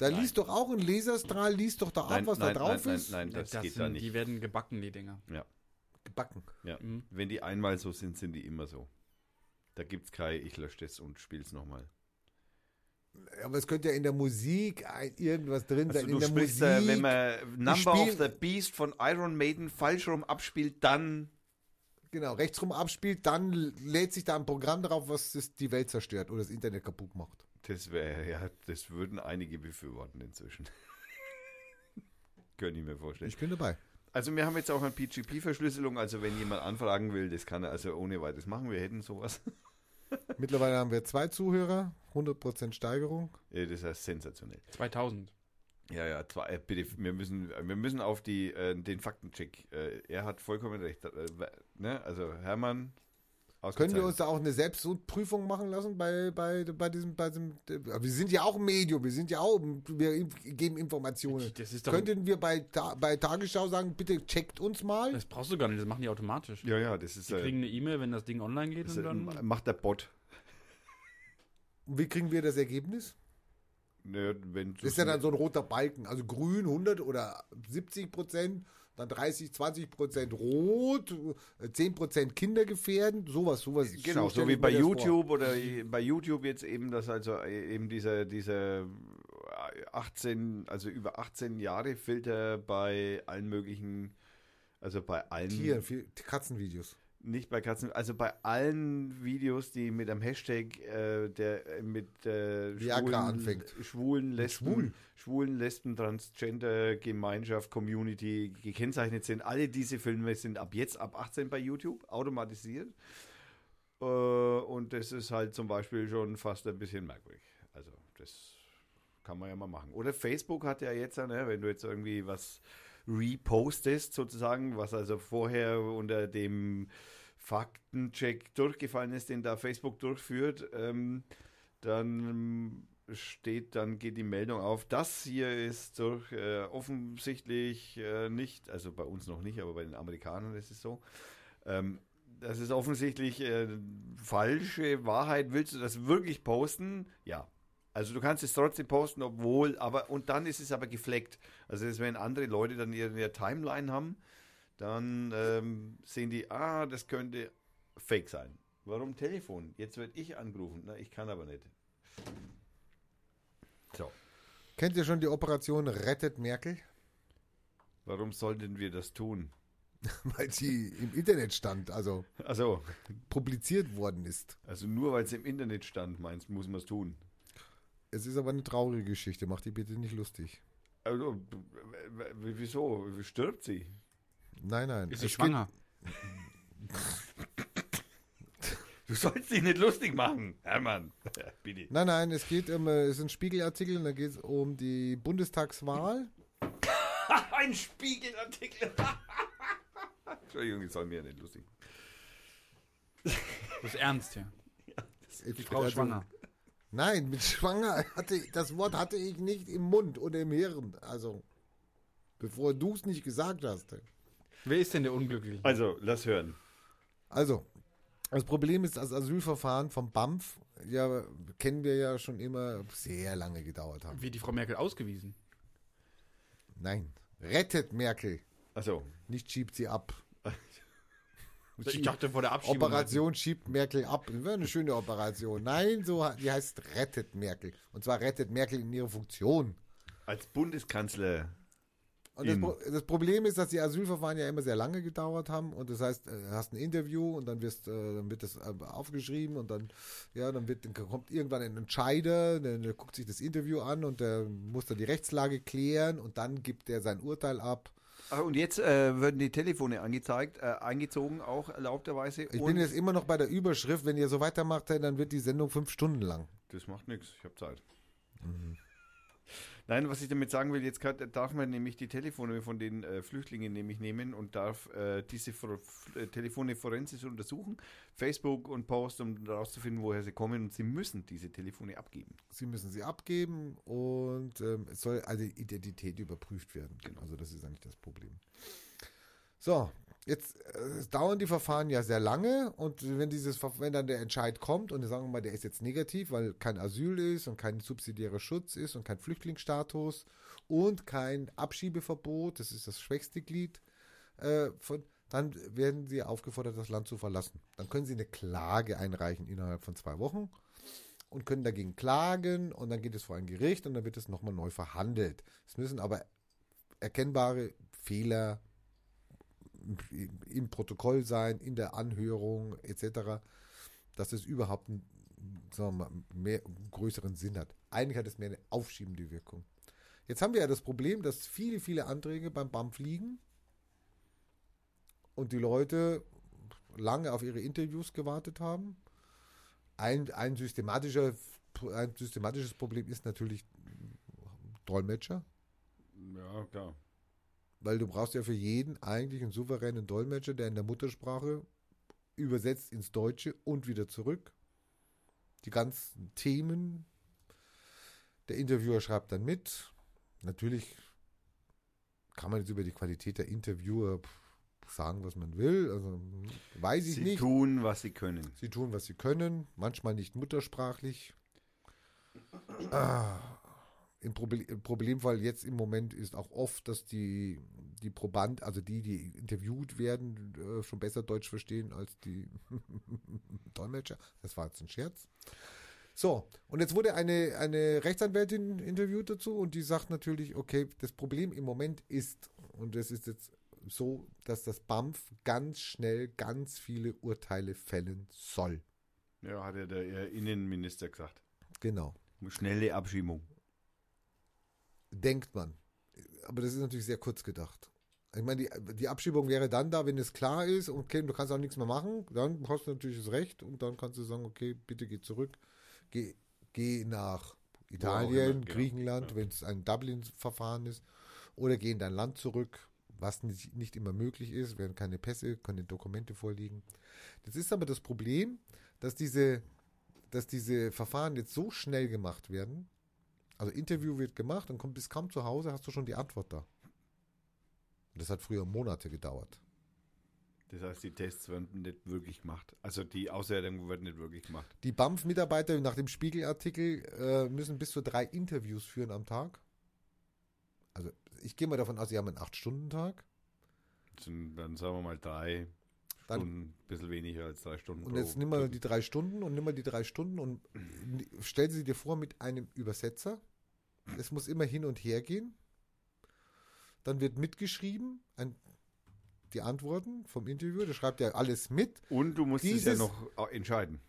B: Da liest doch auch ein Laserstrahl, liest doch da ab, was da drauf
A: nein,
B: ist.
A: Nein, nein, das, geht
C: sind,
A: da nicht.
C: Die werden gebacken, die Dinger.
A: ja,
B: Gebacken.
A: ja.
C: Mhm.
A: Wenn die einmal so sind, sind die immer so. Da gibt es kein, ich lösche das und spiel's nochmal.
B: Aber es könnte ja in der Musik irgendwas drin
A: Also
B: sein.
A: du
B: in der
A: sprichst,
B: Musik.
A: wenn man Number of the Beast von Iron Maiden falsch rum abspielt, dann
B: genau, rechtsrum abspielt, dann lädt sich da ein Programm drauf, was das, die Welt zerstört oder das Internet kaputt macht.
A: Das wäre, ja, das würden einige befürworten inzwischen. [laughs] Könnte ich mir vorstellen.
B: Ich bin dabei.
A: Also wir haben jetzt auch eine PGP-Verschlüsselung, also wenn jemand anfragen will, das kann er also ohne weiteres machen. Wir hätten sowas. [laughs]
B: Mittlerweile haben wir zwei Zuhörer, 100% Steigerung.
A: Ja, das heißt sensationell.
C: 2000.
A: Ja, ja, zwar, äh, bitte, wir müssen, wir müssen auf die, äh, den Faktencheck. Äh, er hat vollkommen recht. Äh, ne? Also Hermann,
B: Können wir uns da auch eine Selbstprüfung machen lassen bei, bei, bei diesem, bei diesem, wir sind ja auch ein Medium, wir sind ja auch, wir geben Informationen.
C: Das ist doch-
B: Könnten wir bei, bei Tagesschau sagen, bitte checkt uns mal?
C: Das brauchst du gar nicht, das machen die automatisch.
A: Ja, ja, das ist,
C: Die
A: äh,
C: kriegen eine E-Mail, wenn das Ding online geht
A: das
C: und
A: äh,
C: dann.
A: macht der Bot.
B: Und wie kriegen wir das Ergebnis?
A: Ne, wenn
B: Das ist ja dann so ein roter Balken, also grün 100 oder 70 Prozent, dann 30, 20 Prozent rot, äh, 10 Prozent kindergefährdend, sowas, sowas.
A: Genau, so
B: stell
A: wie bei
B: das vor.
A: YouTube oder bei YouTube jetzt eben, dass also eben dieser, dieser 18, also über 18 Jahre Filter bei allen möglichen, also bei allen,
B: Tieren, Katzenvideos.
A: Nicht bei Katzen, also bei allen Videos, die mit einem Hashtag, äh, der äh, mit äh, schwulen,
B: anfängt.
A: schwulen, Lesben,
B: Schwul.
A: schwulen, Lesben, Transgender, Gemeinschaft, Community gekennzeichnet sind. Alle diese Filme sind ab jetzt ab 18 bei YouTube automatisiert. Äh, und das ist halt zum Beispiel schon fast ein bisschen merkwürdig. Also das kann man ja mal machen. Oder Facebook hat ja jetzt, ne, wenn du jetzt irgendwie was repostest sozusagen, was also vorher unter dem Faktencheck durchgefallen ist, den da Facebook durchführt, ähm, dann steht, dann geht die Meldung auf, das hier ist durch äh, offensichtlich äh, nicht, also bei uns noch nicht, aber bei den Amerikanern ist es so. Ähm, das ist offensichtlich äh, falsche Wahrheit. Willst du das wirklich posten? Ja. Also du kannst es trotzdem posten, obwohl, aber und dann ist es aber gefleckt. Also das, wenn andere Leute dann ihre, Timeline haben, dann ähm, sehen die, ah, das könnte Fake sein. Warum Telefon? Jetzt werde ich angerufen. Na, ich kann aber nicht. So.
B: Kennt ihr schon die Operation Rettet Merkel?
A: Warum sollten wir das tun? [laughs]
B: Weil sie im Internet stand, also
A: Also,
B: publiziert worden ist.
A: also nur weil es im Internet stand, meinst muss man es tun.
B: Es ist aber eine traurige Geschichte, macht die bitte nicht lustig.
A: Also, wieso? Stirbt sie?
B: Nein, nein.
C: Ist sie
B: Es
C: schwanger? [laughs]
A: Du sollst dich nicht lustig machen, Hermann. [laughs] Bitte.
B: Nein, nein, es geht um, äh, es ist ein Spiegelartikel und da geht es um die Bundestagswahl. [laughs]
A: Ein Spiegelartikel. Entschuldigung, ich soll mir nicht lustig.
C: Das ist ernst hier. Die Frau
B: Also,
C: ist schwanger.
B: Nein, mit schwanger hatte das Wort hatte ich nicht im Mund oder im Hirn. Also bevor du es nicht gesagt hast.
C: Wer ist denn der Unglückliche?
A: Also, lass hören.
B: Also Das Problem ist, das Asylverfahren vom BAMF, ja, kennen wir ja schon immer, sehr lange gedauert haben.
C: Wie die Frau Merkel ausgewiesen.
B: Nein, rettet Merkel,
A: Also,
B: nicht schiebt sie ab. [laughs]
C: Ich dachte vor der Abschiebung.
B: Operation schiebt Merkel ab. Das wäre eine schöne Operation. Nein, so die heißt rettet Merkel. Und zwar rettet Merkel in ihrer Funktion.
A: als Bundeskanzler.
B: Und das, Pro das Problem ist, dass die Asylverfahren ja immer sehr lange gedauert haben. Und das heißt, äh, du hast ein Interview und dann, wirst, äh, dann wird das äh, aufgeschrieben und dann, ja, dann, wird, dann kommt irgendwann ein Entscheider, der, der guckt sich das Interview an und der muss dann die Rechtslage klären und dann gibt er sein Urteil ab.
A: Ach, und jetzt äh, werden die Telefone angezeigt, äh, eingezogen, auch erlaubterweise.
B: Ich
A: und
B: bin jetzt immer noch bei der Überschrift, wenn ihr so weitermacht, dann wird die Sendung fünf Stunden lang.
A: Das macht nichts, ich habe Zeit.
B: Mhm.
A: Nein, was ich damit sagen will, jetzt kann, darf man nämlich die Telefone von den äh, Flüchtlingen nämlich nehmen und darf äh, diese For äh, Telefone forensisch untersuchen, Facebook und Post, um herauszufinden, woher sie kommen und sie müssen diese Telefone abgeben.
B: Sie müssen sie abgeben und ähm, es soll also Identität überprüft werden. Also das ist eigentlich das Problem. So, jetzt äh, dauern die Verfahren ja sehr lange und wenn dieses wenn dann der Entscheid kommt und sagen wir mal, der ist jetzt negativ, weil kein Asyl ist und kein subsidiärer Schutz ist und kein Flüchtlingsstatus und kein Abschiebeverbot, das ist das schwächste Glied äh, von dann werden sie aufgefordert, das Land zu verlassen. Dann können sie eine Klage einreichen innerhalb von zwei Wochen und können dagegen klagen und dann geht es vor ein Gericht und dann wird es nochmal neu verhandelt. Es müssen aber erkennbare Fehler im- Protokoll sein, in der Anhörung etc., dass es überhaupt einen, sagen wir mal, mehr, größeren Sinn hat. Eigentlich hat es mehr eine aufschiebende Wirkung. Jetzt haben wir ja das Problem, dass viele, viele Anträge beim BAMF liegen und die Leute lange auf ihre Interviews gewartet haben. Ein, ein, systematischer, ein systematisches Problem ist natürlich Dolmetscher,
A: Ja, klar.
B: Weil du brauchst ja für jeden eigentlich einen souveränen Dolmetscher, der in der Muttersprache übersetzt ins Deutsche und wieder zurück. Die ganzen Themen. Der Interviewer schreibt dann mit. Natürlich kann man jetzt über die Qualität der Interviewer sagen, was man will. Also weiß ich
A: Sie
B: nicht.
A: tun, was sie können.
B: Sie tun, was sie können, manchmal nicht muttersprachlich. Ah, im, Proble Im Problemfall jetzt im Moment ist auch oft, dass die, die Proband, also die, die interviewt werden, äh, schon besser Deutsch verstehen als die [laughs] Dolmetscher. Das war jetzt ein Scherz. So, und jetzt wurde eine, eine Rechtsanwältin interviewt dazu und die sagt natürlich, okay, das Problem im Moment ist, und das ist jetzt so, dass das BAMF ganz schnell ganz viele Urteile fällen soll.
A: Ja, hat ja der Innenminister gesagt.
B: Genau.
A: Schnelle Abschiebung.
B: Denkt man. Aber das ist natürlich sehr kurz gedacht. Ich meine, die, die Abschiebung wäre dann da, wenn es klar ist, okay, du kannst auch nichts mehr machen, dann hast du natürlich das Recht und dann kannst du sagen, okay, bitte geh zurück, geh, geh nach Italien,
A: immer, genau.
B: Griechenland,
A: Ja.
B: wenn es ein Dublin-Verfahren ist, oder geh in dein Land zurück, was nicht, nicht immer möglich ist, werden keine Pässe, keine Dokumente vorliegen. Das ist aber das Problem, dass diese, dass diese Verfahren jetzt so schnell gemacht werden, also Interview wird gemacht und kommt bis kaum zu Hause, hast du schon die Antwort da. Das hat früher Monate gedauert.
A: Das heißt, die Tests werden nicht wirklich gemacht. Also die Auswertung wird nicht wirklich gemacht.
B: Die BAMF-Mitarbeiter nach dem Spiegelartikel äh, müssen bis zu drei Interviews führen am Tag. Also ich gehe mal davon aus, sie haben einen 8-Stunden-Tag.
A: Das sind dann sagen wir mal drei
B: Dann-
A: Stunden, ein bisschen weniger als drei Stunden.
B: Und jetzt nimm mal die drei Stunden und nimm mal die drei Stunden und stell sie dir vor mit einem Übersetzer. Es muss immer hin und her gehen. Dann wird mitgeschrieben, ein, die Antworten vom Interview, der schreibt ja alles mit.
A: Und du musst es ja
B: Dieses-
A: noch äh, entscheiden.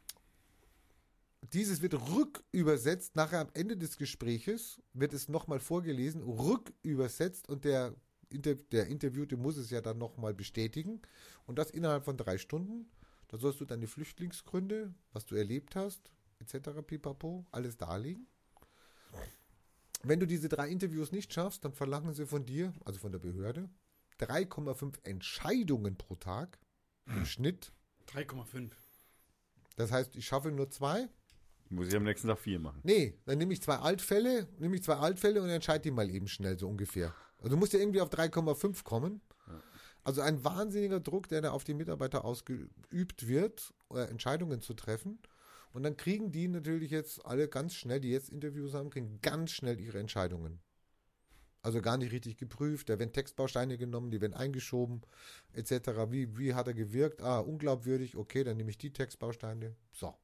B: Dieses wird rückübersetzt. Nachher am Ende des Gespräches wird es nochmal vorgelesen, rückübersetzt und der, der Interviewte muss es ja dann nochmal bestätigen. Und das innerhalb von drei Stunden. Da sollst du deine Flüchtlingsgründe, was du erlebt hast, etc. pipapo, alles darlegen. Wenn du diese drei Interviews nicht schaffst, dann verlangen sie von dir, also von der Behörde, 3,5 Entscheidungen pro Tag im Schnitt.
C: 3,5.
B: Das heißt, ich schaffe nur zwei,
A: Muss ich am nächsten Tag vier machen.
B: Nee, dann nehme ich zwei Altfälle, nehme ich zwei Altfälle und entscheide die mal eben schnell, so ungefähr. Also du musst ja irgendwie auf 3,5 kommen. Also ein wahnsinniger Druck, der da auf die Mitarbeiter ausgeübt wird. äh, Entscheidungen zu treffen. Und dann kriegen die natürlich jetzt alle ganz schnell, die jetzt Interviews haben, kriegen ganz schnell ihre Entscheidungen. Also gar nicht richtig geprüft. Da werden Textbausteine genommen, die werden eingeschoben, etc. Wie, wie hat er gewirkt? Ah, unglaubwürdig. Okay, dann nehme ich die Textbausteine. So.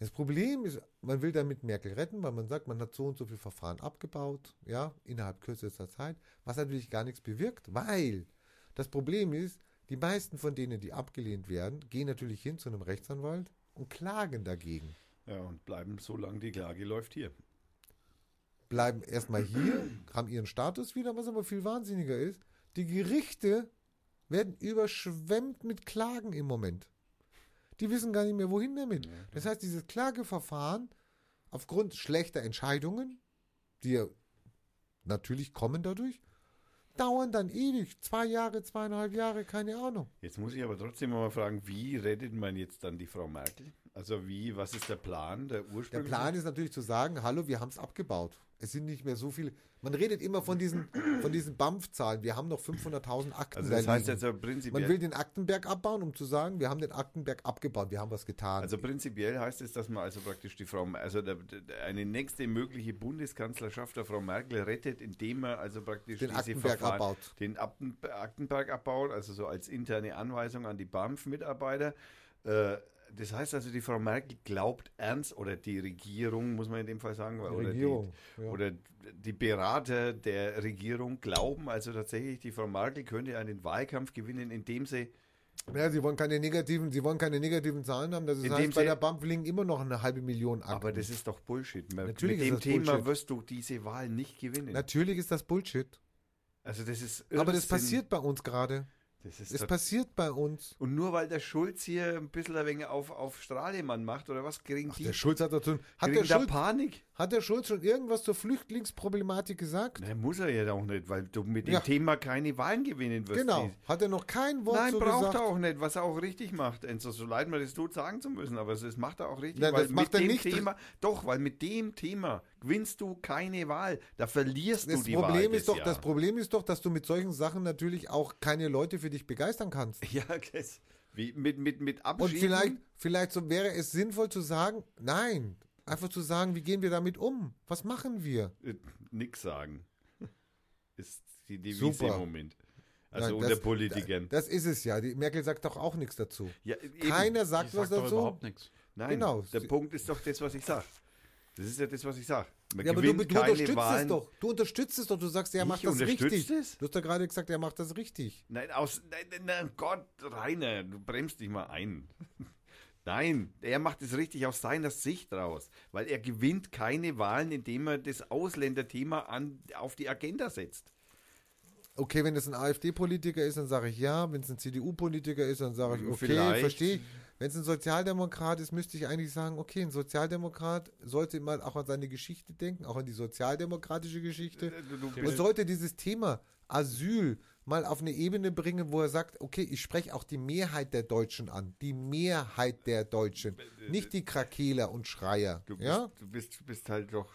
B: Das Problem ist, man will damit Merkel retten, weil man sagt, man hat so und so viel Verfahren abgebaut, ja, innerhalb kürzester Zeit, was natürlich gar nichts bewirkt, weil das Problem ist, die meisten von denen, die abgelehnt werden, gehen natürlich hin zu einem Rechtsanwalt und klagen dagegen.
A: Ja, und bleiben so lange die Klage läuft hier.
B: Bleiben erstmal hier, haben ihren Status wieder, was aber viel wahnsinniger ist. Die Gerichte werden überschwemmt mit Klagen im Moment. Die wissen gar nicht mehr, wohin damit. Das heißt, dieses Klageverfahren aufgrund schlechter Entscheidungen, die ja natürlich kommen dadurch, dauern dann ewig. Zwei Jahre, zweieinhalb Jahre, keine Ahnung.
A: Jetzt muss ich aber trotzdem mal fragen, wie rettet man jetzt dann die Frau Merkel? Also wie, was ist der Plan, der
B: Der
A: Ursprung?
B: Plan ist natürlich zu sagen, hallo, wir haben es abgebaut. Es sind nicht mehr so viele. Man redet immer von diesen, von diesen BAMF-Zahlen. Wir haben noch 500.000 Akten.
A: Also
B: da
A: das heißt jetzt aber
B: Man
A: prinzipiell,
B: will den Aktenberg abbauen, um zu sagen, wir haben den Aktenberg abgebaut, wir haben was getan.
A: also prinzipiell heißt es, dass man also praktisch die Frau, also der, der, eine nächste mögliche Bundeskanzlerschaft der Frau Merkel rettet, indem man also praktisch
B: Den Aktenberg
A: Verfahren-
B: abbaut.
A: den Akten, Aktenberg abbaut, also so als interne Anweisung an die BAMF-Mitarbeiter. Äh, das heißt also, die Frau Merkel glaubt ernst, oder die Regierung, muss man in dem Fall sagen,
B: Die
A: oder,
B: Regierung,
A: die,
B: ja.
A: oder die Berater der Regierung glauben also tatsächlich, die Frau Merkel könnte einen Wahlkampf gewinnen, indem sie
B: ja, sie wollen keine negativen, sie wollen keine negativen Zahlen haben. Das heißt, bei der BAMF liegen immer noch eine halbe Million Akten.
A: Aber das ist doch Bullshit.
B: Natürlich
A: Mit dem Thema
B: Bullshit.
A: wirst du diese Wahl nicht gewinnen.
B: Natürlich ist das Bullshit.
A: Also das ist
B: Aber das
A: Irrsinn.
B: passiert bei uns gerade.
A: Das ist
B: Es
A: tot-
B: passiert bei uns.
A: und nur weil der Schulz hier ein bisschen ein wenig auf, auf Strahlemann macht oder was, kriegen die,
B: Der Schulz hat dazu. Hat
A: kriegen
B: der,
A: da
B: Schulz,
A: Panik?
B: Hat der Schulz schon irgendwas zur Flüchtlingsproblematik gesagt?
A: Nein, muss er ja auch nicht, weil du mit dem
B: Ja.
A: Thema keine Wahlen gewinnen wirst.
B: Genau. Hat er noch kein Wort
A: Nein,
B: zu
A: braucht
B: gesagt?
A: er auch nicht, was er auch richtig macht. Enzo, so leid mir das tut, sagen zu müssen, aber das macht er auch richtig.
B: Nein, das macht
A: mit
B: er
A: dem
B: nicht.
A: Thema, doch, weil mit dem Thema gewinnst du keine Wahl. Da verlierst
B: Das
A: du die
B: Problem
A: Wahl.
B: ist doch,
A: Jahr.
B: das Problem ist doch, dass du mit solchen Sachen natürlich auch keine Leute für dich begeistern kannst. [laughs]
A: Ja, das, wie, mit, mit, mit
B: Und
A: Abschieben.
B: vielleicht, vielleicht so wäre es sinnvoll zu sagen, nein, einfach zu sagen, wie gehen wir damit um? Was machen wir?
A: Äh, nix sagen. [laughs] Ist die Devise
B: Super.
A: im Moment. Also
B: Nein,
A: unter
B: das-
A: Politikern.
B: Das ist es ja. Die Merkel sagt doch auch nichts dazu.
A: ja.
B: Keiner sagt was
C: sagt doch
B: dazu.
C: überhaupt nichts.
A: Nein,
B: genau.
A: der Punkt ist doch das, was ich sage. Das ist ja das, was ich sage.
B: Ja, aber du, du unterstützt
A: Wahlen.
B: es doch. Du unterstützt es doch. Du sagst, er macht das richtig.
A: das?
B: Du hast ja gerade gesagt, er macht das richtig.
A: Nein, aus, nein, nein, nein, Gott, Rainer, du bremst dich mal ein. Nein, er macht es richtig aus seiner Sicht raus, weil er gewinnt keine Wahlen, indem er das Ausländerthema an, auf die Agenda setzt.
B: Okay, wenn es ein AfD-Politiker ist, dann sage ich ja. Wenn es ein CDU-Politiker ist, dann sage ich, okay,
A: Vielleicht.
B: verstehe ich. Wenn es ein Sozialdemokrat ist, müsste ich eigentlich sagen, okay, ein Sozialdemokrat sollte mal auch an seine Geschichte denken, auch an die sozialdemokratische Geschichte.
A: Du
B: Und sollte dieses Thema Asyl mal auf eine Ebene bringen, wo er sagt, okay, ich spreche auch die Mehrheit der Deutschen an. Die Mehrheit der Deutschen. Nicht die Krakeler und Schreier.
A: Du bist,
B: ja?
A: du bist, bist halt doch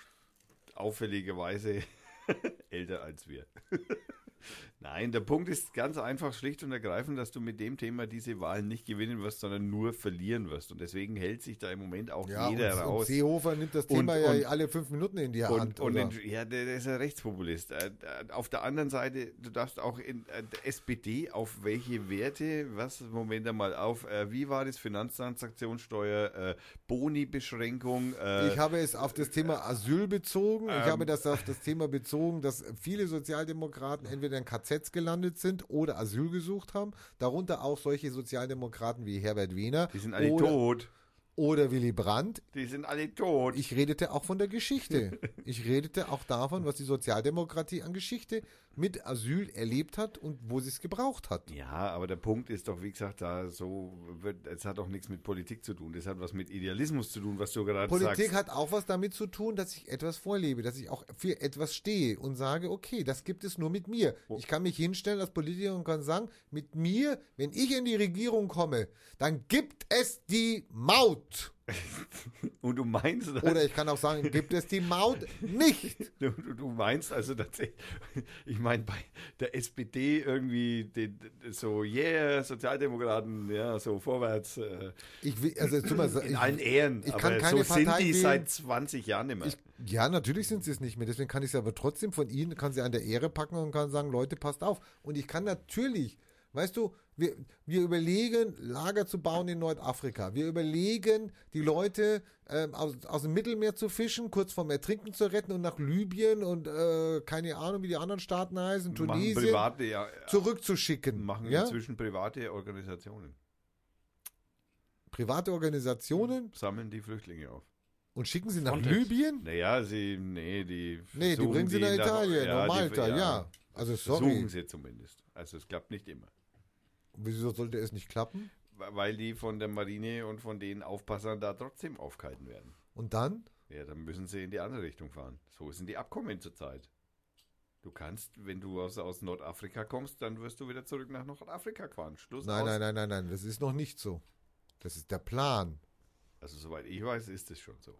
A: auffälligerweise [laughs] älter als wir. [laughs] Nein, der Punkt ist ganz einfach schlicht und ergreifend, dass du mit dem Thema diese Wahlen nicht gewinnen wirst, sondern nur verlieren wirst. Und deswegen hält sich da im Moment auch
B: Ja,
A: jeder
B: und, und
A: raus.
B: Seehofer nimmt das
A: Und-
B: Thema
A: und-
B: ja alle fünf Minuten in die
A: Und,
B: Hand.
A: und
B: oder?
A: in, ja, der, der ist ein Rechtspopulist. Äh, äh, Auf der anderen Seite, du darfst auch in äh, der SPD auf welche Werte, was, Moment einmal, auf, äh, wie war das, Finanztransaktionssteuer, äh, Boni-Beschränkung, äh,
B: Ich habe es auf das Thema Asyl bezogen. ich
A: Ähm.
B: habe das auf das Thema bezogen, dass viele Sozialdemokraten entweder in KZs gelandet sind oder Asyl gesucht haben. Darunter auch solche Sozialdemokraten wie Herbert Wehner
A: die sind alle tot.
B: Oder Willy Brandt.
A: Die sind alle tot.
B: Ich redete auch von der Geschichte. Ich redete auch davon, was die Sozialdemokratie an Geschichte mit Asyl erlebt hat und wo sie es gebraucht hat.
A: Ja, aber der Punkt ist doch, wie gesagt, da so wird, es hat auch nichts mit Politik zu tun. Das hat was mit Idealismus zu tun, was du gerade
B: Politik
A: sagst.
B: hat auch was damit zu tun, dass ich etwas vorlebe, dass ich auch für etwas stehe und sage, okay, das gibt es nur mit mir.
A: Oh.
B: Ich kann mich hinstellen als Politiker und kann sagen, mit mir, wenn ich in die Regierung komme, dann gibt es die Maut.
A: Und du meinst,
B: Oder ich kann auch sagen, gibt es die Maut nicht. [laughs]
A: du, du meinst also tatsächlich, ich meine bei der SPD irgendwie den, so, yeah, Sozialdemokraten, ja, so vorwärts, äh,
B: Ich will, also, tut mal,
A: in
B: ich,
A: allen Ehren.
B: ich kann keine
A: so sind
B: Partei
A: die
B: wählen.
A: seit 20 Jahren nicht mehr.
B: Ich, ja, natürlich sind sie es nicht mehr. Deswegen kann ich sie aber trotzdem von ihnen, kann sie an der Ehre packen und kann sagen, Leute, passt auf. Und ich kann natürlich, weißt du, wir, wir überlegen, Lager zu bauen in Nordafrika. Wir überlegen, die Leute ähm, aus, aus dem Mittelmeer zu fischen, kurz vorm Ertrinken zu retten und nach Libyen und äh, keine Ahnung, wie die anderen Staaten heißen, Tunesien,
A: private, ja,
B: zurückzuschicken.
A: machen
B: ja?
A: inzwischen private Organisationen.
B: Private Organisationen
A: Sammeln die Flüchtlinge auf.
B: und schicken sie nach
C: Frontex.
B: Libyen?
A: Naja, sie, nee, die
B: Nee, die bringen sie nach Italien,
A: ja,
B: nach
A: die-
B: Malta, ja. Also sorry,
A: Versuchen sie zumindest. Also es klappt nicht immer.
B: Wieso sollte es nicht klappen?
A: Weil die von der Marine und von den Aufpassern da trotzdem aufgehalten werden.
B: Und dann?
A: Ja, dann müssen sie in die andere Richtung fahren. So sind die Abkommen zurzeit. Du kannst, wenn du aus, aus Nordafrika kommst, dann wirst du wieder zurück nach Nordafrika fahren. Schluss
B: Nein,
A: aus.
B: nein, nein, nein, nein, das ist noch nicht so. Das ist der Plan.
A: Also soweit ich weiß, ist es schon so.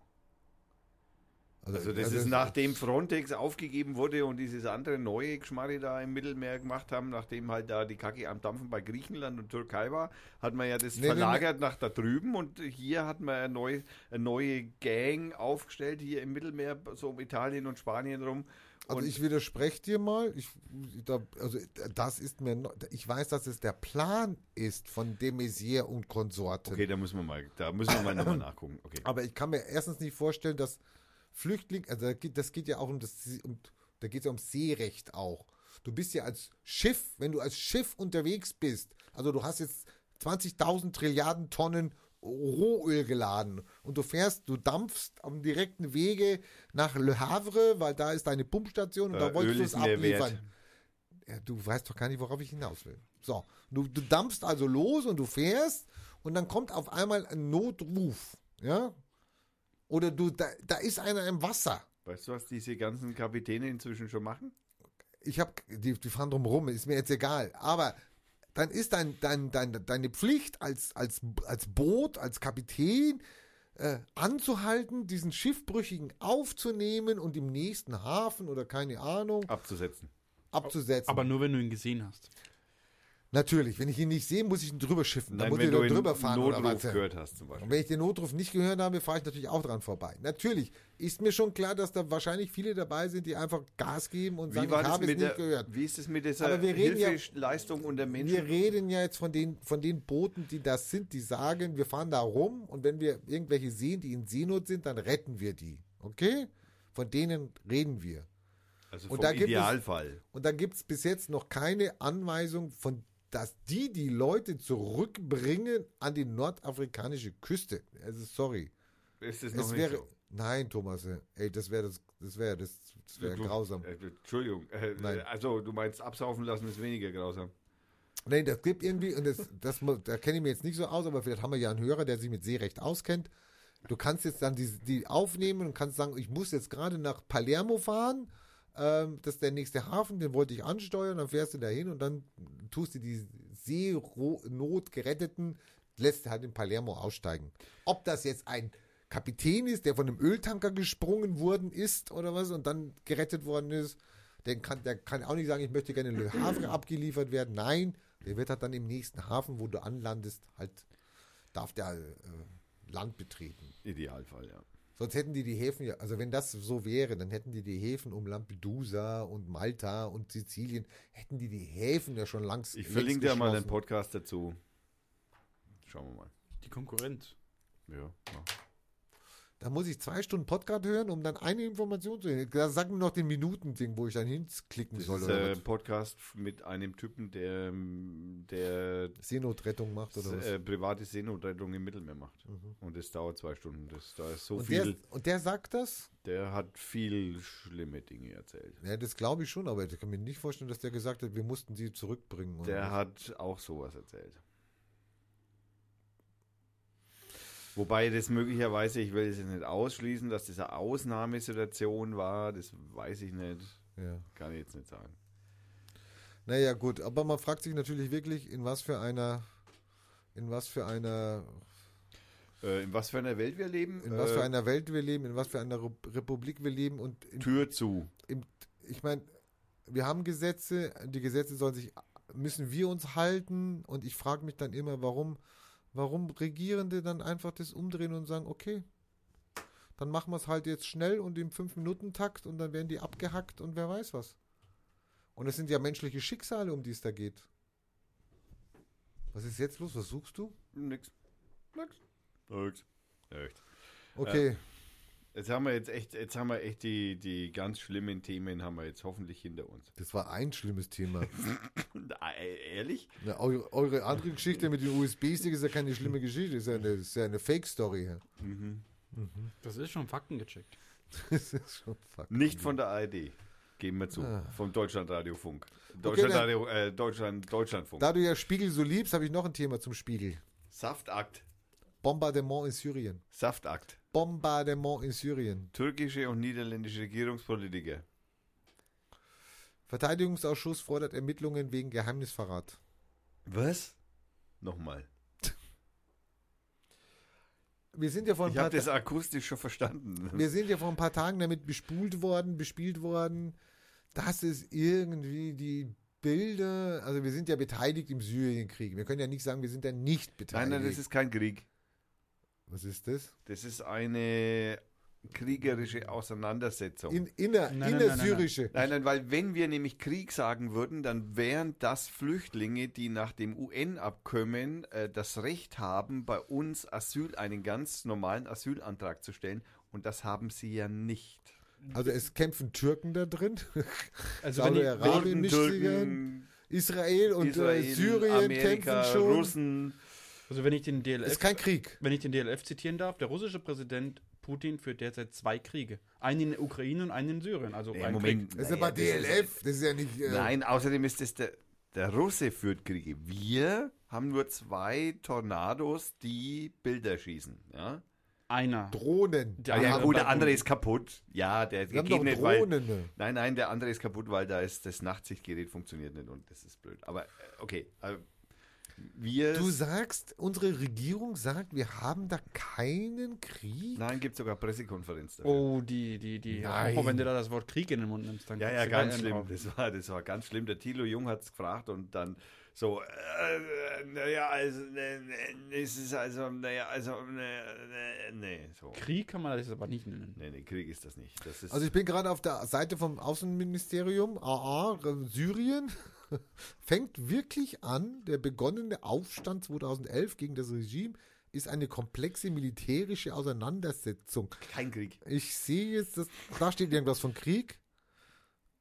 B: Also,
A: Also das
B: also
A: ist nachdem Frontex aufgegeben wurde und dieses andere neue Geschmarri da im Mittelmeer gemacht haben, nachdem halt da die Kacke am Dampfen bei Griechenland und Türkei war, hat man ja das
B: Nee, nee,
A: verlagert nach da drüben und hier hat man eine neue, eine neue Gang aufgestellt, hier im Mittelmeer, so um Italien und Spanien rum.
B: Also
A: und
B: ich widerspreche dir mal. Ich, da, also das ist mir, ich weiß, dass es der Plan ist von de Maizière und Konsorten.
A: okay, da müssen wir mal, da müssen wir mal nochmal [clears throat] nachgucken. Okay.
B: Aber ich kann mir erstens nicht vorstellen, dass Flüchtlinge, also da geht- das geht ja auch um das, um, da geht es ja ums Seerecht auch. Du bist ja als Schiff, wenn du als Schiff unterwegs bist, also du hast jetzt 20.000 Trilliarden Tonnen Rohöl geladen und du fährst, du dampfst am direkten Wege nach Le Havre, weil da ist deine Pumpstation und da
A: Äh,
B: wolltest
A: Öl
B: du es abliefern. Ja, du weißt doch gar nicht, worauf ich hinaus will. So, du, du dampfst also los und du fährst und dann kommt auf einmal ein Notruf, ja? Oder du, da, da ist einer im Wasser.
A: Weißt du, was diese ganzen Kapitäne inzwischen schon machen?
B: Ich hab, die, die fahren drum rum, ist mir jetzt egal. Aber dann ist dein, dein, dein, deine Pflicht als, als, als Boot, als Kapitän, äh, anzuhalten, diesen Schiffbrüchigen aufzunehmen und im nächsten Hafen oder keine Ahnung
A: Abzusetzen.
B: abzusetzen.
C: Aber nur, wenn du ihn gesehen hast.
B: Natürlich, wenn ich ihn nicht sehe, muss ich ihn drüber schiffen. Dann
A: Nein,
B: muss
A: wenn
B: ich drüber fahren oder
A: Notruf
B: was.
A: gehört hast zum Beispiel.
B: Und wenn ich den Notruf nicht gehört habe, fahre ich natürlich auch dran vorbei. Natürlich ist mir schon klar, dass da wahrscheinlich viele dabei sind, die einfach Gas geben und sagen,
A: Wie war
B: ich habe es nicht
A: der,
B: gehört.
A: wie ist es mit dieser
B: Aber wir reden ja-
A: unter Menschen?
B: Wir reden ja jetzt von den, von den Booten, die das sind, die sagen, wir fahren da rum und wenn wir irgendwelche sehen, die in Seenot sind, dann retten wir die. Okay? Von denen reden wir.
A: also
B: und
A: vom
B: da gibt es-
A: Idealfall.
B: Und da gibt es bis jetzt noch keine Anweisung von dass die die Leute zurückbringen an die nordafrikanische Küste. Also sorry.
A: ist es
B: Es
A: nicht
B: wäre
A: so.
B: nein, Thomas, ey, das wäre das das wäre das, das wäre grausam.
A: Äh, Entschuldigung. Äh,
B: Nein.
A: Also, du meinst, absaufen lassen ist weniger grausam.
B: Nein, das gibt irgendwie und das, das da kenne ich mir jetzt nicht so aus, aber vielleicht haben wir ja einen Hörer, der sich mit Seerecht auskennt. Du kannst jetzt dann die, die aufnehmen und kannst sagen, ich muss jetzt gerade nach Palermo fahren. Ähm, das ist der nächste Hafen, den wollte ich ansteuern, dann fährst du da hin und dann tust du die Seenotgeretteten, lässt halt in Palermo aussteigen. Ob das jetzt ein Kapitän ist, der von einem Öltanker gesprungen worden ist oder was und dann gerettet worden ist, der kann, der kann auch nicht sagen, ich möchte gerne in Le Havre [clears throat] abgeliefert werden. Nein, der wird halt dann im nächsten Hafen, wo du anlandest, halt darf der äh, Land betreten.
A: Idealfall, ja.
B: Sonst hätten die die Häfen ja, also wenn das so wäre, dann hätten die die Häfen um Lampedusa und Malta und Sizilien, hätten die die Häfen ja schon langs
A: Ich verlinke dir mal einen
B: geschlossen.
A: Podcast dazu. Schauen wir mal.
C: Die Konkurrenz.
A: Ja, ja.
B: Da muss ich zwei Stunden Podcast hören, um dann eine Information zu hören. Da sagen noch den Minuten-Ding, wo ich dann hinklicken
A: Das
B: soll.
A: ist
B: oder
A: ein. Podcast mit einem Typen, der, ähm, der
B: Seenotrettung macht oder was.
A: äh, private Seenotrettung im Mittelmeer macht. Und das dauert zwei Stunden. Das, da ist so
B: und,
A: viel.
B: der, und der sagt das?
A: Der hat viel schlimme Dinge erzählt.
B: Ja, das glaube ich schon, aber ich kann mir nicht vorstellen, dass der gesagt hat, wir mussten sie zurückbringen.
A: Der
B: was.
A: hat auch sowas erzählt. Wobei das möglicherweise, ich will es jetzt nicht ausschließen, dass das eine Ausnahmesituation war, das weiß ich nicht.
B: Ja.
A: Kann ich jetzt nicht sagen.
B: Naja, gut, aber man fragt sich natürlich wirklich, in was für einer, in was für einer
A: Äh, in was für einer Welt wir leben?
B: in was
A: äh,
B: für einer Welt wir leben, in was für einer Re- Republik wir leben und in,
A: Tür zu.
B: im, ich meine, wir haben Gesetze, die Gesetze sollen sich, müssen wir uns halten und ich frage mich dann immer, warum, warum Regierende dann einfach das umdrehen und sagen, okay, dann machen wir es halt jetzt schnell und im 5-Minuten-Takt und dann werden die abgehackt und wer weiß was. Und es sind ja menschliche Schicksale, um die es da geht. Was ist jetzt los? Was suchst du?
A: Nix. Nix. Nix. Echt.
B: Okay,
A: Jetzt haben wir jetzt echt, jetzt haben wir echt die, die ganz schlimmen Themen haben wir jetzt hoffentlich hinter uns.
B: das war ein schlimmes Thema. [laughs]
A: Äh, Ehrlich?
B: Ja, eure, eure andere Geschichte mit den USB-Stick ist ja keine schlimme Geschichte, ist ja eine, ist ja eine Fake-Story. ja.
C: Das ist schon faktengecheckt. [laughs]
B: Das ist schon fuck.
A: Nicht von der ARD. Geben wir zu.
B: Ah.
A: Vom Deutschlandradiofunk. Deutschlandradio, äh, Deutschland, Deutschlandfunk.
B: Da du ja Spiegel so liebst, habe ich noch ein Thema zum Spiegel.
A: Saftakt.
B: Bombardement in Syrien.
A: Saftakt.
B: Bombardement in Syrien.
A: Türkische und niederländische Regierungspolitiker.
B: Verteidigungsausschuss fordert Ermittlungen wegen Geheimnisverrat.
A: Was? Nochmal.
B: Wir sind ja vor ein
A: Ich
B: paar
A: habe das akustisch schon verstanden.
B: wir sind ja vor ein paar Tagen damit bespult worden, bespielt worden, dass es irgendwie die Bilder, also wir sind ja beteiligt im Syrienkrieg. Wir können ja nicht sagen, wir sind ja nicht beteiligt.
A: Nein, nein, das ist kein Krieg.
B: Was ist das?
A: Das ist eine kriegerische Auseinandersetzung.
B: In, inner,
C: Nein, nein, nein,
B: innersyrische.
A: Nein, nein, weil wenn wir nämlich Krieg sagen würden, dann wären das Flüchtlinge, die nach dem UN-Abkommen äh, das Recht haben, bei uns Asyl, einen ganz normalen Asylantrag zu stellen. Und das haben sie ja nicht.
B: Also es kämpfen Türken da drin, [laughs]
C: Also
B: Saudi-Arabien. Israel und
A: Israel,
B: äh, Syrien
A: Amerika,
B: kämpfen schon.
A: Russen.
C: Also wenn ich den
B: Ist
C: DLF,
B: kein Krieg.
C: wenn ich den DLF zitieren darf, der russische Präsident Putin führt derzeit zwei Kriege. Einen in der Ukraine und einen in Syrien. Also
A: Nee, Moment.
C: Krieg.
B: Das ist
A: Naja,
B: aber
A: das ist-
B: DLF, das ist ja nicht. Äh,
A: Nein, außerdem ist es der, der Russe führt Kriege. Wir haben nur zwei Tornados, die Bilder schießen. Ja,
C: Einer.
B: Drohnen.
C: Der
A: ja, gut, der andere ist kaputt. Ja, der
B: Wir haben
A: geht
B: doch
A: nicht, weil,
B: Drohnen. ne?
A: Nein, nein, der andere ist kaputt, weil da ist das Nachtsichtgerät funktioniert nicht und das ist blöd. Aber äh, okay, äh, wir.
B: Du sagst, unsere Regierung sagt, wir haben da keinen Krieg?
A: nein, gibt sogar Pressekonferenz dafür.
C: Oh, die, die, die.
B: Nein.
C: Oh, wenn du da das Wort Krieg in den Mund nimmst, dann
A: Ja, ja,
C: du
A: ganz schlimm.
C: drauf.
A: Das war, das war ganz schlimm. Der Thilo Jung hat es gefragt und dann so, äh, naja, also, ne, ne, es ist also, naja, also, ne, ne, nee, so.
C: Krieg kann man das aber nicht nennen.
A: Nee, nee, Krieg ist das nicht. Das ist,
B: Also ich bin gerade auf der Seite vom Außenministerium, AA, Syrien, [laughs] fängt wirklich an, der begonnene Aufstand 2011 gegen das Regime ist eine komplexe militärische Auseinandersetzung.
A: kein Krieg.
B: Ich sehe jetzt, dass, da steht irgendwas von Krieg.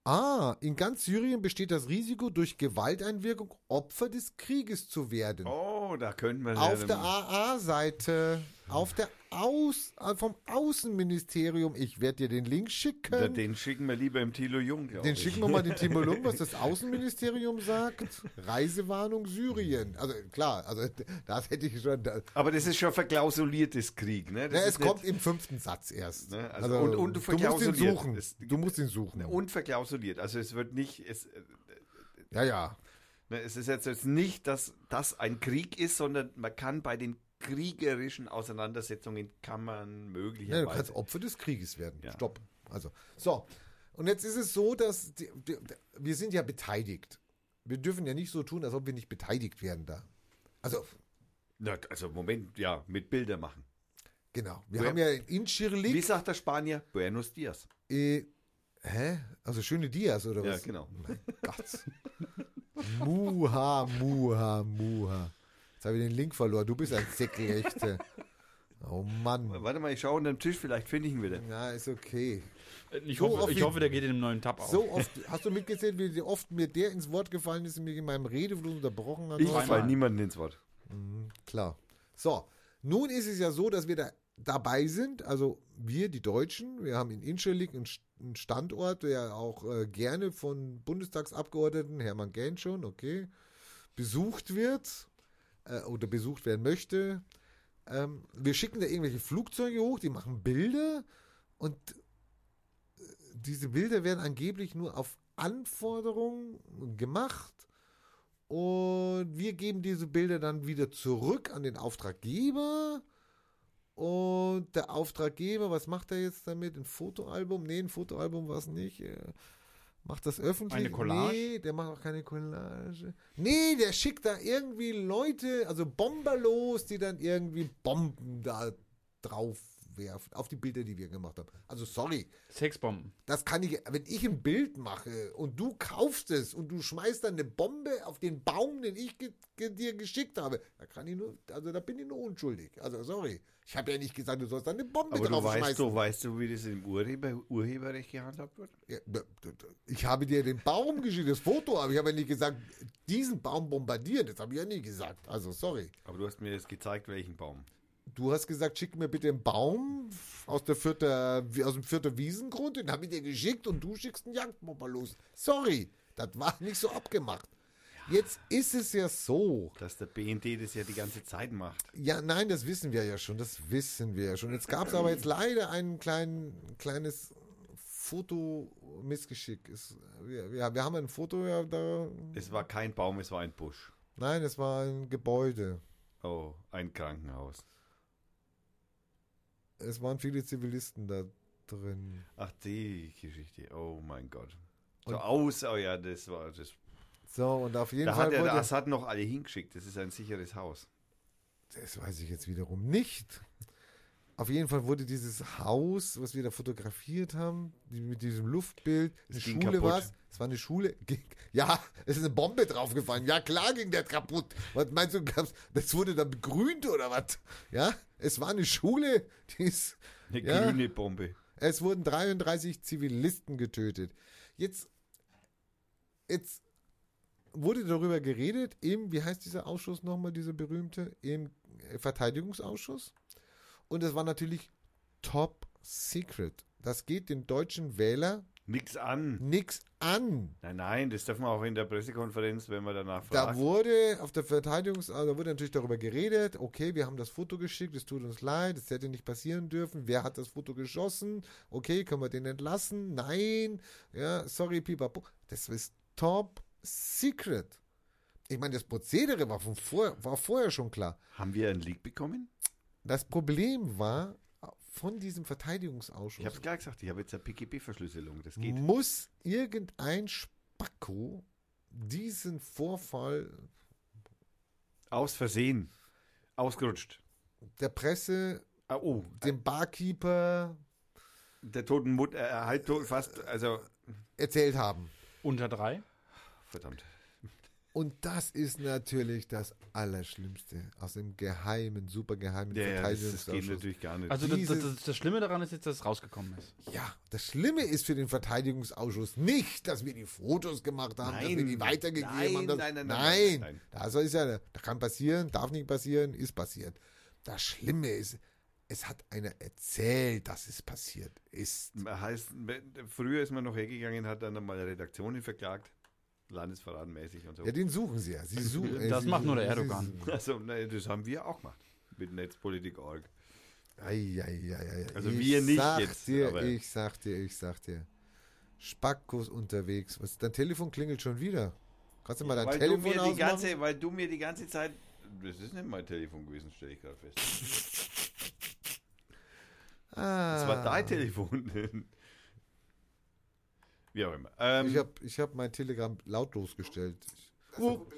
B: Ah, in ganz Syrien besteht das Risiko, durch Gewalteinwirkung Opfer des Krieges zu werden.
A: Oh, da könnten wir
B: Auf der AA-Seite, auf der Aus, äh, vom Außenministerium, ich werde dir den Link schicken.
A: Den schicken wir lieber im Thilo Jung,
B: Den
A: ich.
B: schicken wir mal den Timo Lung, was [laughs] das Außenministerium sagt. Reisewarnung Syrien. Also klar, also das hätte ich schon. Da,
A: Aber das ist schon verklausuliertes Krieg, ne? Das
B: ja, es kommt im fünften Satz erst.
A: Ne, also- und- und
B: du musst ihn suchen.
A: Es-
B: Du musst ihn suchen.
A: und verklausuliert. Also es wird nicht, es, äh,
B: Ja, ja.
A: Ne, es ist jetzt, jetzt nicht, dass das ein Krieg ist, sondern man kann bei den kriegerischen Auseinandersetzungen kann man
B: Ja, du
A: möglicherweise.
B: kannst Opfer des Krieges werden.
A: Ja.
B: Stopp. Also, so. Und jetzt ist es so, dass die, die, wir sind ja beteiligt. Wir dürfen ja nicht so tun, als ob wir nicht beteiligt werden da. Also,
A: Na, also Moment, ja, mit Bilder machen.
B: genau. Wir
A: Wer-
B: haben ja in Incirlik.
A: Wie sagt der Spanier? Buenos dias.
B: Äh, hä? Also schöne Dias oder
A: Ja,
B: was?
A: genau.
B: Mein Gott. [laughs] Muha, muha, muha. Jetzt habe ich den Link verloren. Du bist ein Säckelechte. Oh Mann.
A: Warte mal, ich schaue unter dem Tisch, vielleicht finde ich ihn wieder.
B: Na, ist okay.
C: Ich,
B: So
C: hoffe,
B: oft
C: ich hoffe, der geht in einem neuen Tab auf.
B: So oft, hast du mitgezählt, wie oft mir der ins Wort gefallen ist und mich in meinem Redefluss unterbrochen hat?
A: Ich falle niemanden ins Wort.
B: Klar. So, nun ist es ja so, dass wir da dabei sind, also wir, die Deutschen, wir haben in Incirlik einen St- einen Standort, der auch äh, gerne von Bundestagsabgeordneten, Hermann Gähn schon, okay, besucht wird äh, oder besucht werden möchte. Ähm, wir schicken da irgendwelche Flugzeuge hoch, die machen Bilder und äh, diese Bilder werden angeblich nur auf Anforderung gemacht und wir geben diese Bilder dann wieder zurück an den Auftraggeber Und der Auftraggeber, was macht er jetzt damit? Ein Fotoalbum? Nee, ein Fotoalbum war es nicht. Macht das öffentlich?
C: Eine Collage?
B: Nee, der macht auch keine Collage. Nee, der schickt da irgendwie Leute, also Bomber los, die dann irgendwie Bomben da drauf werfen. Auf die Bilder, die wir gemacht haben. Also sorry,
C: Sexbomben.
B: das kann ich, wenn ich ein Bild mache und du kaufst es und du schmeißt dann eine Bombe auf den Baum, den ich ge ge dir geschickt habe, da kann ich nur, also da bin ich nur unschuldig. Also sorry. Ich habe ja nicht gesagt, du sollst da eine Bombe
A: Aber du
B: drauf
A: weißt,
B: schmeißen.
A: du, weißt du, wie das im Urheber, Urheberrecht gehandhabt wird?
B: Ja, ich habe dir den Baum geschickt, das Foto, aber ich habe ja nicht gesagt, diesen Baum bombardieren. Das habe ich ja nie gesagt. Also sorry.
A: Aber du hast mir jetzt gezeigt, welchen Baum.
B: Du hast gesagt, schick mir bitte einen Baum aus, der Vierter, aus dem Vierter Wiesengrund, den habe ich dir geschickt und du schickst einen Jagdbomber los. Sorry, das war nicht so abgemacht. Jetzt ist es ja so.
A: Dass der BND das ja die ganze Zeit macht.
B: Ja, nein, das wissen wir ja schon, das wissen wir ja schon. Jetzt gab es aber jetzt leider ein klein, kleines Fotomissgeschick. Es- Wir, wir, wir haben ein Foto ja da.
A: Es war kein Baum, es war ein Busch.
B: Nein, es war ein Gebäude.
A: Oh, ein Krankenhaus.
B: Es waren viele Zivilisten da drin.
A: Ach, die Geschichte. Oh mein Gott. So
B: Und-
A: aus, oh ja, das war das.
B: So, und auf jeden
A: Da
B: Fall
A: hat er
B: wurde,
A: der Assad noch alle hingeschickt. Das ist ein sicheres Haus.
B: Das weiß ich jetzt wiederum nicht. Auf jeden Fall wurde dieses Haus, was wir da fotografiert haben, die, mit diesem Luftbild, eine
A: Es
B: Schule war es. Es war eine Schule. [laughs] Ging, ja, es ist eine Bombe draufgefallen. Ja, klar ging der kaputt. Was meinst du, das wurde dann begrünt oder was? Ja, es war eine Schule, die ist.
A: Eine
B: Ja.
A: grüne Bombe.
B: Es wurden 33 Zivilisten getötet. Jetzt, jetzt wurde darüber geredet im, wie heißt dieser Ausschuss nochmal, dieser berühmte, im Verteidigungsausschuss. Und es war natürlich top secret. Das geht den deutschen Wähler
A: Nix an.
B: nichts an.
A: Nein, nein, das darf man auch in der Pressekonferenz, wenn man danach
B: Da
A: fragt.
B: wurde auf der Verteidigungs, also da wurde natürlich darüber geredet, okay, wir haben das Foto geschickt, es tut uns leid, es hätte nicht passieren dürfen, wer hat das Foto geschossen, okay, können wir den entlassen, nein, ja, sorry, pipapo, das ist top secret. Ich meine, das Prozedere war, von vor, war vorher schon klar.
A: Haben wir einen Leak bekommen?
B: Das Problem war, von diesem Verteidigungsausschuss
A: Ich habe es klar gesagt, ich habe jetzt eine PGB-Verschlüsselung. Das geht.
B: muss irgendein Spacko diesen Vorfall
A: Aus Versehen. Ausgerutscht.
B: der Presse,
A: Ah, oh,
B: dem Barkeeper
A: der toten Mutter, äh, halt tot, fast, also,
B: erzählt haben.
C: Unter drei.
A: verdammt.
B: Und das ist natürlich das Allerschlimmste aus dem geheimen, supergeheimen
A: Ja, ja, das, das geht
B: Verteidigungsausschuss.
A: natürlich gar nicht.
C: Also das, das, das, das Schlimme daran ist jetzt, dass es rausgekommen ist.
B: Ja, das Schlimme ist für den Verteidigungsausschuss nicht, dass wir die Fotos gemacht haben, dass wir
A: Nein.
B: die weitergegeben
A: Nein,
B: haben. Dass,
A: nein, nein,
B: nein,
A: nein, nein, nein.
B: Das ist ja, das kann passieren, darf nicht passieren, ist passiert. Das Schlimme ist, es hat einer erzählt, dass es passiert ist.
A: heißt, früher ist man noch hergegangen, hat dann mal Redaktionen verklagt, landesverratenmäßig und so.
B: Ja, den suchen sie ja. Sie suchen, äh,
C: Das
B: sie
C: macht nur der Erdogan.
A: Also, ne, das haben wir auch gemacht. Mit Netzpolitik.org. Also
B: ich
A: wir nicht
B: sag
A: jetzt,
B: Dir,
A: aber-
B: ich sag dir, ich sag dir. Spackos unterwegs. Was, dein Telefon klingelt schon wieder. Kannst du mal dein
A: Weil du,
B: Telefon
A: mir die
B: ausmachen?
A: ganze, weil du mir die ganze Zeit. Das ist nicht mein Telefon gewesen, stelle ich gerade fest.
B: ah,
A: Das war dein Telefon. [laughs] Wie auch immer. Ähm,
B: Ich habe ich hab mein Telegram lautlos gestellt. Das Problem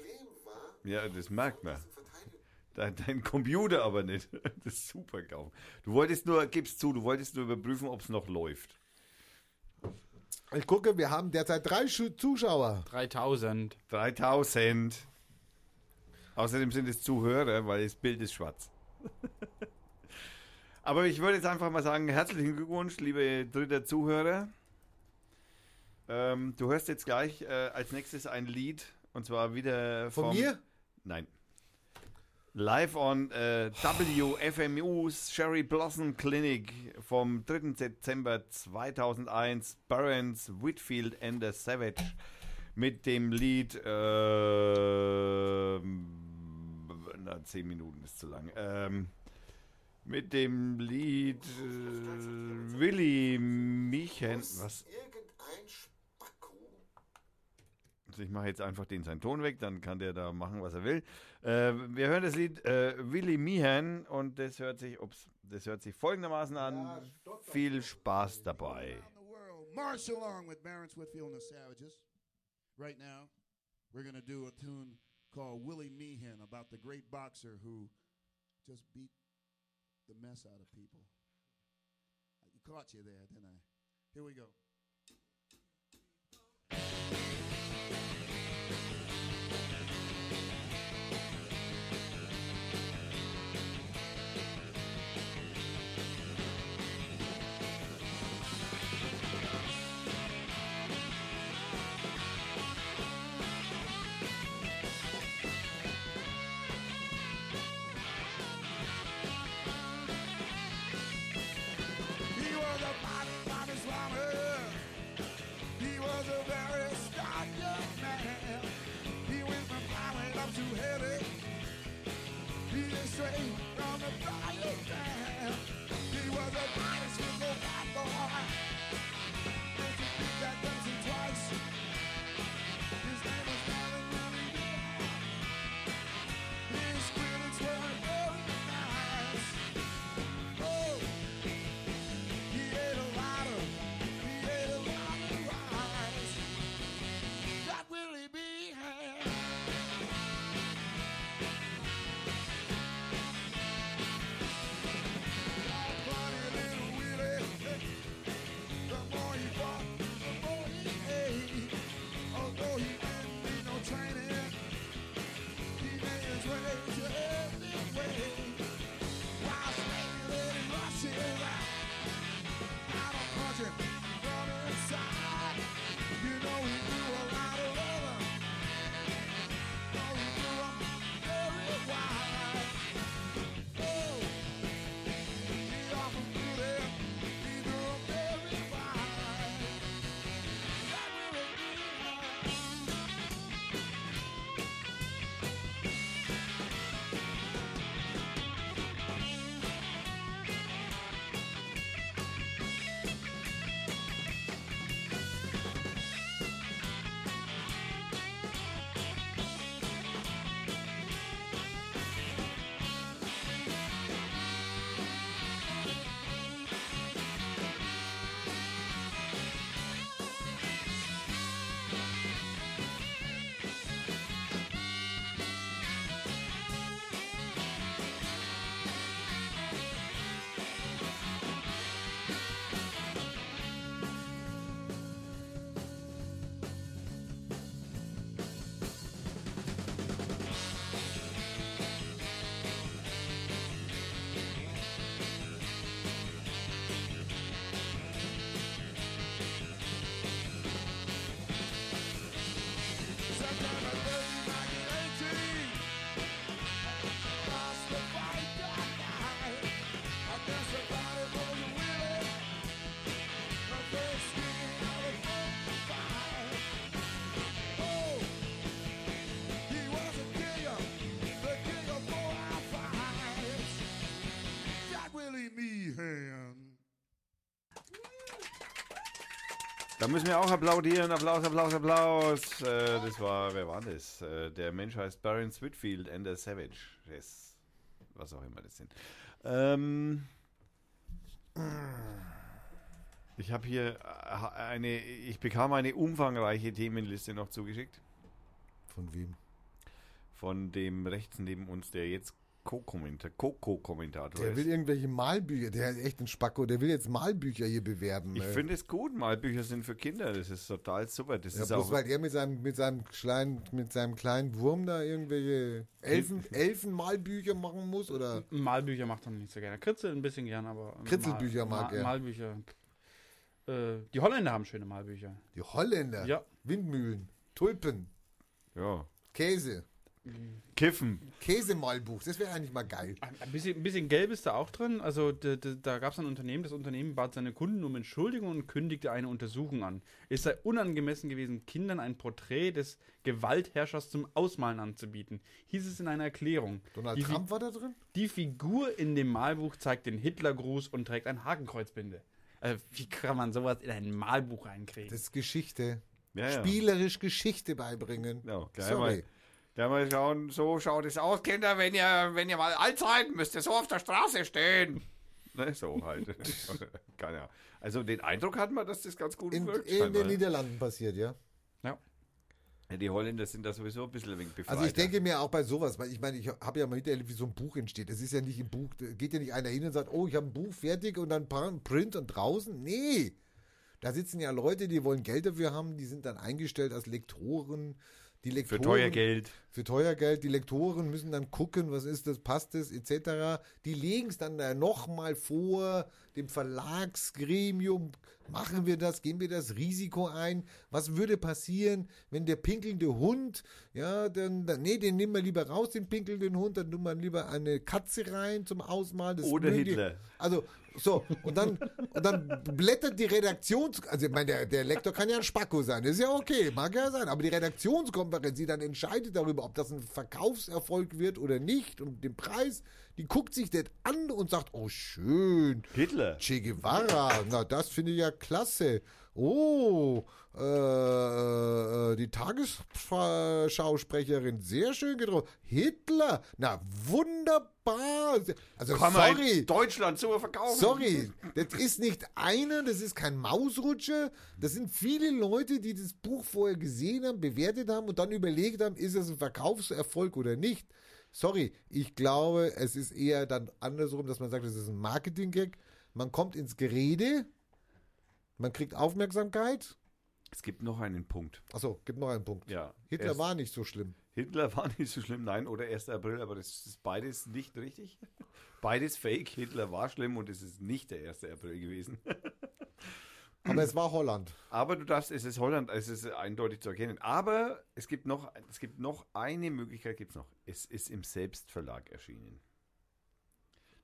B: war,
A: ja, das merkt man. Dein, dein Computer aber nicht. [laughs] Das ist super kaum. Du wolltest nur, gibst zu, du wolltest nur überprüfen, ob es noch läuft.
B: ich gucke, wir haben derzeit drei Schu Zuschauer.
C: 3000.
A: 3000. Außerdem sind es Zuhörer, weil das Bild ist schwarz. [laughs] Aber ich würde jetzt einfach mal sagen, herzlichen Glückwunsch, liebe dritter Zuhörer. Ähm, du hörst jetzt gleich äh, als nächstes ein Lied und zwar wieder
B: Von
A: vom,
B: mir?
A: Nein. Live on äh, WFMU's Sherry Blossom Clinic vom 3. Dezember 2001. Burns, Whitfield and the Savage mit dem Lied. ähm, na, 10 Minuten ist zu lang. Ähm, mit dem Lied äh, Willy Michen. Was?
B: Irgendein
A: ich mache jetzt einfach den seinen Ton weg, dann kann der da machen, was er will. Äh, wir hören das Lied äh, Willy Mihan und das hört sich, ups, Das hört sich folgendermaßen an. Viel Spaß dabei.
E: March along with Barons Whitfield and the Savages. Right now, we're going to do a tune called Willie Meehan about the great boxer who just beat the mess out of people. I caught you there, didn't I? Here we go.
A: Da müssen wir auch applaudieren. Applaus, Applaus, Applaus. Äh, das war, wer war das? Äh, der Mensch heißt Baron Whitfield and the Savage. Yes. Was auch immer das sind. Ähm, ich habe hier äh, eine, ich bekam eine umfangreiche Themenliste noch zugeschickt.
B: Von wem?
A: Von dem rechts neben uns, der jetzt Co-Kommentator
B: Der will
A: ist.
B: irgendwelche Malbücher, der ist echt ein Spacko, der will jetzt Malbücher hier bewerben.
A: Ich finde es gut, Malbücher sind für Kinder. Das ist total super. Das
B: ja,
A: ist
B: bloß
A: auch.
B: weil er mit seinem, mit seinem kleinen, mit seinem kleinen Wurm da irgendwelche Elfen, Elfenmalbücher machen muss oder
C: Malbücher macht er nicht so gerne. Kritzel ein bisschen gern, aber.
B: Kritzelbücher mag er.
C: Malbücher. Äh, die Holländer haben schöne Malbücher.
B: die Holländer,
C: Ja.
B: Windmühlen, Tulpen,
A: Ja.
B: Käse,
A: Kiffen.
B: Käsemalbuch, das wäre eigentlich mal geil.
C: Ein bisschen, ein bisschen gelb ist da auch drin. Also d- d- da gab es ein Unternehmen, das Unternehmen bat seine Kunden um Entschuldigung und kündigte eine Untersuchung an. Es sei unangemessen gewesen, Kindern ein Porträt des Gewaltherrschers zum Ausmalen anzubieten, hieß es in einer Erklärung.
B: Donald
C: die, Fi-
B: Trump war da drin?
C: die Figur in dem Malbuch zeigt den Hitlergruß und trägt ein Hakenkreuzbinde. Also, wie kann man sowas in ein Malbuch reinkriegen?
B: Das ist Geschichte.
A: Ja, ja.
B: Spielerisch Geschichte beibringen.
A: Ja,
B: Sorry.
A: mal, gleich mal schauen, so schaut es aus, Kinder, wenn ihr, wenn ihr mal alt seid, müsst ihr so auf der Straße stehen. Ne, so halt. [laughs] Keine Ahnung. Also den Eindruck hat man, dass das ganz gut
B: In,
A: wirkt.
B: in
A: scheinbar,
B: den
A: ne?
B: Niederlanden passiert, ja.
A: Ja, die Holländer sind da sowieso ein bisschen ein wenig befreiter.
B: Also ich denke mir auch bei sowas, weil ich meine, ich habe ja mal miterlebt, wie so ein Buch entsteht. Es ist ja nicht im Buch, da geht ja nicht einer hin und sagt, oh, ich habe ein Buch fertig und dann pra- Print und draußen. Nee. Da sitzen ja Leute, die wollen Geld dafür haben, die sind dann eingestellt als Lektoren. Die
A: Für
B: Lektoren,
A: teuer Geld.
B: Für teuer Geld. Die Lektoren müssen dann gucken, was ist das, passt das, etc. Die legen es dann da nochmal vor, dem Verlagsgremium. Machen wir das? Gehen wir das Risiko ein? Was würde passieren, wenn der pinkelnde Hund, ja, dann, dann nee, den nehmen wir lieber raus, den pinkelnden Hund, dann tun wir lieber eine Katze rein zum Ausmalen. Das
A: Oder
B: mögen die-
A: Hitler.
B: Also, so, und dann, und dann blättert die Redaktions... Also, ich meine, der, der Lektor kann ja ein Spacko sein, das ist ja okay, mag ja sein, aber die Redaktionskonferenz, die dann entscheidet darüber, ob das ein Verkaufserfolg wird oder nicht und den Preis, die guckt sich das an und sagt, oh, schön,
A: Hitler.
B: Che Guevara, na, das finde ich ja klasse. Oh, äh, äh, die Tagesschausprecherin, sehr schön gedruckt. Hitler, na, wunderbar. Also,
A: Kann
B: sorry.
A: Deutschland so verkaufen?
B: Sorry, das ist nicht einer, das ist kein Mausrutscher. Das sind viele Leute, die das Buch vorher gesehen haben, bewertet haben und dann überlegt haben, ist es ein Verkaufserfolg oder nicht. Sorry, ich glaube, es ist eher dann andersrum, dass man sagt, es ist ein Marketing-Gag. Man kommt ins Gerede, man kriegt Aufmerksamkeit.
A: Es gibt noch einen Punkt.
B: Achso, gibt noch einen Punkt.
A: Ja.
B: Hitler
A: Erst-
B: war nicht so schlimm.
A: Hitler war [laughs] nicht so schlimm, nein, oder 1. April, aber das ist beides nicht richtig. [laughs] Beides fake. Hitler war schlimm und es ist nicht der 1. April gewesen. [laughs]
B: Aber es war Holland.
A: Aber du darfst, es ist Holland, es ist eindeutig zu erkennen. Aber es gibt noch, es gibt noch eine Möglichkeit, gibt's noch. Es ist im Selbstverlag erschienen.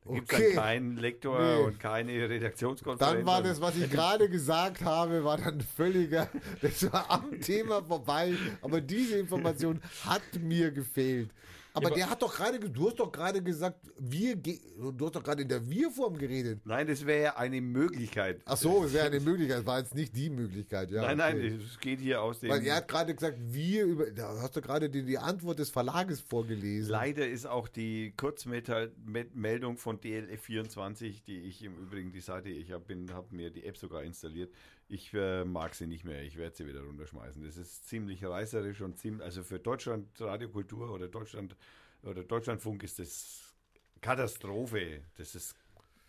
A: Da gibt es
B: Okay.
A: dann keinen Lektor
B: Nee.
A: und keine Redaktionskonferenz.
B: Dann war das, was ich gerade gesagt habe, war dann völliger, [laughs] das war am Thema vorbei, aber diese Information hat mir gefehlt. Aber der hat doch gerade, ge- du hast doch gerade gesagt, wir, du hast doch gerade in der Wir-Form geredet.
A: Nein, das wäre ja eine Möglichkeit.
B: Ach so, es wäre eine Möglichkeit, war jetzt nicht die Möglichkeit, ja.
A: nein,
B: okay.
A: nein, es geht hier aus dem.
B: Weil er hat gerade gesagt, wir über, da hast du gerade die, die Antwort des Verlages vorgelesen.
A: Leider ist auch die Kurzmeldung von DLF24, die ich im Übrigen die Seite, ich habe hab mir die App sogar installiert. Ich äh, mag sie nicht mehr, ich werde sie wieder runterschmeißen. Das ist ziemlich reißerisch und ziemlich, also für Deutschland Radiokultur oder Deutschland oder Deutschlandfunk ist das Katastrophe. Das ist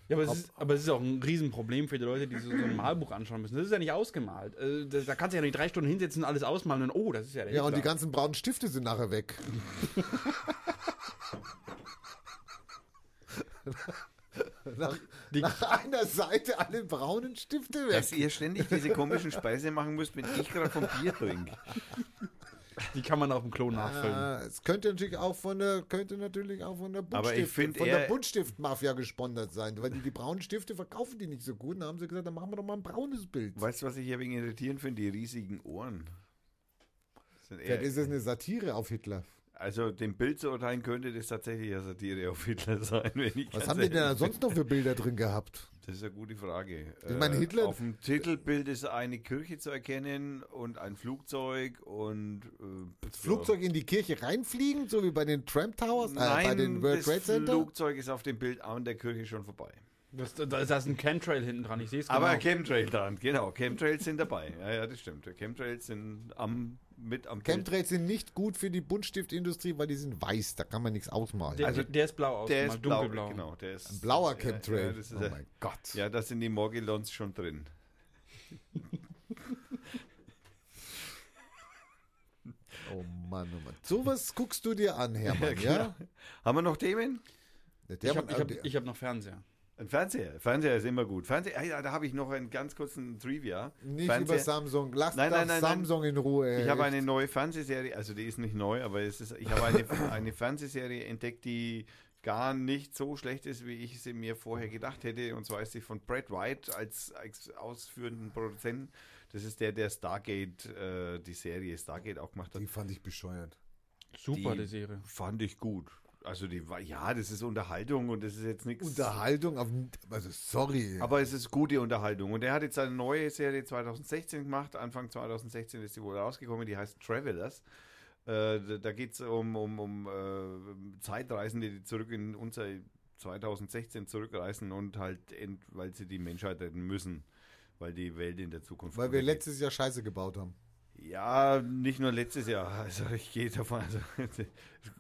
C: Ja, aber es, ist, aber es ist auch ein Riesenproblem für die Leute, die so, so ein Malbuch anschauen müssen. Das ist ja nicht ausgemalt. Äh, das, da kannst du ja nicht drei Stunden hinsetzen und alles ausmalen und oh, das ist ja der
B: Ja, und die
C: Hitler.
B: ganzen braunen Stifte sind nachher weg. [laughs] nach, nach einer Seite alle braunen Stifte weg.
A: dass ihr ständig diese komischen Speise machen müsst, wenn ich gerade vom Bier trinke.
C: Die kann man auf dem Klo nachfüllen.
B: Ah, es könnte natürlich auch von der, könnte natürlich auch von der Buntstift, von Buntstift-Mafia gesponsert sein, weil die, die braunen Stifte verkaufen die nicht so gut. Dann haben sie gesagt, dann machen wir doch mal ein braunes Bild.
A: Weißt du, was ich hier wegen irritierend finde? Die riesigen Ohren. Das sind eher-
B: Vielleicht ist es eine Satire auf Hitler.
A: Also dem Bild zu urteilen könnte das tatsächlich eine Satire auf Hitler sein, [laughs] wenn ich
B: Was haben die denn da sonst noch für Bilder drin gehabt?
A: Das ist eine gute Frage.
B: Ich meine, Hitler-
A: Auf dem Titelbild ist eine Kirche zu erkennen und ein Flugzeug und äh,
B: Flugzeug in die Kirche reinfliegen, so wie bei den Trump Towers, äh,
A: Nein,
B: bei den World
A: das
B: Trade Center?
A: Flugzeug ist auf dem Bild an der Kirche schon vorbei.
C: Das, da ist das ein Chemtrail hinten dran, ich sehe es
A: Aber
C: genau.
A: Chemtrail dran, genau. Chemtrails sind dabei. Ja, ja, das stimmt. Chemtrails sind am, mit am Bild.
B: Chemtrails sind nicht gut für die Buntstiftindustrie, weil die sind weiß, da kann man nichts ausmalen.
C: Der,
A: Also,
C: der ist blau aus,
A: Der ist blau,
C: dunkelblau.
A: genau. Der ist,
B: Ein blauer
A: ja,
B: Chemtrail.
A: Ja, das ist
B: oh
A: ja-
B: mein Gott.
A: ja, da sind die Morgellons schon drin.
B: Oh Mann, oh Mann. Sowas guckst du dir an, [laughs] Hermann, ja?
A: Genau. Haben wir noch Themen?
B: Der
C: Ich habe hab, hab noch Fernseher.
A: Ein Fernseher. Fernseher ist immer gut. Fernseher, ja, da habe ich noch einen ganz kurzen Trivia.
B: nicht
A: Fernseher.
B: über Samsung. Lass
A: Nein, nein, nein, nein.
B: Samsung in Ruhe.
A: Ich habe eine neue Fernsehserie, also die ist nicht neu, aber es ist, ich habe eine, [coughs] eine Fernsehserie entdeckt, die gar nicht so schlecht ist, wie ich sie mir vorher gedacht hätte. Und zwar ist sie von Brad White als, als ausführenden Produzenten. Das ist der, der Stargate, äh, die Serie Stargate auch gemacht hat.
B: Die fand ich bescheuert.
C: Super,
A: Die-
C: die Serie.
A: Fand ich gut. Also die war, ja, das ist Unterhaltung und das ist jetzt nichts.
B: Unterhaltung, auf, also sorry.
A: Aber es ist gute Unterhaltung. Und er hat jetzt eine neue Serie 2016 gemacht. Anfang 2016 ist sie wohl rausgekommen. Die heißt Travelers. Äh, da geht es um, um, um äh, Zeitreisende, die zurück in unser 2016 zurückreißen und halt, weil sie die Menschheit retten müssen, weil die Welt in der Zukunft.
B: Weil wir letztes Jahr Scheiße gebaut haben.
A: Ja, nicht nur letztes Jahr. [laughs] Also ich gehe davon. Also, [laughs]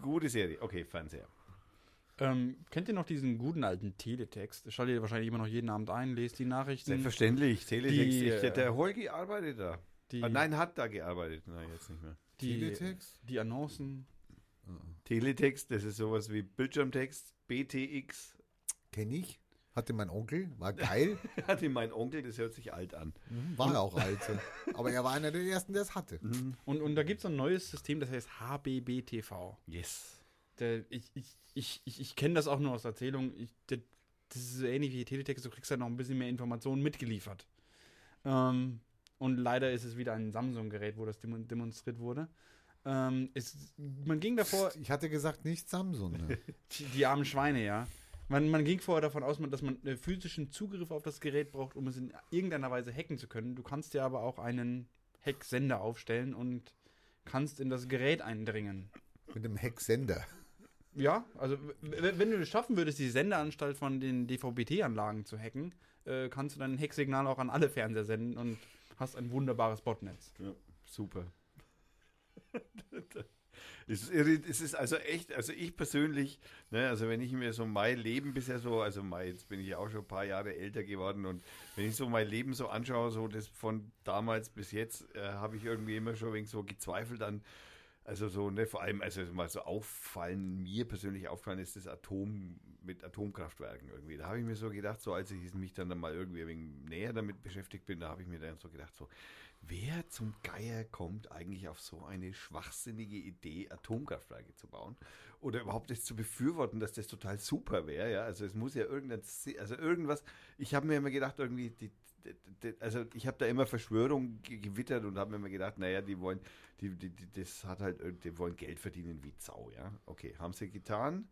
A: gute Serie. Okay, Fernseher.
C: Ähm, kennt ihr noch diesen guten alten Teletext? Schaltet ihr wahrscheinlich immer noch jeden Abend ein, lest die Nachrichten.
A: Selbstverständlich. Teletext.
C: Die,
A: ich,
C: äh,
A: der Holgi arbeitet da.
C: Die,
A: Ah, nein, hat da gearbeitet. Nein, jetzt nicht mehr.
C: die,
B: Teletext?
C: die Annoncen.
A: Teletext, das ist sowas wie Bildschirmtext, BTX.
B: Kenne ich. Hatte mein Onkel. War geil. [laughs]
A: Hatte mein Onkel, das hört sich alt an.
B: Mhm, War auch alt. so. Aber er war einer der ersten, der es hatte.
C: Und, und da gibt es ein neues System, das heißt HBBTV.
A: Yes.
C: Der, ich ich, ich, ich, ich kenne das auch nur aus Erzählung. Ich, der, das ist so ähnlich wie Teletext, du kriegst halt noch ein bisschen mehr Informationen mitgeliefert. Ähm, und leider ist es wieder ein Samsung-Gerät, wo das demo- demonstriert wurde. Ähm, es, man ging davor,
B: Ich hatte gesagt, nicht Samsung. Ne? [laughs]
C: die, die armen Schweine, ja. Man, man ging vorher davon aus, dass man physischen Zugriff auf das Gerät braucht, um es in irgendeiner Weise hacken zu können. Du kannst dir aber auch einen Hacksender aufstellen und kannst in das Gerät eindringen.
B: Mit dem Hexsender.
C: Ja, also wenn du es schaffen würdest, die Sendeanstalt von den DVB-T-Anlagen zu hacken, äh, kannst du dein Hacksignal auch an alle Fernseher senden und hast ein wunderbares Botnetz.
A: Ja, super. [laughs] es, ist, ist also echt, also ich persönlich, ne, also wenn ich mir so mein Leben bisher so, also mein, jetzt bin ich auch schon ein paar Jahre älter geworden und wenn ich so mein Leben so anschaue, so das von damals bis jetzt, äh, habe ich irgendwie immer schon wegen so gezweifelt an, also so, ne, vor allem, also mal so auffallen, mir persönlich auffallen ist das Atom mit Atomkraftwerken irgendwie. Da habe ich mir so gedacht, so als ich mich dann mal irgendwie ein wenig näher damit beschäftigt bin, da habe ich mir dann so gedacht, so, wer zum Geier kommt eigentlich auf so eine schwachsinnige Idee, Atomkraftwerke zu bauen? Oder überhaupt das zu befürworten, dass das total super wäre, ja? Also es muss ja irgendein, also irgendwas, ich habe mir immer gedacht, irgendwie, die, die, die, also ich habe da immer Verschwörung ge- gewittert und habe mir immer gedacht, naja, die wollen, die, das hat halt, die wollen Geld verdienen wie Sau, ja? Okay, haben sie getan.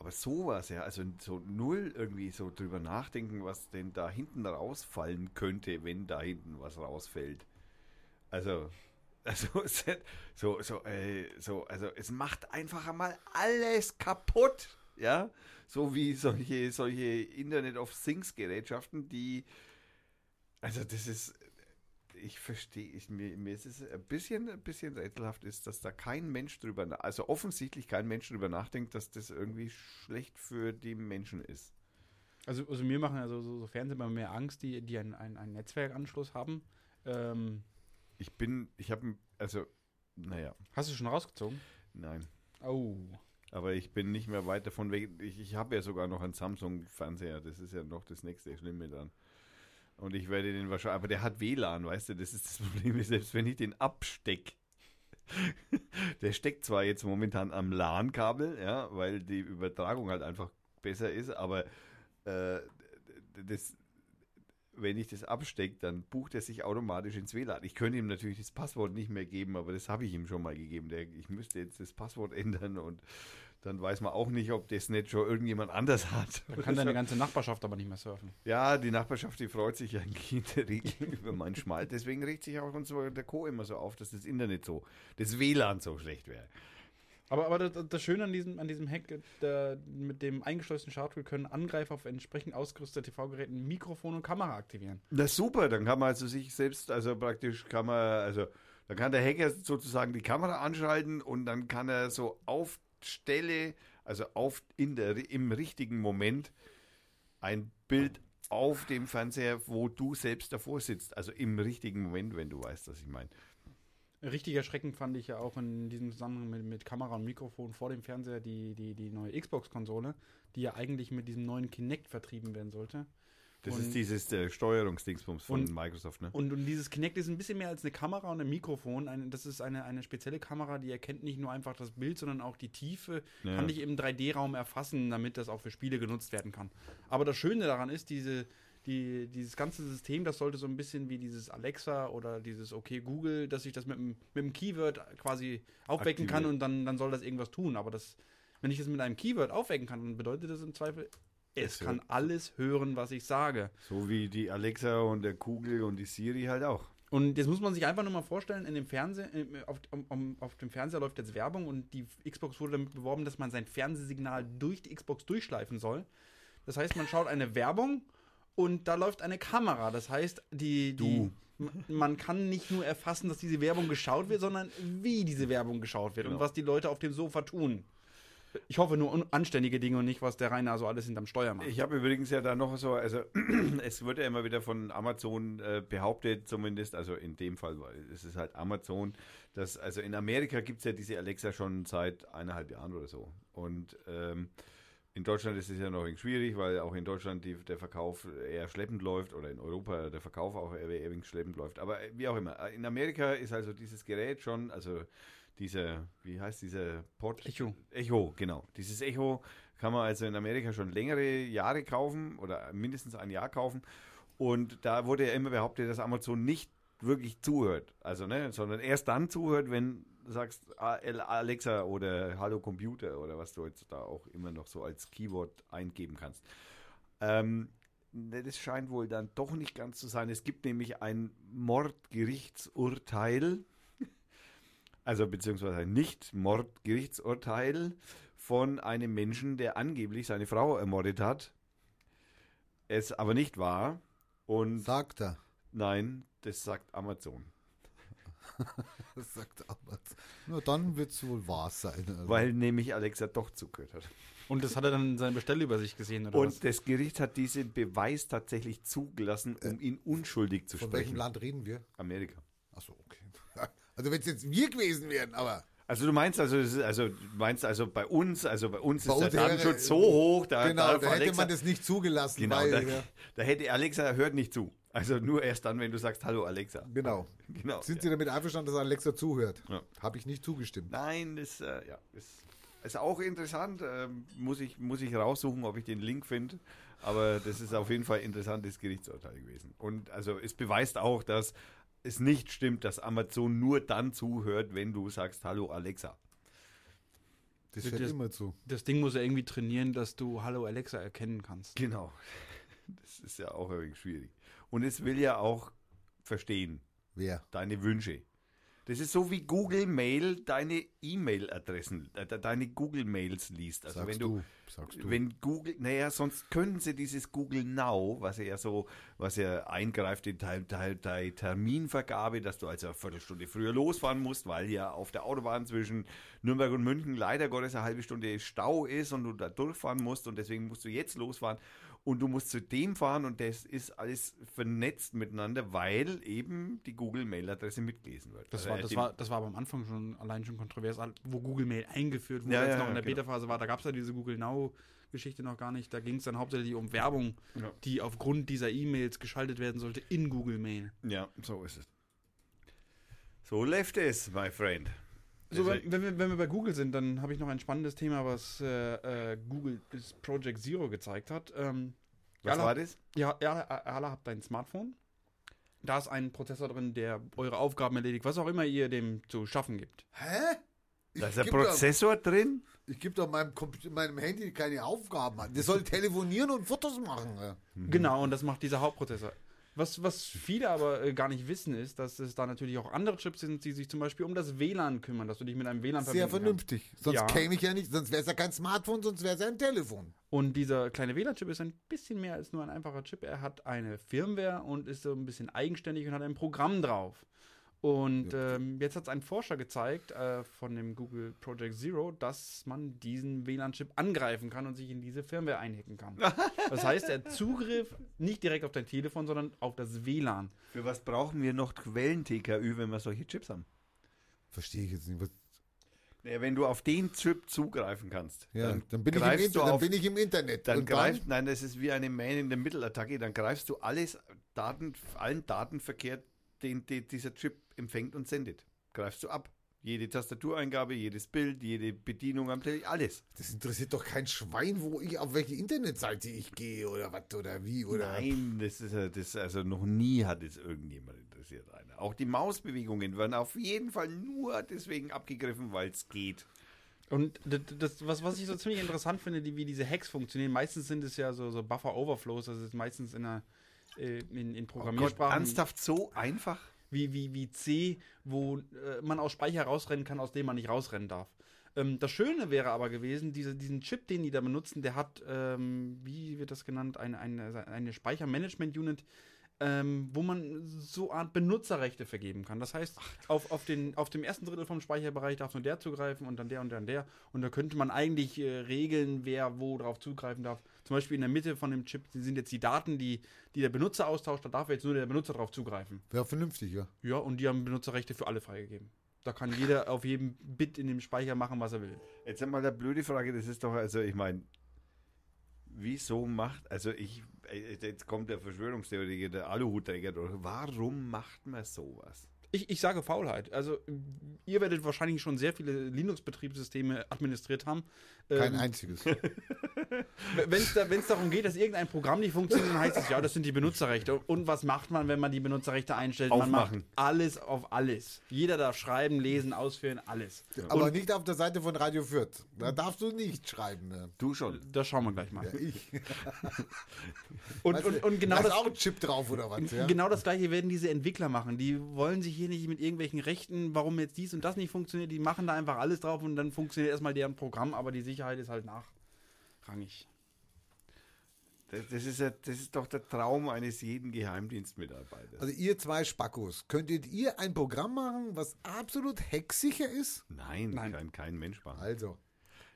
A: Aber sowas, ja, also so null irgendwie so drüber nachdenken, was denn da hinten rausfallen könnte, wenn da hinten was rausfällt. Also, [laughs] also, so, so, äh, so, also es macht einfach einmal alles kaputt, ja. So wie solche, solche Internet of Things Gerätschaften, die, also das ist, ich verstehe, ich, mir, mir ist es ein bisschen, ein bisschen rätselhaft ist, dass da kein Mensch drüber, also offensichtlich kein Mensch drüber nachdenkt, dass das irgendwie schlecht für die Menschen ist.
C: Also, also mir machen also so, so Fernseher immer mehr Angst, die, die einen, einen, einen Netzwerkanschluss haben. Ähm,
A: Ich bin, ich habe, also, naja,
C: hast du schon rausgezogen?
A: nein.
C: Oh.
A: Aber ich bin nicht mehr weit davon weg. Ich, ich habe ja sogar noch einen Samsung-Fernseher. Das ist ja noch das nächste Schlimme dann. Und ich werde den wahrscheinlich, aber der hat WLAN, weißt du, das ist das [laughs] Problem, selbst wenn ich den absteck. [laughs] der steckt zwar jetzt momentan am LAN-Kabel, ja, weil die Übertragung halt einfach besser ist, aber äh, das, wenn ich das abstecke, dann bucht er sich automatisch ins WLAN. Ich könnte ihm natürlich das Passwort nicht mehr geben, aber das habe ich ihm schon mal gegeben. Der, ich müsste jetzt das Passwort [laughs] ändern und dann weiß man auch nicht, ob das nicht schon irgendjemand anders hat.
C: Dann kann deine ganze Nachbarschaft aber nicht mehr surfen.
A: Ja, die Nachbarschaft, die freut sich eigentlich in der Regel [laughs] über meinen Schmal. Deswegen regt sich auch uns der Co. immer so auf, dass das Internet so, das WLAN so schlecht wäre.
C: Aber, aber das, das Schöne an diesem, an diesem Hack, der, mit dem eingeschlossenen Schadtool können Angreifer auf entsprechend ausgerüstete TV-Geräten Mikrofon und Kamera aktivieren.
A: Das ist super, dann kann man also sich selbst, also praktisch kann man, also dann kann der Hacker sozusagen die Kamera anschalten und dann kann er so auf Stelle, also auf in der, im richtigen Moment ein Bild auf dem Fernseher, wo du selbst davor sitzt. Also im richtigen Moment, wenn du weißt, was ich meine.
C: Richtig erschreckend fand ich ja auch in diesem Zusammenhang mit, mit Kamera und Mikrofon vor dem Fernseher die, die, die neue Xbox-Konsole, die ja eigentlich mit diesem neuen Kinect vertrieben werden sollte.
A: Das
C: Und-
A: ist dieses äh, Steuerungsdingsbums von
C: Und-
A: Microsoft, ne?
C: Und, und dieses Kinect ist ein bisschen mehr als eine Kamera und ein Mikrofon. Eine, das ist eine, eine spezielle Kamera, die erkennt nicht nur einfach das Bild, sondern auch die Tiefe,
A: Ja.
C: kann dich im 3D-Raum erfassen, damit das auch für Spiele genutzt werden kann. Aber das Schöne daran ist, diese, die, dieses ganze System, das sollte so ein bisschen wie dieses Alexa oder dieses OK Google, dass ich das mit einem, mit einem Keyword quasi aufwecken kann
A: Aktiviert.
C: und dann, dann soll das irgendwas tun. Aber das, wenn ich das mit einem Keyword aufwecken kann, dann bedeutet das im Zweifel, es
A: Es
C: kann alles hören, was ich sage.
A: So wie die Alexa und der Kugel und die Siri halt auch.
C: Und jetzt muss man sich einfach nur mal vorstellen, in dem Fernseher, äh, auf, um, auf dem Fernseher läuft jetzt Werbung und die Xbox wurde damit beworben, dass man sein Fernsehsignal durch die Xbox durchschleifen soll. Das heißt, man schaut eine Werbung und da läuft eine Kamera. Das heißt, die, die man kann nicht nur erfassen, dass diese Werbung geschaut wird, sondern wie diese Werbung geschaut wird und
A: Genau.
C: was die Leute auf dem Sofa tun. Ich hoffe nur anständige Dinge und nicht, was der Rainer so alles hinterm Steuer macht.
A: Ich habe übrigens ja da noch so, also [clears throat] es wird ja immer wieder von Amazon äh, behauptet, zumindest, also in dem Fall, weil es ist halt Amazon, dass, also in Amerika gibt es ja diese Alexa schon seit eineinhalb Jahren oder so. Und ähm, in Deutschland ist es ja noch schwierig, weil auch in Deutschland die, der Verkauf eher schleppend läuft oder in Europa der Verkauf auch eher, eher schleppend läuft. Aber wie auch immer, in Amerika ist also dieses Gerät schon, also dieser, wie heißt dieser Pod?
C: Echo.
A: Echo, genau. Dieses Echo kann man also in Amerika schon längere Jahre kaufen oder mindestens ein Jahr kaufen. Und da wurde ja immer behauptet, dass Amazon nicht wirklich zuhört. Also, ne, sondern erst dann zuhört, wenn du sagst "Ah, Alexa oder Hallo Computer oder was du jetzt da auch immer noch so als Keyword eingeben kannst. Ähm, ne, das scheint wohl dann doch nicht ganz zu sein. Es gibt nämlich ein Mordgerichtsurteil, also beziehungsweise ein Nicht-Mordgerichtsurteil von einem Menschen, der angeblich seine Frau ermordet hat. Es aber nicht war. Und
B: Sagt er.
A: nein, das sagt Amazon. [laughs]
B: Das sagt Amazon. Na, dann wird es wohl wahr sein. Also.
A: Weil nämlich Alexa doch zugehört hat.
C: Und das hat er dann in seiner Bestellübersicht gesehen, oder was?
A: Und das Gericht hat diesen Beweis tatsächlich zugelassen, um ihn unschuldig zu
B: Von welchem
A: sprechen.
B: Land reden wir?
A: Amerika.
B: Also wenn es jetzt wir gewesen wären, aber
A: Also du meinst also, also du meinst also bei uns, also bei uns
B: Bei
A: ist
B: uns
A: der Datenschutz so hoch, da,
B: genau, da hätte
A: Alexa,
B: man das nicht zugelassen,
A: genau,
B: weil
A: da,
B: ja,
A: da hätte Alexa hört nicht zu. Also nur erst dann, wenn du sagst Hallo Alexa.
B: genau. [laughs]
A: Genau.
B: Sind
A: ja.
B: Sie damit einverstanden, dass Alexa zuhört?
A: Ja.
B: Habe ich nicht zugestimmt.
A: Nein, das äh, ja, ist, ist auch interessant. Ähm, muss, ich, muss ich raussuchen, ob ich den Link finde. Aber das ist auf jeden Fall ein interessantes Gerichtsurteil gewesen. Und also es beweist auch, dass es nicht stimmt, dass Amazon nur dann zuhört, wenn du sagst Hallo Alexa.
B: Das hört
C: das-
B: immer zu.
C: Das Ding muss ja irgendwie trainieren, dass du Hallo Alexa erkennen kannst.
A: Genau. Das ist ja auch ein wenig schwierig. Und es will ja auch verstehen,
B: Wer?
A: deine Wünsche. Das ist so wie Google Mail deine E-Mail-Adressen, äh, deine Google Mails liest. Also
B: Sagst
A: wenn du,
B: du, sagst du.
A: wenn Google, naja, sonst können sie dieses Google Now, was ja so, was ja eingreift in deine Teil, Teil Terminvergabe, dass du also eine Viertelstunde früher losfahren musst, weil ja auf der Autobahn zwischen Nürnberg und München leider Gottes eine halbe Stunde Stau ist und du da durchfahren musst und deswegen musst du jetzt losfahren und du musst zu dem fahren und das ist alles vernetzt miteinander, weil eben die Google Mail-Adresse mitgelesen wird.
C: Das
A: Also,
C: war,
A: äh,
C: das, war, das war aber am Anfang schon allein schon kontrovers, wo Google Mail eingeführt wurde,
A: Ja,
C: als
A: ja,
C: noch in der
A: genau.
C: Beta-Phase war. Da gab es ja diese Google Now-Geschichte noch gar nicht. Da ging es dann hauptsächlich um Werbung,
A: Ja.
C: die aufgrund dieser E-Mails geschaltet werden sollte in Google Mail.
A: Ja, so ist es. So läuft es, my friend.
C: So, wenn, wenn, wir, wenn wir bei Google sind, dann habe ich noch ein spannendes Thema, was äh, äh, Google das Project Zero gezeigt hat. Ähm,
A: Was
C: Jalla-
A: war das?
C: Ja, ja, alle habt ein Smartphone. Da ist ein Prozessor drin, der eure Aufgaben erledigt, was auch immer ihr dem zu schaffen gibt.
B: Hä? Ich
A: Da ist ein Prozessor drin?
B: Ich gebe doch meinem, meinem Handy keine Aufgaben an. Das soll [laughs] telefonieren und Fotos machen. Ja.
C: Genau, und das macht dieser Hauptprozessor. Was, was viele aber äh, gar nicht wissen, ist, dass es da natürlich auch andere Chips sind, die sich zum Beispiel um das WLAN kümmern, dass du dich mit einem WLAN
B: Sehr
C: verbinden
B: vernünftig. Sonst
C: Ja.
B: käme ich ja nicht, sonst wäre es ja kein Smartphone, sonst wäre es ja ein Telefon.
C: kannst. Und dieser kleine WLAN-Chip ist ein bisschen mehr als nur ein einfacher Chip. Er hat eine Firmware und ist so ein bisschen eigenständig und hat ein Programm drauf. Und ähm, jetzt hat es ein Forscher gezeigt äh, von dem Google Project Zero, dass man diesen WLAN-Chip angreifen kann und sich in diese Firmware einhacken kann. [laughs] Das heißt, er hat Zugriff nicht direkt auf dein Telefon, sondern auf das WLAN.
A: Für was brauchen wir noch Quellen-TKÜ, wenn wir solche Chips haben?
B: Verstehe ich jetzt nicht. Was,
A: Naja, wenn du auf den Chip zugreifen kannst,
B: ja, dann, bin ich im
A: greifst
B: Inter-
A: du
B: dann
A: auf,
B: bin ich im Internet.
A: dann
B: Und
A: greift, nein, das ist wie eine Man in der Mittelattacke, dann greifst du alles Daten, allen Datenverkehr, den, den dieser Chip empfängt und sendet. Greifst du ab. Jede Tastatureingabe, jedes Bild, jede Bedienung am Telefon, alles.
B: Das interessiert doch kein Schwein, wo ich, auf welche Internetseite ich gehe oder was oder wie oder.
A: Nein, das ist ja- das also noch nie hat es irgendjemand interessiert. Einer. Auch die Mausbewegungen werden auf jeden Fall nur deswegen abgegriffen, weil es geht.
C: Und das, das, was, was ich so ziemlich interessant finde, die, wie diese Hacks funktionieren, meistens sind es ja so, so Buffer-Overflows, das ist meistens in, einer, äh, in, in
A: Oh Gott,
C: Programmiersprachen.
A: ernsthaft so einfach?
C: wie, wie, wie C, wo äh, man aus Speicher rausrennen kann, aus dem man nicht rausrennen darf. Ähm, das Schöne wäre aber gewesen, diese, diesen Chip, den die da benutzen, der hat, ähm, wie wird das genannt, eine, eine, eine Speichermanagement-Unit, ähm, wo man so Art Benutzerrechte vergeben kann. Das heißt, auf, auf, den, auf dem ersten Drittel vom Speicherbereich darf nur der zugreifen und dann der und dann der. Und da könnte man eigentlich äh, regeln, wer wo drauf zugreifen darf. Zum Beispiel in der Mitte von dem Chip sind jetzt die Daten, die, die der Benutzer austauscht, da darf jetzt nur der Benutzer drauf zugreifen.
B: Wäre vernünftig, ja.
C: Ja, und die haben Benutzerrechte für alle freigegeben. Da kann jeder [laughs] auf jedem Bit in dem Speicher machen, was er will.
A: Jetzt einmal eine blöde Frage, das ist doch, also ich meine, wieso macht, also ich, äh, jetzt kommt der Verschwörungstheoretiker, der Aluhutträger, warum macht man sowas?
C: Ich, ich sage Faulheit. Also, ihr werdet wahrscheinlich schon sehr viele Linux-Betriebssysteme administriert haben.
B: Kein
C: Ähm,
B: einziges. [laughs]
C: Wenn es da, darum geht, dass irgendein Programm nicht funktioniert, dann heißt es, ja, das sind die Benutzerrechte. Und was macht man, wenn man die Benutzerrechte einstellt? Man macht
A: Aufmachen.
C: alles auf alles. Jeder darf schreiben, lesen, ausführen, alles.
B: Aber nicht auf der Seite von Radio Fürth. Da darfst du nicht schreiben. Ne?
A: Du schon.
C: Das schauen wir gleich mal.
B: Ja, ich. [laughs]
C: Und, und, und genau
B: da ist
C: das,
B: auch ein Chip drauf oder was? Ja?
C: Genau das gleiche werden diese Entwickler machen. Die wollen sich hier nicht mit irgendwelchen Rechten, warum jetzt dies und das nicht funktioniert, die machen da einfach alles drauf und dann funktioniert erstmal deren Programm, aber die Sicherheit ist halt nachrangig.
A: Das, das, ist ja, das ist doch der Traum eines jeden Geheimdienstmitarbeiters.
B: Also ihr zwei Spackos, könntet ihr ein Programm machen, was absolut hacksicher ist?
A: nein,
C: Nein.
A: Kann kein Mensch machen.
B: Also,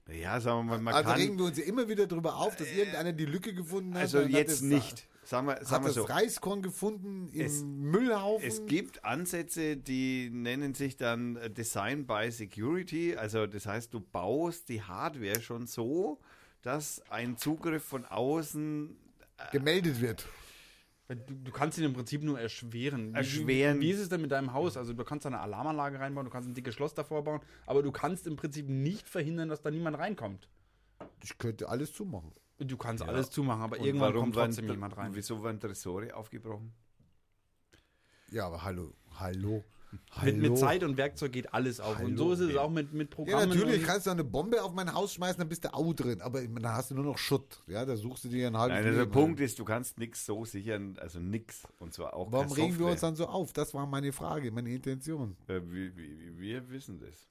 A: Naja, sagen wir mal, man
B: also
A: kann.
B: regen wir uns ja immer wieder darüber auf, dass irgendeiner die Lücke gefunden hat.
A: Also jetzt nicht. Sagen wir,
B: Hat
A: sagen wir
B: das
A: so.
B: Reiskorn gefunden im
A: Es-
B: Müllhaufen?
A: Es gibt Ansätze, die nennen sich dann äh, Design by Security. Also das heißt, du baust die Hardware schon so, dass ein Zugriff von außen
B: gemeldet wird.
C: Weil Du, du kannst ihn im Prinzip nur erschweren. Wie-
A: Erschweren.
C: Wie, wie ist es denn mit deinem Haus? Also du kannst da eine Alarmanlage reinbauen, du kannst ein dickes Schloss davor bauen, aber du kannst im Prinzip nicht verhindern, dass da niemand reinkommt.
B: Ich könnte alles zumachen.
C: Du kannst alles zumachen, aber
A: Und
C: irgendwann
A: warum
C: kommt trotzdem
A: waren,
C: jemand rein.
A: Wieso waren Tresore aufgebrochen?
B: Ja, aber hallo, hallo,
C: Mit,
B: hallo.
C: mit Zeit und Werkzeug geht alles auf. und
B: Hallo.
C: so ist es auch mit, mit
B: Ja,
C: Programmen.
B: natürlich
C: und,
B: kannst du eine Bombe auf mein Haus schmeißen, dann bist du auch drin. Aber da hast du nur noch Schutt. Ja, da suchst du dir einen halben
A: Nein, also der
B: Leben
A: Punkt
B: rein.
A: ist, du kannst nichts so sichern, also nix. Und zwar auch
B: Warum regen wir uns dann so auf? Das war meine Frage, meine Intention.
A: Äh, wir, wir, wir wissen das.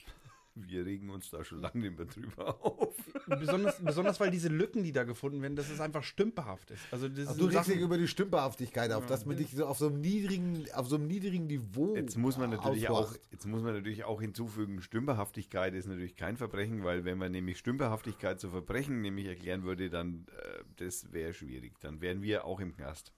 A: Wir regen uns da schon lange nicht mehr drüber auf.
C: besonders, besonders weil diese Lücken, die da gefunden werden, dass es einfach stümperhaft ist. Also das
B: Ach, du regst dich über die Stümperhaftigkeit auf, dass man dich so auf so einem niedrigen, auf so einem niedrigen Niveau
A: Jetzt muss man natürlich auch,
B: aufwacht.
A: jetzt muss man natürlich auch hinzufügen, Stümperhaftigkeit ist natürlich kein Verbrechen, weil wenn man nämlich Stümperhaftigkeit zu Verbrechen nämlich erklären würde, dann äh, das wäre schwierig. Dann wären wir auch im Knast.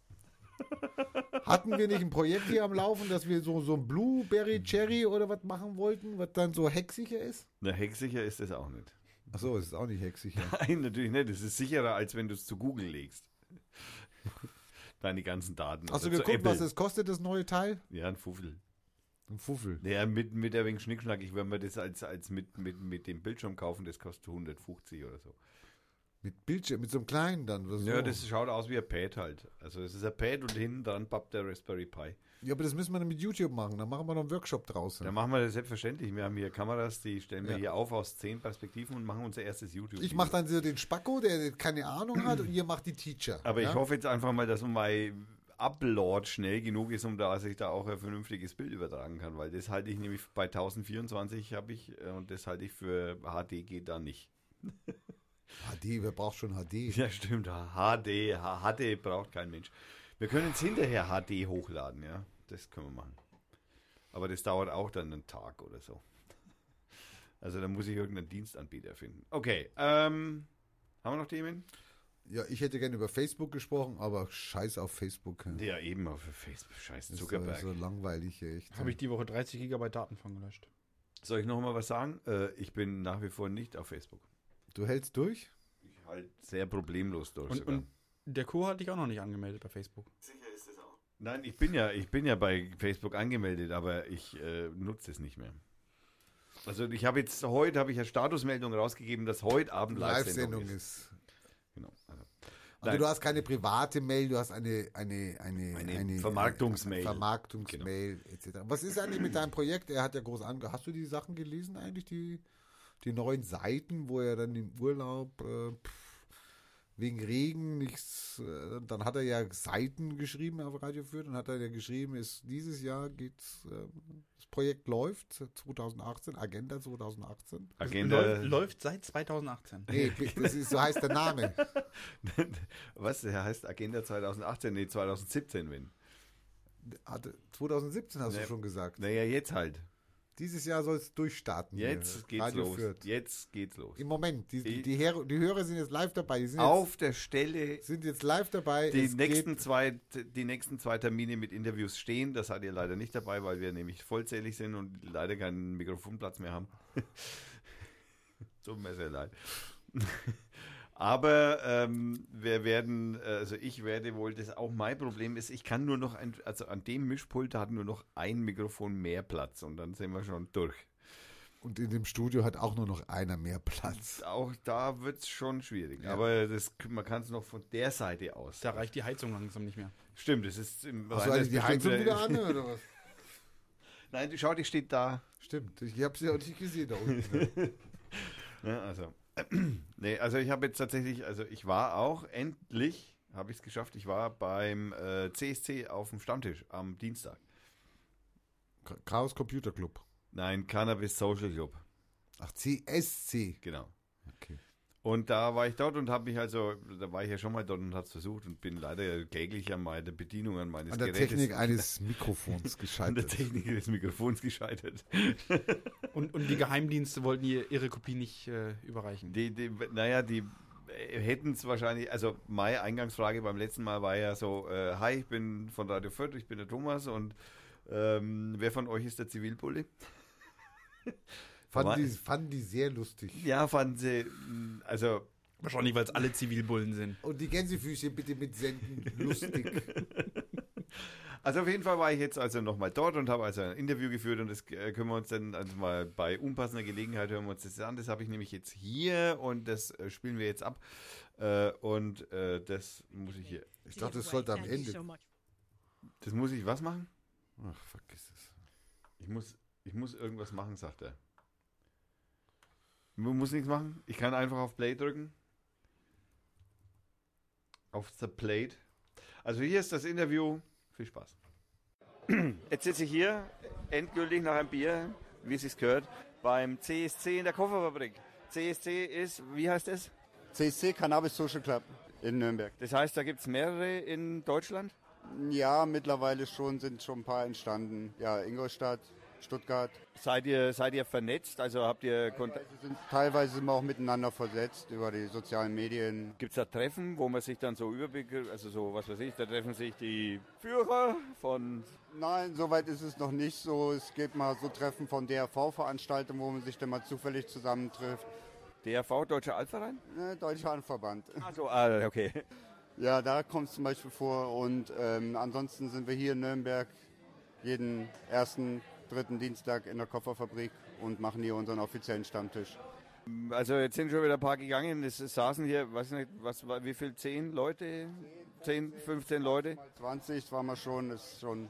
B: Hatten wir nicht ein Projekt hier am Laufen, dass wir so, so ein Blueberry Cherry oder was machen wollten, was dann so hecksicher ist?
A: Na, hecksicher ist das auch nicht.
B: Achso, es ist auch nicht hecksicher. [laughs]
A: Nein, natürlich nicht. Das ist sicherer, als wenn du es zu Google legst. [laughs] Deine ganzen Daten.
B: Hast du
A: zu
B: geguckt, was es kostet, das neue Teil?
A: Ja, ein Fuffel.
B: Ein Fuffel.
A: Naja, mit, mit der wegen Schnickschnack, ich wenn wir das als, als mit, mit, mit dem Bildschirm kaufen, das kostet 150 oder so.
B: Mit Bildschirm, mit so einem kleinen dann. So.
A: Ja, das schaut aus wie ein Pad halt. Also es ist ein Pad und hinten dran pappt der Raspberry Pi.
B: ja, aber das müssen wir dann mit YouTube machen. Dann machen wir noch einen Workshop draus.
A: Da machen wir das selbstverständlich. Wir haben hier Kameras, die stellen wir
B: Ja.
A: hier auf aus zehn Perspektiven und machen unser erstes YouTube.
B: Ich mache dann so den Spacko, der keine Ahnung hat, und ihr macht die Teacher.
A: Aber
B: ja?
A: ich hoffe jetzt einfach mal, dass mein Upload schnell genug ist, um da sich da auch ein vernünftiges Bild übertragen kann, weil das halte ich nämlich bei 1024 habe ich äh, und das halte ich für HD geht da nicht. [laughs]
B: HD, wer braucht schon HD? [laughs]
A: Ja, stimmt. HD, HD braucht kein Mensch. Wir können es hinterher HD hochladen, ja. Das können wir machen. Aber das dauert auch dann einen Tag oder so. Also da muss ich irgendeinen Dienstanbieter finden. Okay, ähm, haben wir noch Themen?
B: Ja, ich hätte gerne über Facebook gesprochen, aber scheiß auf Facebook. Ja.
A: Ja, eben auf Facebook. Scheiß
B: Das ist so,
A: Zuckerberg.
B: so langweilig, echt.
C: habe ich die Woche 30 Gigabyte Daten von gelöscht.
A: Soll ich noch mal was sagen? Äh, ich bin nach wie vor nicht auf Facebook.
B: Du hältst durch?
A: Ich halte sehr problemlos durch.
C: Und,
A: sogar.
C: und der Co. hatte ich auch noch nicht angemeldet bei Facebook.
A: Nein, ich bin ja, ich bin ja bei Facebook angemeldet, aber ich äh, nutze es nicht mehr. Also ich habe jetzt heute habe ich eine Statusmeldung rausgegeben, dass heute Abend Live-Sendung
B: Live-Sendung
A: ist.
B: ist.
A: Genau. Also,
B: Also du hast keine private Mail, du hast eine eine eine,
A: Eine Vermarktungsmail.
B: Vermarktungsmail etc. Was ist eigentlich mit deinem Projekt? Er hat ja groß ange. Hast du die Sachen gelesen eigentlich die die neuen Seiten, wo er dann im Urlaub äh, pff, wegen Regen nichts. Äh, dann hat er ja Seiten geschrieben auf Radio Fürth und hat er ja geschrieben, ist dieses Jahr geht's, äh, das Projekt läuft 2018, Agenda 2018.
A: Agenda.
C: Läuft, läuft seit 2018.
B: Nee, das ist, so heißt der Name. [laughs]
A: Was? Der heißt Agenda 2018, nee, 2017, wenn.
B: Hatte- 2017 hast
A: Nee.
B: du schon gesagt.
A: Naja, jetzt halt.
B: Dieses Jahr soll es durchstarten.
A: Jetzt geht's
B: Radio
A: los.
B: Fürth.
A: Jetzt geht's los.
B: Im Moment, die, die, Her die Hörer sind jetzt live dabei. Sind,
A: Auf der Stelle
B: jetzt, sind jetzt live dabei.
A: die
B: Es
A: nächsten, zwei, die nächsten zwei Termine mit Interviews stehen. Das seid ihr leider nicht dabei, weil wir nämlich vollzählig sind und leider keinen Mikrofonplatz mehr haben. [laughs] Tut mir sehr leid. Aber ähm, wir werden, äh, also ich werde wohl, das auch mein Problem ist, ich kann nur noch, ein, also an dem Mischpult hat nur noch ein Mikrofon mehr Platz und dann sind wir schon durch.
B: und in dem Studio hat auch nur noch einer mehr Platz.
A: Auch da wird es schon schwierig.
B: Ja.
A: Aber das, man kann es noch von der Seite aus.
C: Da reicht die Heizung langsam nicht mehr.
A: Stimmt, es ist im
B: Hast du eigentlich die
A: das
B: Heizung wieder an oder was? [laughs]
A: Nein, die- schau, die steht da.
B: Stimmt, ich habe sie auch nicht gesehen da unten. [laughs]
A: Ja, also. [clears throat] nee, also ich habe jetzt tatsächlich, also ich war auch endlich, habe ich es geschafft, ich war beim äh, CSC auf dem Stammtisch am Dienstag.
B: Chaos Computer Club.
A: Nein, Cannabis Social Club,
B: Ach, CSC.
A: genau. Und da war ich dort und habe mich also, da war ich ja schon mal dort und habe es versucht und bin leider kläglich an meine Bedienung an meines
B: An der
A: Gerätes,
B: Technik eines [laughs] Mikrofons
A: an der
B: gescheitert.
A: Technik des Mikrofons gescheitert. [laughs]
C: Und, und die Geheimdienste wollten ihr ihre Kopie nicht äh, überreichen.
A: Die, die, naja, die hätten es wahrscheinlich, also meine Eingangsfrage beim letzten Mal war ja so, äh, hi, ich bin von Radio Fürth, ich bin der Thomas und ähm, wer von euch ist der Zivilbulle? [laughs]
B: Fanden die, fanden die sehr lustig.
A: Ja, fanden sie, mh, also
C: Wahrscheinlich, weil es alle Zivilbullen sind.
B: Und die Gänsefüßchen bitte mitsenden. Lustig. [laughs]
A: Also auf jeden Fall war ich jetzt also nochmal dort und habe also ein Interview geführt und das äh, können wir uns dann also mal bei unpassender Gelegenheit hören wir uns das an. Das habe ich nämlich jetzt hier und das äh, spielen wir jetzt ab. Äh, und das muss ich hier.
B: Ich dachte, es sollte am Ende.
A: Das muss ich was machen?
B: Ach, vergiss es.
A: Ich muss, ich muss irgendwas machen, sagt er. Man muss nichts machen. Ich kann einfach auf Play drücken. Auf the Plate. Also hier ist das Interview. Viel Spaß. Jetzt sitze ich hier, endgültig nach einem Bier, wie es sich gehört, beim CSC in der Kofferfabrik. CSC ist, wie heißt es?
F: CSC Cannabis Social Club in Nürnberg.
A: Das heißt, da gibt es mehrere in Deutschland?
F: Ja, mittlerweile schon sind schon ein paar entstanden. Ja, Ingolstadt, Stuttgart.
A: Seid ihr, seid ihr vernetzt? Also habt ihr Kontakt?
F: Wir sind, teilweise sind wir auch miteinander versetzt über die sozialen Medien.
A: Gibt es da Treffen, wo man sich dann so Überblick, also so, was weiß ich, da treffen sich die Führer von
F: Nein, soweit ist es noch nicht so. Es gibt mal so Treffen von DRV-Veranstaltungen, wo man sich dann mal zufällig zusammentrifft.
A: DRV, Deutscher Altverein?
F: Ne, Deutscher Handverband.
A: Also, ah, okay.
F: Ja, da kommt es zum Beispiel vor. Und ähm, ansonsten sind wir hier in Nürnberg jeden ersten, dritten Dienstag in der Kofferfabrik und machen hier unseren offiziellen Stammtisch.
A: Also jetzt sind schon wieder ein paar gegangen. Es saßen hier, weiß nicht, was war, wie viel, zehn Leute? 10, 15 Leute?
F: 20 waren wir schon, ist schon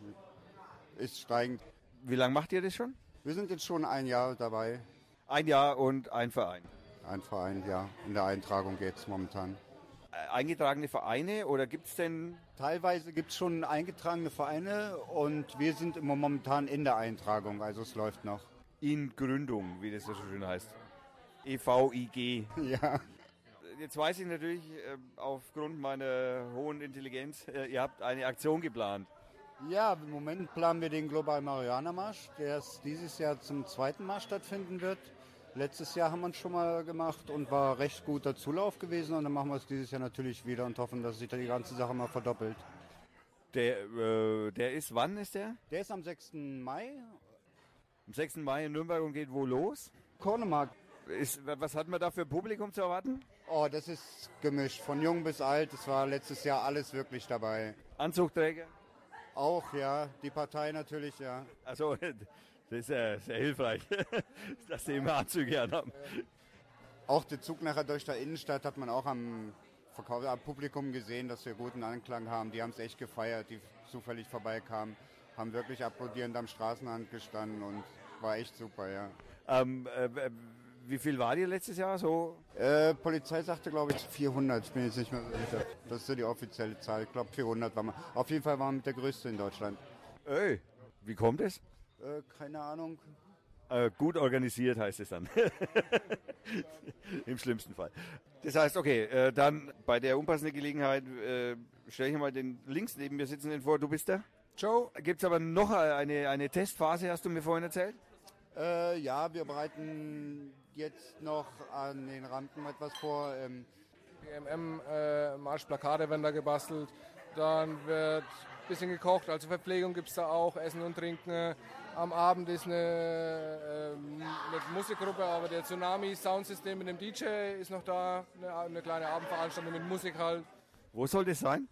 F: ist steigend.
A: Wie lange macht ihr das schon?
F: Wir sind jetzt schon ein Jahr dabei.
A: Ein Jahr und ein Verein.
F: Ein Verein, ja. In der Eintragung geht es momentan.
A: Eingetragene Vereine oder gibt es denn
F: Teilweise gibt es schon eingetragene Vereine und wir sind immer momentan in der Eintragung, also es läuft noch.
A: in Gründung, wie das so schön heißt? EVIG. [laughs]
F: Ja.
A: Jetzt weiß ich natürlich äh, aufgrund meiner hohen Intelligenz, äh, ihr habt eine Aktion geplant.
F: Ja, im Moment planen wir den Global Marihuana Marsch, der es dieses Jahr zum zweiten Mal stattfinden wird. Letztes Jahr haben wir es schon mal gemacht und war recht guter Zulauf gewesen und dann machen wir es dieses Jahr natürlich wieder und hoffen, dass sich da die ganze Sache mal verdoppelt.
A: Der, äh, der ist, wann ist der?
F: Der ist am 6. Mai.
A: Am 6. Mai in Nürnberg und geht wo los?
F: Kornemarkt.
A: Ist, was hat man da für Publikum zu erwarten?
F: Oh, das ist gemischt, von jung bis alt. Es war letztes Jahr alles wirklich dabei.
A: Anzugträger?
F: Auch, ja, die Partei natürlich, ja.
A: Also, [laughs] das ist ja sehr hilfreich, [laughs] dass die immer Anzüge anhaben.
F: Auch der Zug nachher durch der Innenstadt hat man auch am, Verkauf, am Publikum gesehen, dass wir guten Anklang haben. Die haben es echt gefeiert, die zufällig vorbeikamen, haben wirklich applaudierend am Straßenrand gestanden und war echt super, ja.
A: Ähm, äh, wie viel war ihr letztes Jahr? So
F: Äh, Polizei sagte, glaube ich, 400. Ich bin jetzt nicht mehr so sicher. Das ist so die offizielle Zahl. Ich glaube, 400 waren wir. Auf jeden Fall waren wir mit der größte in Deutschland.
A: Ey, wie kommt es?
F: Äh, keine Ahnung.
A: Äh, gut organisiert heißt es dann. [laughs] Im schlimmsten Fall. Das heißt, okay, äh, dann bei der unpassenden Gelegenheit äh, stelle ich mal den links neben mir sitzenden vor. Du bist der?
G: Joe,
A: Gibt es aber noch eine, eine Testphase, hast du mir vorhin erzählt?
F: Äh, ja, wir bereiten jetzt noch an den Rampen etwas vor. Ähm,
G: BMM, äh, Marschplakate werden da gebastelt. Dann wird ein bisschen gekocht, also Verpflegung gibt es da auch, Essen und Trinken. Am Abend ist eine, ähm, eine Musikgruppe, aber der Tsunami Soundsystem mit dem DJ ist noch da. Eine, eine kleine Abendveranstaltung mit Musik halt.
A: Wo soll das sein?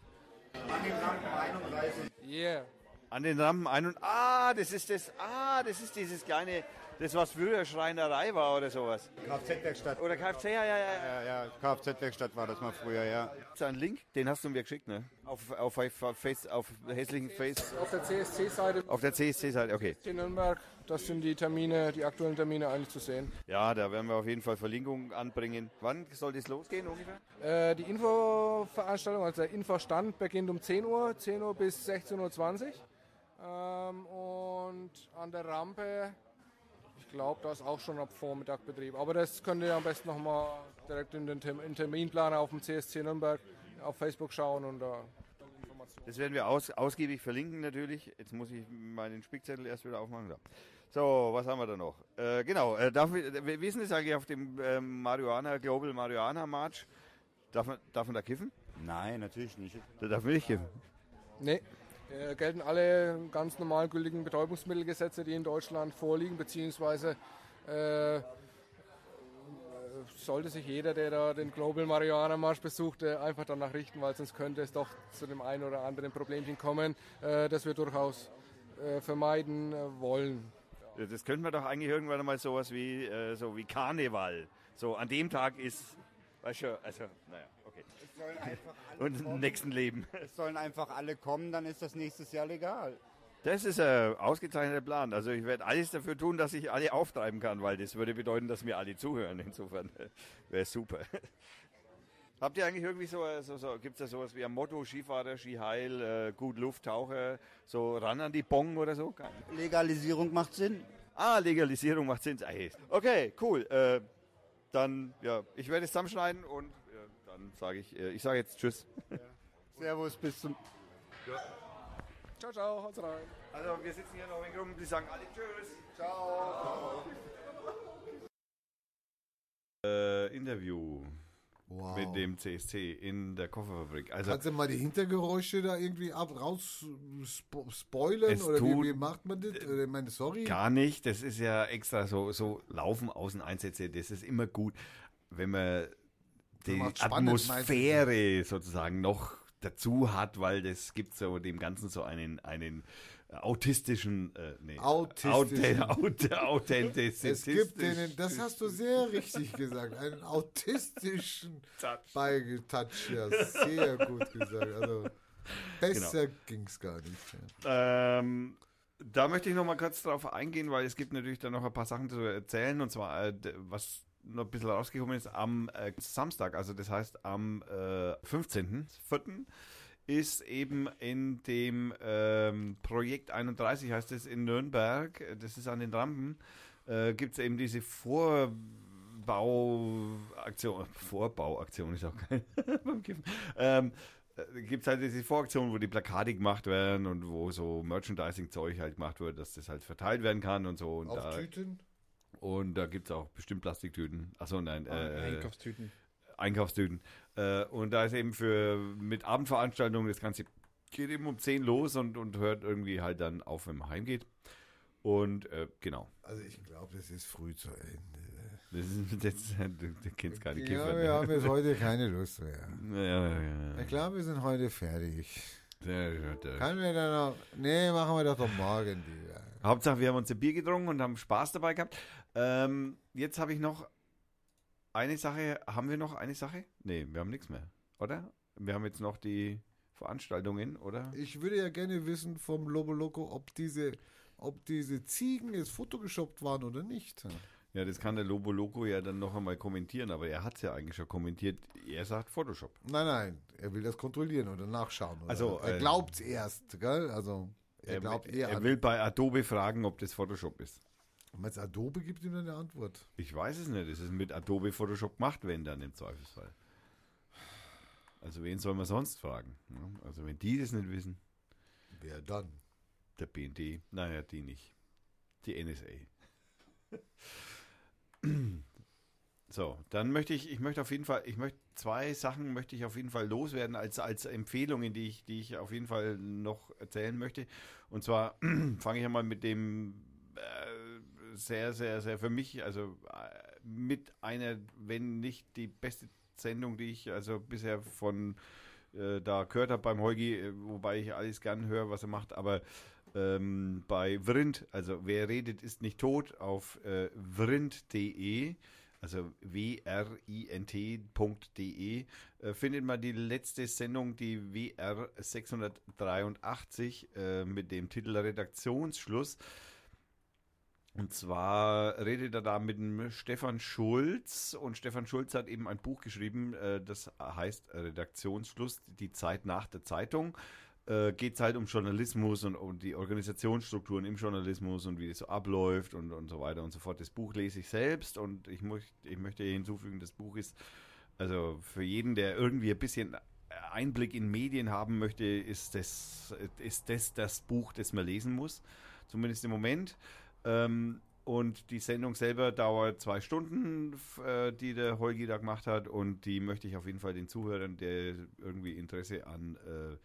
G: Yeah.
A: An den Rampen ein und ah, das ist das, ah, das ist dieses kleine, das was früher Schreinerei war oder sowas.
F: Kfz-Werkstatt.
A: Oder Kfz, ja, ja, ja.
F: Ja, ja, Kfz-Werkstatt war das mal früher, ja.
A: Ist da ein Link? Den hast du mir geschickt, ne? Auf, auf, auf, Face, auf hässlichen Face,
G: Auf der CSC-Seite
A: auf der CSC-Seite, okay.
G: in Nürnberg, das sind die Termine, die aktuellen Termine eigentlich zu sehen.
A: Ja, da werden wir auf jeden Fall Verlinkungen anbringen. Wann soll das losgehen ungefähr?
G: Äh, die Infoveranstaltung, also der Infostand beginnt um 10 Uhr, 10 Uhr bis 16.20 Uhr. Ähm, und an der Rampe, glaube, da ist auch schon ab Vormittag Betrieb. Aber das könnt ihr am besten nochmal direkt in den Term in Terminplaner auf dem CSC Nürnberg auf Facebook schauen und da Informationen.
A: Das werden wir aus, ausgiebig verlinken natürlich. Jetzt muss ich meinen Spickzettel erst wieder aufmachen. So, so was haben wir da noch? Äh, genau, äh, darf, wir- denn das eigentlich auf dem ähm, Marihuana, Global Marihuana March? Darf man, darf man da kiffen?
F: Nein, natürlich nicht.
A: Da darf man nicht kiffen.
G: Nee, äh, gelten alle ganz normal gültigen Betäubungsmittelgesetze, die in Deutschland vorliegen, beziehungsweise äh, äh, sollte sich jeder, der da den Global Marihuana Marsch besucht, äh, einfach danach richten, weil sonst könnte es doch zu dem einen oder anderen Problemchen kommen, das wir durchaus vermeiden wollen.
A: Das könnte man doch eigentlich irgendwann einmal sowas wie, so wie Karneval. So an dem Tag ist, weißt du, also, naja, okay. [laughs] Und im nächsten Leben.
F: Es sollen einfach alle kommen, dann ist das nächstes Jahr legal.
A: Das ist ein ausgezeichneter Plan. Also ich werde alles dafür tun, dass ich alle auftreiben kann, weil das würde bedeuten, dass mir alle zuhören. Insofern [laughs] wäre super. [laughs] Habt ihr eigentlich irgendwie so, so, so gibt es da sowas wie ein Motto, Skifahrer, Skiheil, äh, gut Luft, Taucher, so ran an die Bong oder so?
F: Legalisierung macht Sinn.
A: Ah, Legalisierung macht Sinn. Okay, cool. Äh, dann, ja, ich werde es zusammenschneiden und dann sage ich, äh, ich sage jetzt Tschüss.
F: Servus, bis zum...
G: Ciao, ciao, haut rein.
A: Also wir sitzen hier noch in rum, die sagen alle Tschüss.
F: Ciao.
A: Äh, Interview
B: Wow.
A: mit dem CSC in der Kofferfabrik. Also
B: Kannst du mal die Hintergeräusche da irgendwie ab, raus spo spoilern? Oder wie, wie macht man das? Oder, ich meine, sorry.
A: Gar nicht. Das ist ja extra so, so Laufen, Außeneinsätze. Das ist immer gut, wenn man die Atmosphäre sozusagen noch dazu hat, weil das gibt so dem Ganzen so einen, einen autistischen, äh, nee,
B: Autistischen.
A: Aut, authentischen.
B: Es gibt den, das hast du sehr richtig gesagt, einen autistischen Beigetouch. Ja, sehr gut gesagt. Also, besser ging's gar nicht. Ja.
A: Ähm, da möchte ich noch mal kurz drauf eingehen, weil es gibt natürlich dann noch ein paar Sachen zu erzählen. Und zwar, äh, was noch ein bisschen rausgekommen ist, am äh, Samstag, also das heißt am äh, 15.04. ist eben in dem ähm, Projekt 31, heißt es in Nürnberg, äh, das ist an den Rampen, äh, gibt es eben diese Vorbauaktion, Vorbauaktion ist auch geil [laughs] beim Kiffen. Ähm, gibt es halt diese Voraktion, wo die Plakate gemacht werden und wo so Merchandising-Zeug halt gemacht wird, dass das halt verteilt werden kann und so. Und
B: Auf
A: da,
B: Tüten?
A: Und da gibt es auch bestimmt Plastiktüten. Achso, nein. Äh,
C: Einkaufstüten.
A: Einkaufstüten. Äh, und da ist eben für mit Abendveranstaltungen das Ganze geht eben um 10 los und, und hört irgendwie halt dann auf, wenn man heimgeht. Und äh, genau.
B: Also ich glaube, das ist früh zu Ende.
A: Das ist, [laughs] das, du, du kennst nicht
B: Ja,
A: Kiffer.
B: wir haben jetzt heute keine Lust mehr. [laughs]
A: Ja, ja, ja.
B: Ich glaube, wir sind heute fertig. Können wir dann noch... Nee, machen wir doch doch morgen die.
A: Hauptsache, wir haben uns ein Bier getrunken und haben Spaß dabei gehabt. Ähm, jetzt habe ich noch eine Sache. Haben wir noch eine Sache? Nee, wir haben nichts mehr, oder? Wir haben jetzt noch die Veranstaltungen, oder?
B: Ich würde ja gerne wissen vom Lobo Loco, ob diese, ob diese Ziegen jetzt photogeshoppt waren oder nicht.
A: Ja, das kann der Lobo Loco ja dann noch einmal kommentieren, aber er hat es ja eigentlich schon kommentiert. Er sagt Photoshop.
B: Nein, nein, er will das kontrollieren oder nachschauen. Oder
A: Also,
B: er
A: äh,
B: glaubt es erst, gell? Also, er,
A: Er,
B: glaubt
A: er,
B: eher an.
A: will bei Adobe fragen, ob das Photoshop ist.
B: Meinst Adobe gibt ihm eine Antwort?
A: Ich weiß es nicht. Es ist mit Adobe Photoshop gemacht, wenn dann im Zweifelsfall. Also wen soll man sonst fragen? ne? Also wenn die das nicht wissen,
B: Wer dann?
A: der BND, naja, die nicht. Die NSA. [clears throat] So, dann möchte ich, ich möchte auf jeden Fall, ich möchte zwei Sachen möchte ich auf jeden Fall loswerden als, als Empfehlungen, die ich, die ich auf jeden Fall noch erzählen möchte. Und zwar [clears throat] fange ich einmal mit dem äh, sehr, sehr, sehr für mich, also äh, mit einer, wenn nicht die beste Sendung, die ich also bisher von äh, da gehört habe beim Heugi, äh, wobei ich alles gern höre, was er macht, aber ähm, bei Vrind, also wer redet ist nicht tot, auf äh, vrind.de, also wrint.de, äh, findet man die letzte Sendung, die WR 683 äh, mit dem Titel Redaktionsschluss. Und zwar redet er da mit dem Stefan Schulz und Stefan Schulz hat eben ein Buch geschrieben, äh, das heißt Redaktionsschluss, die Zeit nach der Zeitung. Äh, Geht es halt um Journalismus und um die Organisationsstrukturen im Journalismus und wie das so abläuft und, und so weiter und so fort. Das Buch lese ich selbst und ich, möcht, ich möchte hinzufügen, das Buch ist also für jeden, der irgendwie ein bisschen Einblick in Medien haben möchte, ist das, ist das das Buch, das man lesen muss. Zumindest im Moment. Ähm, und die Sendung selber dauert zwei Stunden, äh, die der Holgi da gemacht hat. Und die möchte ich auf jeden Fall den Zuhörern, der irgendwie Interesse an äh,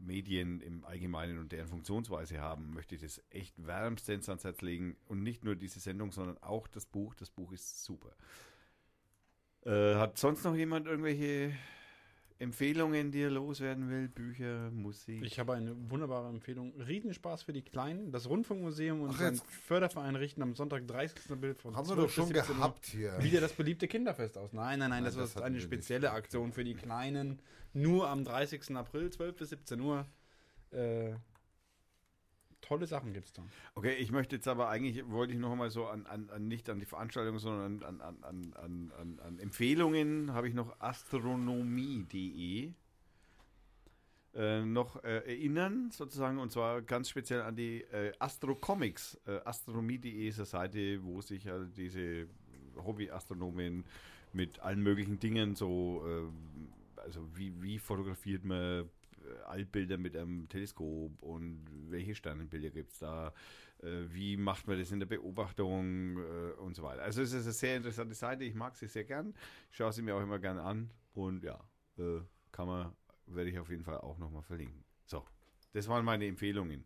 A: Medien im Allgemeinen und deren Funktionsweise haben, möchte ich das echt wärmstens ans Herz legen. Und nicht nur diese Sendung, sondern auch das Buch. Das Buch ist super. Äh, hat sonst noch jemand irgendwelche Empfehlungen, die er loswerden will? Bücher, Musik?
C: Ich habe eine wunderbare Empfehlung. Riesenspaß für die Kleinen. Das Rundfunkmuseum und
B: Ach,
C: sein Förderverein richten am Sonntag 30. April von
B: Haben wir
C: 12
B: doch schon
C: bis 17 Uhr
B: gehabt hier.
C: wieder das beliebte Kinderfest aus. Nein, nein, nein, das,
B: das
C: ist
B: hatten
C: eine spezielle Aktion für die Kleinen. Nur am 30. April, 12 bis 17 Uhr. Äh, tolle Sachen gibt es da.
A: Okay, ich möchte jetzt aber eigentlich, wollte ich noch mal so an, an, an nicht an die Veranstaltung, sondern an, an, an, an, an, an Empfehlungen habe ich noch astronomie.de äh, noch äh, erinnern, sozusagen, und zwar ganz speziell an die äh, Astro Comics. Äh, Astronomie.de ist eine Seite, wo sich halt diese Hobby-Astronomen mit allen möglichen Dingen so, äh, also wie, wie fotografiert man Altbilder mit einem Teleskop und welche Sternenbilder gibt es da, äh, wie macht man das in der Beobachtung äh, und so weiter. Also es ist eine sehr interessante Seite, ich mag sie sehr gern, ich schaue sie mir auch immer gern an und ja, äh, kann man, werde ich auf jeden Fall auch nochmal verlinken. So, das waren meine Empfehlungen.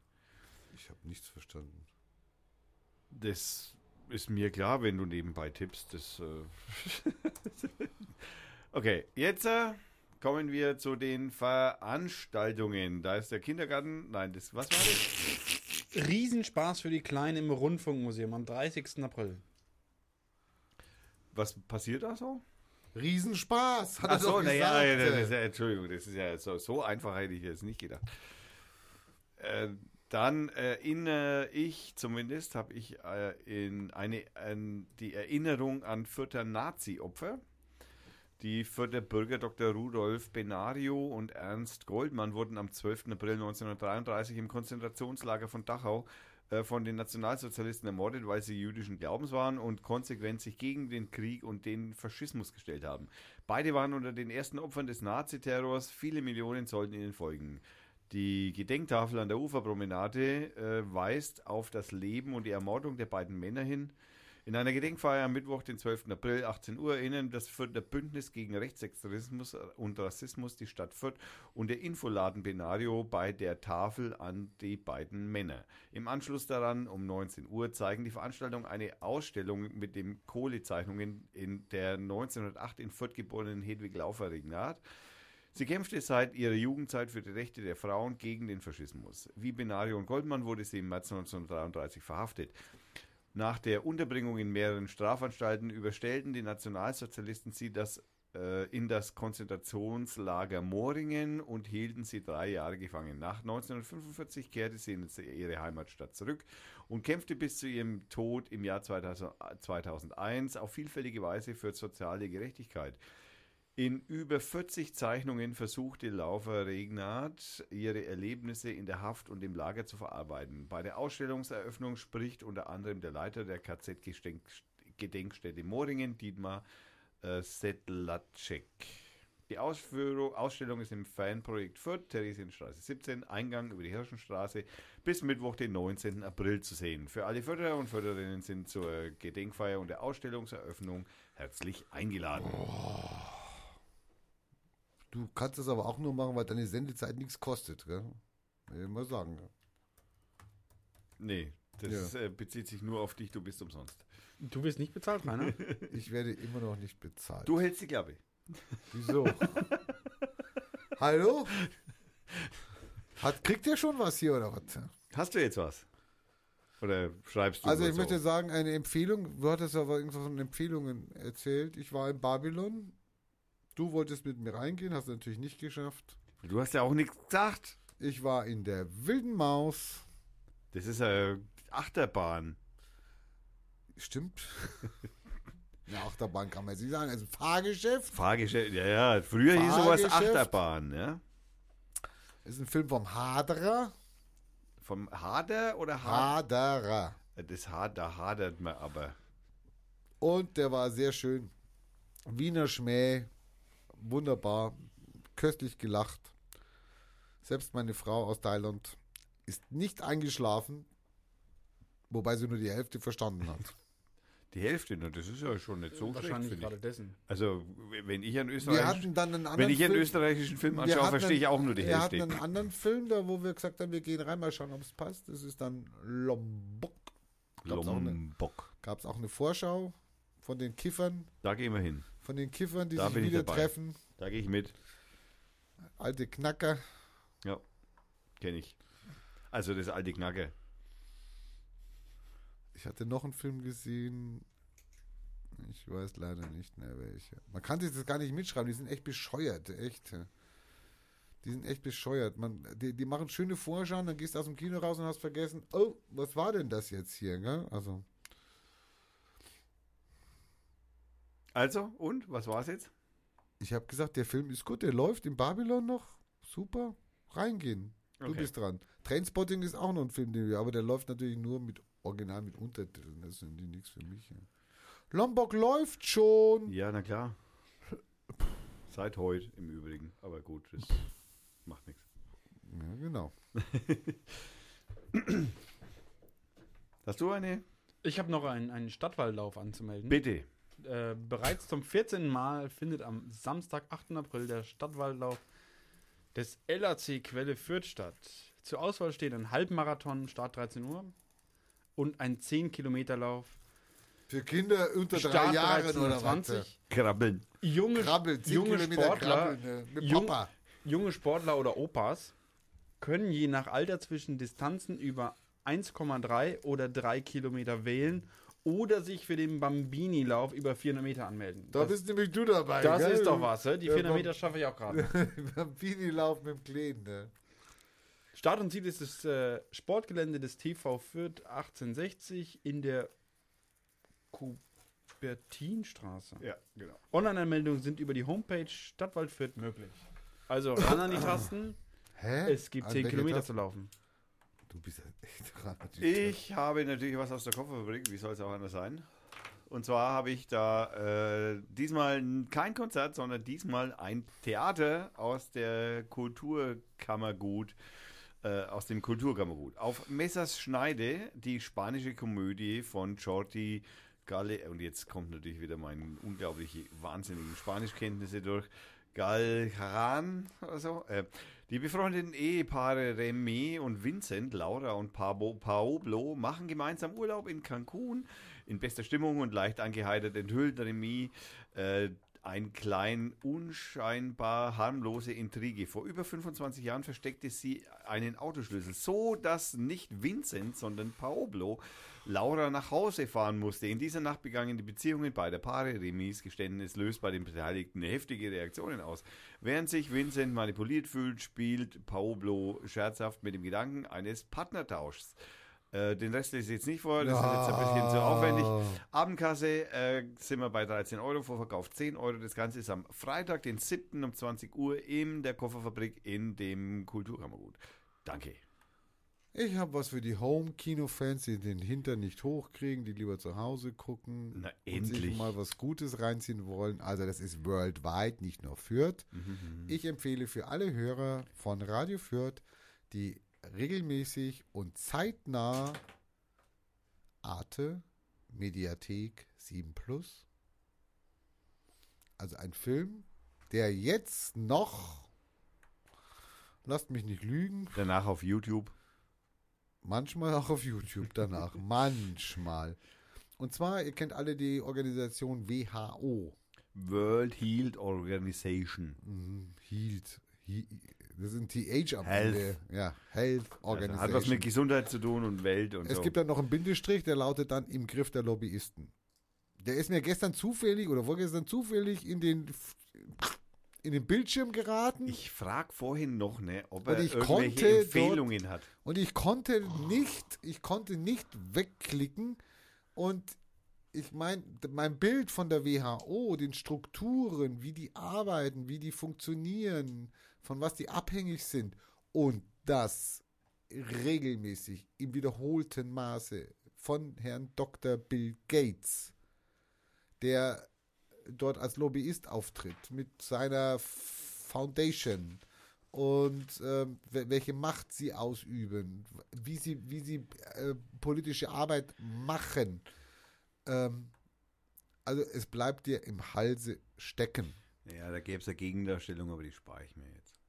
B: Ich habe nichts verstanden.
A: Das ist mir klar, wenn du nebenbei tippst. Das, äh [laughs] okay, jetzt äh, kommen wir zu den Veranstaltungen. Da ist der Kindergarten. Nein, das was war das?
C: Riesenspaß für die Kleinen im Rundfunkmuseum am 30. April.
A: Was passiert da so?
B: Riesenspaß, hat
A: Ach
B: er
A: so,
B: doch gesagt.
A: ja, das ist ja, Entschuldigung, das ist ja so, so einfach hätte ich jetzt nicht gedacht. Äh, dann erinnere ich, zumindest habe ich äh, in eine, an die Erinnerung an Fürther Nazi-Opfer. Die Fürther Bürger Dr. Rudolf Benario und Ernst Goldmann wurden am 12. April 1933 im Konzentrationslager von Dachau äh, von den Nationalsozialisten ermordet, weil sie jüdischen Glaubens waren und konsequent sich gegen den Krieg und den Faschismus gestellt haben. Beide waren unter den ersten Opfern des Naziterrors. Viele Millionen sollten ihnen folgen. Die Gedenktafel an der Uferpromenade äh, weist auf das Leben und die Ermordung der beiden Männer hin. In einer Gedenkfeier am Mittwoch, den 12. April, 18 Uhr, erinnern das Fürther Bündnis gegen Rechtsextremismus und Rassismus die Stadt Fürth und der Infoladen Benario bei der Tafel an die beiden Männer. Im Anschluss daran, um 19 Uhr, zeigen die Veranstaltung eine Ausstellung mit den Kohlezeichnungen in der 1908 in Fürth geborenen Hedwig Laufer Regnat. Sie kämpfte seit ihrer Jugendzeit für die Rechte der Frauen gegen den Faschismus. Wie Benario und Goldmann wurde sie im März 1933 verhaftet. Nach der Unterbringung in mehreren Strafanstalten überstellten die Nationalsozialisten sie das äh, in das Konzentrationslager Moringen und hielten sie drei Jahre gefangen. Nach 1945 kehrte sie in ihre Heimatstadt zurück und kämpfte bis zu ihrem Tod im Jahr 2000, 2001 auf vielfältige Weise für soziale Gerechtigkeit. In über 40 Zeichnungen versuchte Laufer Regnat, ihre Erlebnisse in der Haft und im Lager zu verarbeiten. Bei der Ausstellungseröffnung spricht unter anderem der Leiter der KZ-Gedenkstätte Moringen, Dietmar äh, Sedlacek. Die Ausführung, Ausstellung ist im Fanprojekt Fürth, Theresienstraße 17, Eingang über die Hirschenstraße, bis Mittwoch, den 19. April zu sehen. Für alle Förderer und Förderinnen sind zur Gedenkfeier und der Ausstellungseröffnung herzlich eingeladen.
B: Du kannst es aber auch nur machen, weil deine Sendezeit nichts kostet, gell? Mal sagen. ja.
A: Nee, das
B: Ja.
A: äh, bezieht sich nur auf dich, du bist umsonst.
C: Du wirst nicht bezahlt, Rainer? [laughs]
B: Ich werde immer noch nicht bezahlt.
A: Du hältst die Klappe.
B: Wieso? [laughs] Hallo? Hat, kriegt ihr schon was hier oder was?
A: Hast du jetzt was? Oder schreibst du
B: Also ich möchte sagen, eine Empfehlung, du hattest aber irgendwas von Empfehlungen erzählt. Ich war in Babylon. Du wolltest mit mir reingehen, hast du natürlich nicht geschafft.
A: Du hast ja auch nichts gesagt.
B: Ich war in der Wilden Maus.
A: Das ist eine Achterbahn.
B: Stimmt. [laughs] Eine Achterbahn kann man jetzt nicht sagen. Also Fahrgeschäft.
A: Fahrgeschäft, ja, ja. Früher hieß sowas. Achterbahn, ja.
B: ist ein Film vom Haderer.
A: Vom Hader oder Hader?
B: Haderer.
A: Das Hader hadert man aber.
B: Und der war sehr schön. Wiener Schmäh. Wunderbar. Köstlich gelacht. Selbst meine Frau aus Thailand ist nicht eingeschlafen, wobei sie nur die Hälfte verstanden hat. [laughs]
A: Die Hälfte, nur, das ist ja schon nicht so schlecht,
C: Wahrscheinlich
A: finde
C: gerade
A: ich.
C: dessen.
A: Also, wenn ich einen
B: Wir
A: österreichischen,
B: hatten dann einen anderen
A: wenn ich einen
B: Film.
A: österreichischen Film
B: Wir
A: anschaue,
B: hatten
A: verstehe ich auch nur die
B: Wir hatten
A: Hälfte.
B: einen anderen Film, da wo wir gesagt haben, wir gehen rein, mal schauen, ob es passt. Das ist dann Lombok. Gab's
A: Lombok.
B: Gab es auch eine Vorschau von den Kiffern,
A: Da gehen wir hin.
B: Von den Kiffern, die
A: Da
B: sich wieder treffen.
A: Da gehe ich mit.
B: Alte Knacker.
A: Ja, kenne ich. Also das alte Knacker.
B: Ich hatte noch einen Film gesehen. Ich weiß leider nicht mehr welche. Man kann sich das gar nicht mitschreiben. Die sind echt bescheuert, echt. Die sind echt bescheuert. Man, die, die machen schöne Vorschauen, dann gehst du aus dem Kino raus und hast vergessen, oh, was war denn das jetzt hier? Gell? Also,
A: Also, und? Was war's jetzt?
B: ich habe gesagt, der Film ist gut, der läuft in Babylon noch. Super. Reingehen. Du
A: Okay.
B: bist dran. Trainspotting ist auch noch ein Film, den wir, aber der läuft natürlich nur mit Original mit Untertiteln. Das sind die nichts für mich. Ja. Lombok läuft schon.
A: Ja, na klar. [laughs] Seit heute im Übrigen. Aber gut, das macht nichts.
B: Ja, genau. [laughs]
A: Hast du eine?
C: Ich habe noch einen, einen Stadtwalllauf anzumelden.
A: Bitte.
C: Äh, bereits zum 14. Mal findet am Samstag, 8. April, der Stadtwalllauf des LAC Quelle Fürth statt. Zur Auswahl stehen ein Halbmarathon, Start 13 Uhr, und ein 10-Kilometer-Lauf,
B: Für Kinder unter drei
C: Start
B: Jahren oder was?
C: 13.20
A: Krabbeln.
C: Junge,
B: Krabbel, 10
C: junge Sportler,
B: krabbeln, ne? mit
C: jung- junge Sportler oder Opas können je nach Alter zwischen Distanzen über 1,3 oder 3 Kilometer wählen oder sich für den Bambini-Lauf über 400 Meter anmelden.
B: Da
C: das
B: bist nämlich du dabei.
C: das
B: gell?
C: ist doch was, hä? die
B: Ja,
C: 400
B: Bam-
C: Meter schaffe ich auch gerade. [laughs]
B: Bambini-Lauf mit dem Kleen, ne?
C: Start und Ziel ist das äh, Sportgelände des TV Fürth 1860 in der Kubertinstraße.
A: Ja, genau.
C: Online-Anmeldungen sind über die Homepage Stadtwald Fürth möglich. Also ran an die [coughs] Tasten.
B: Hä?
C: Es gibt
B: An
C: 10
B: welcher
C: Kilometer
B: Taste?
C: zu laufen.
B: Du bist [laughs] echt gerade
A: Ich habe natürlich was aus der Kofferfabrik, wie soll es auch anders sein? Und zwar habe ich da äh, diesmal kein Konzert, sondern diesmal ein Theater aus der Kulturkammergut, äh, aus dem Kulturkammergut. Auf Messers Schneide, die spanische Komödie von Jordi Galle, und jetzt kommt natürlich wieder meine unglaubliche, wahnsinnigen Spanischkenntnisse durch, Galharan oder so. Äh, die befreundeten Ehepaare Remy und Vincent, Laura und Pablo, machen gemeinsam Urlaub in Cancun. In bester Stimmung und leicht angeheitert enthüllt Remy äh, ein klein unscheinbar harmlose Intrige. Vor über 25 Jahren versteckte sie einen Autoschlüssel, so dass nicht Vincent, sondern Paoblo Laura nach Hause fahren musste. In dieser Nacht begannen die Beziehungen beider Paare. Remis Geständnis löst bei den Beteiligten heftige Reaktionen aus. Während sich Vincent manipuliert fühlt, spielt Pablo scherzhaft mit dem Gedanken eines Partnertauschs. Äh, den Rest lese ich jetzt nicht vor, das ist jetzt ein bisschen zu aufwendig. Abendkasse äh, sind wir bei 13 Euro, Vorverkauf 10 Euro. Das Ganze ist am Freitag, den 7. um 20 Uhr in der Kofferfabrik in dem Kulturkammergut. Danke.
B: Ich habe was für die Home-Kino-Fans, die den Hintern nicht hochkriegen, die lieber zu Hause gucken
A: Na,
B: und sich
A: endlich.
B: mal was Gutes reinziehen wollen. Also das ist worldwide, nicht nur Fürth.
A: Mhm,
B: Ich empfehle für alle Hörer von Radio Fürth, die regelmäßig und zeitnah Arte, Mediathek 7 Plus. Also ein Film, der jetzt noch, lasst mich nicht lügen,
A: Danach auf YouTube.
B: Manchmal auch auf YouTube danach. [laughs] Manchmal. Und zwar, ihr kennt alle die Organisation WHO.
A: World Healed Organization.
B: Mhm. Healed. He das ein TH am
A: Health.
B: Ende. Ja, Health
A: Also
B: Organization.
A: hat was mit Gesundheit zu tun und Welt und
B: es
A: so.
B: gibt dann noch einen Bindestrich, der lautet dann im Griff der Lobbyisten. Der ist mir gestern zufällig oder vorgestern zufällig in den in den Bildschirm geraten
A: ich frag vorhin noch, ne, ob er irgendwelche
B: konnte dort-
A: Empfehlungen hat.
B: Und ich konnte nicht, ich konnte nicht wegklicken und ich meine, mein Bild von der WHO, den Strukturen, wie die arbeiten, wie die funktionieren, von was die abhängig sind und das regelmäßig im wiederholten Maße von Herrn Dr. Bill Gates, der dort als Lobbyist auftritt mit seiner Foundation und wel- welche Macht sie ausüben, wie sie, wie sie äh, politische Arbeit machen. Ähm, also es bleibt dir im Halse stecken.
A: Ja, da gäbe es eine Gegendarstellung, aber die spare ich mir jetzt.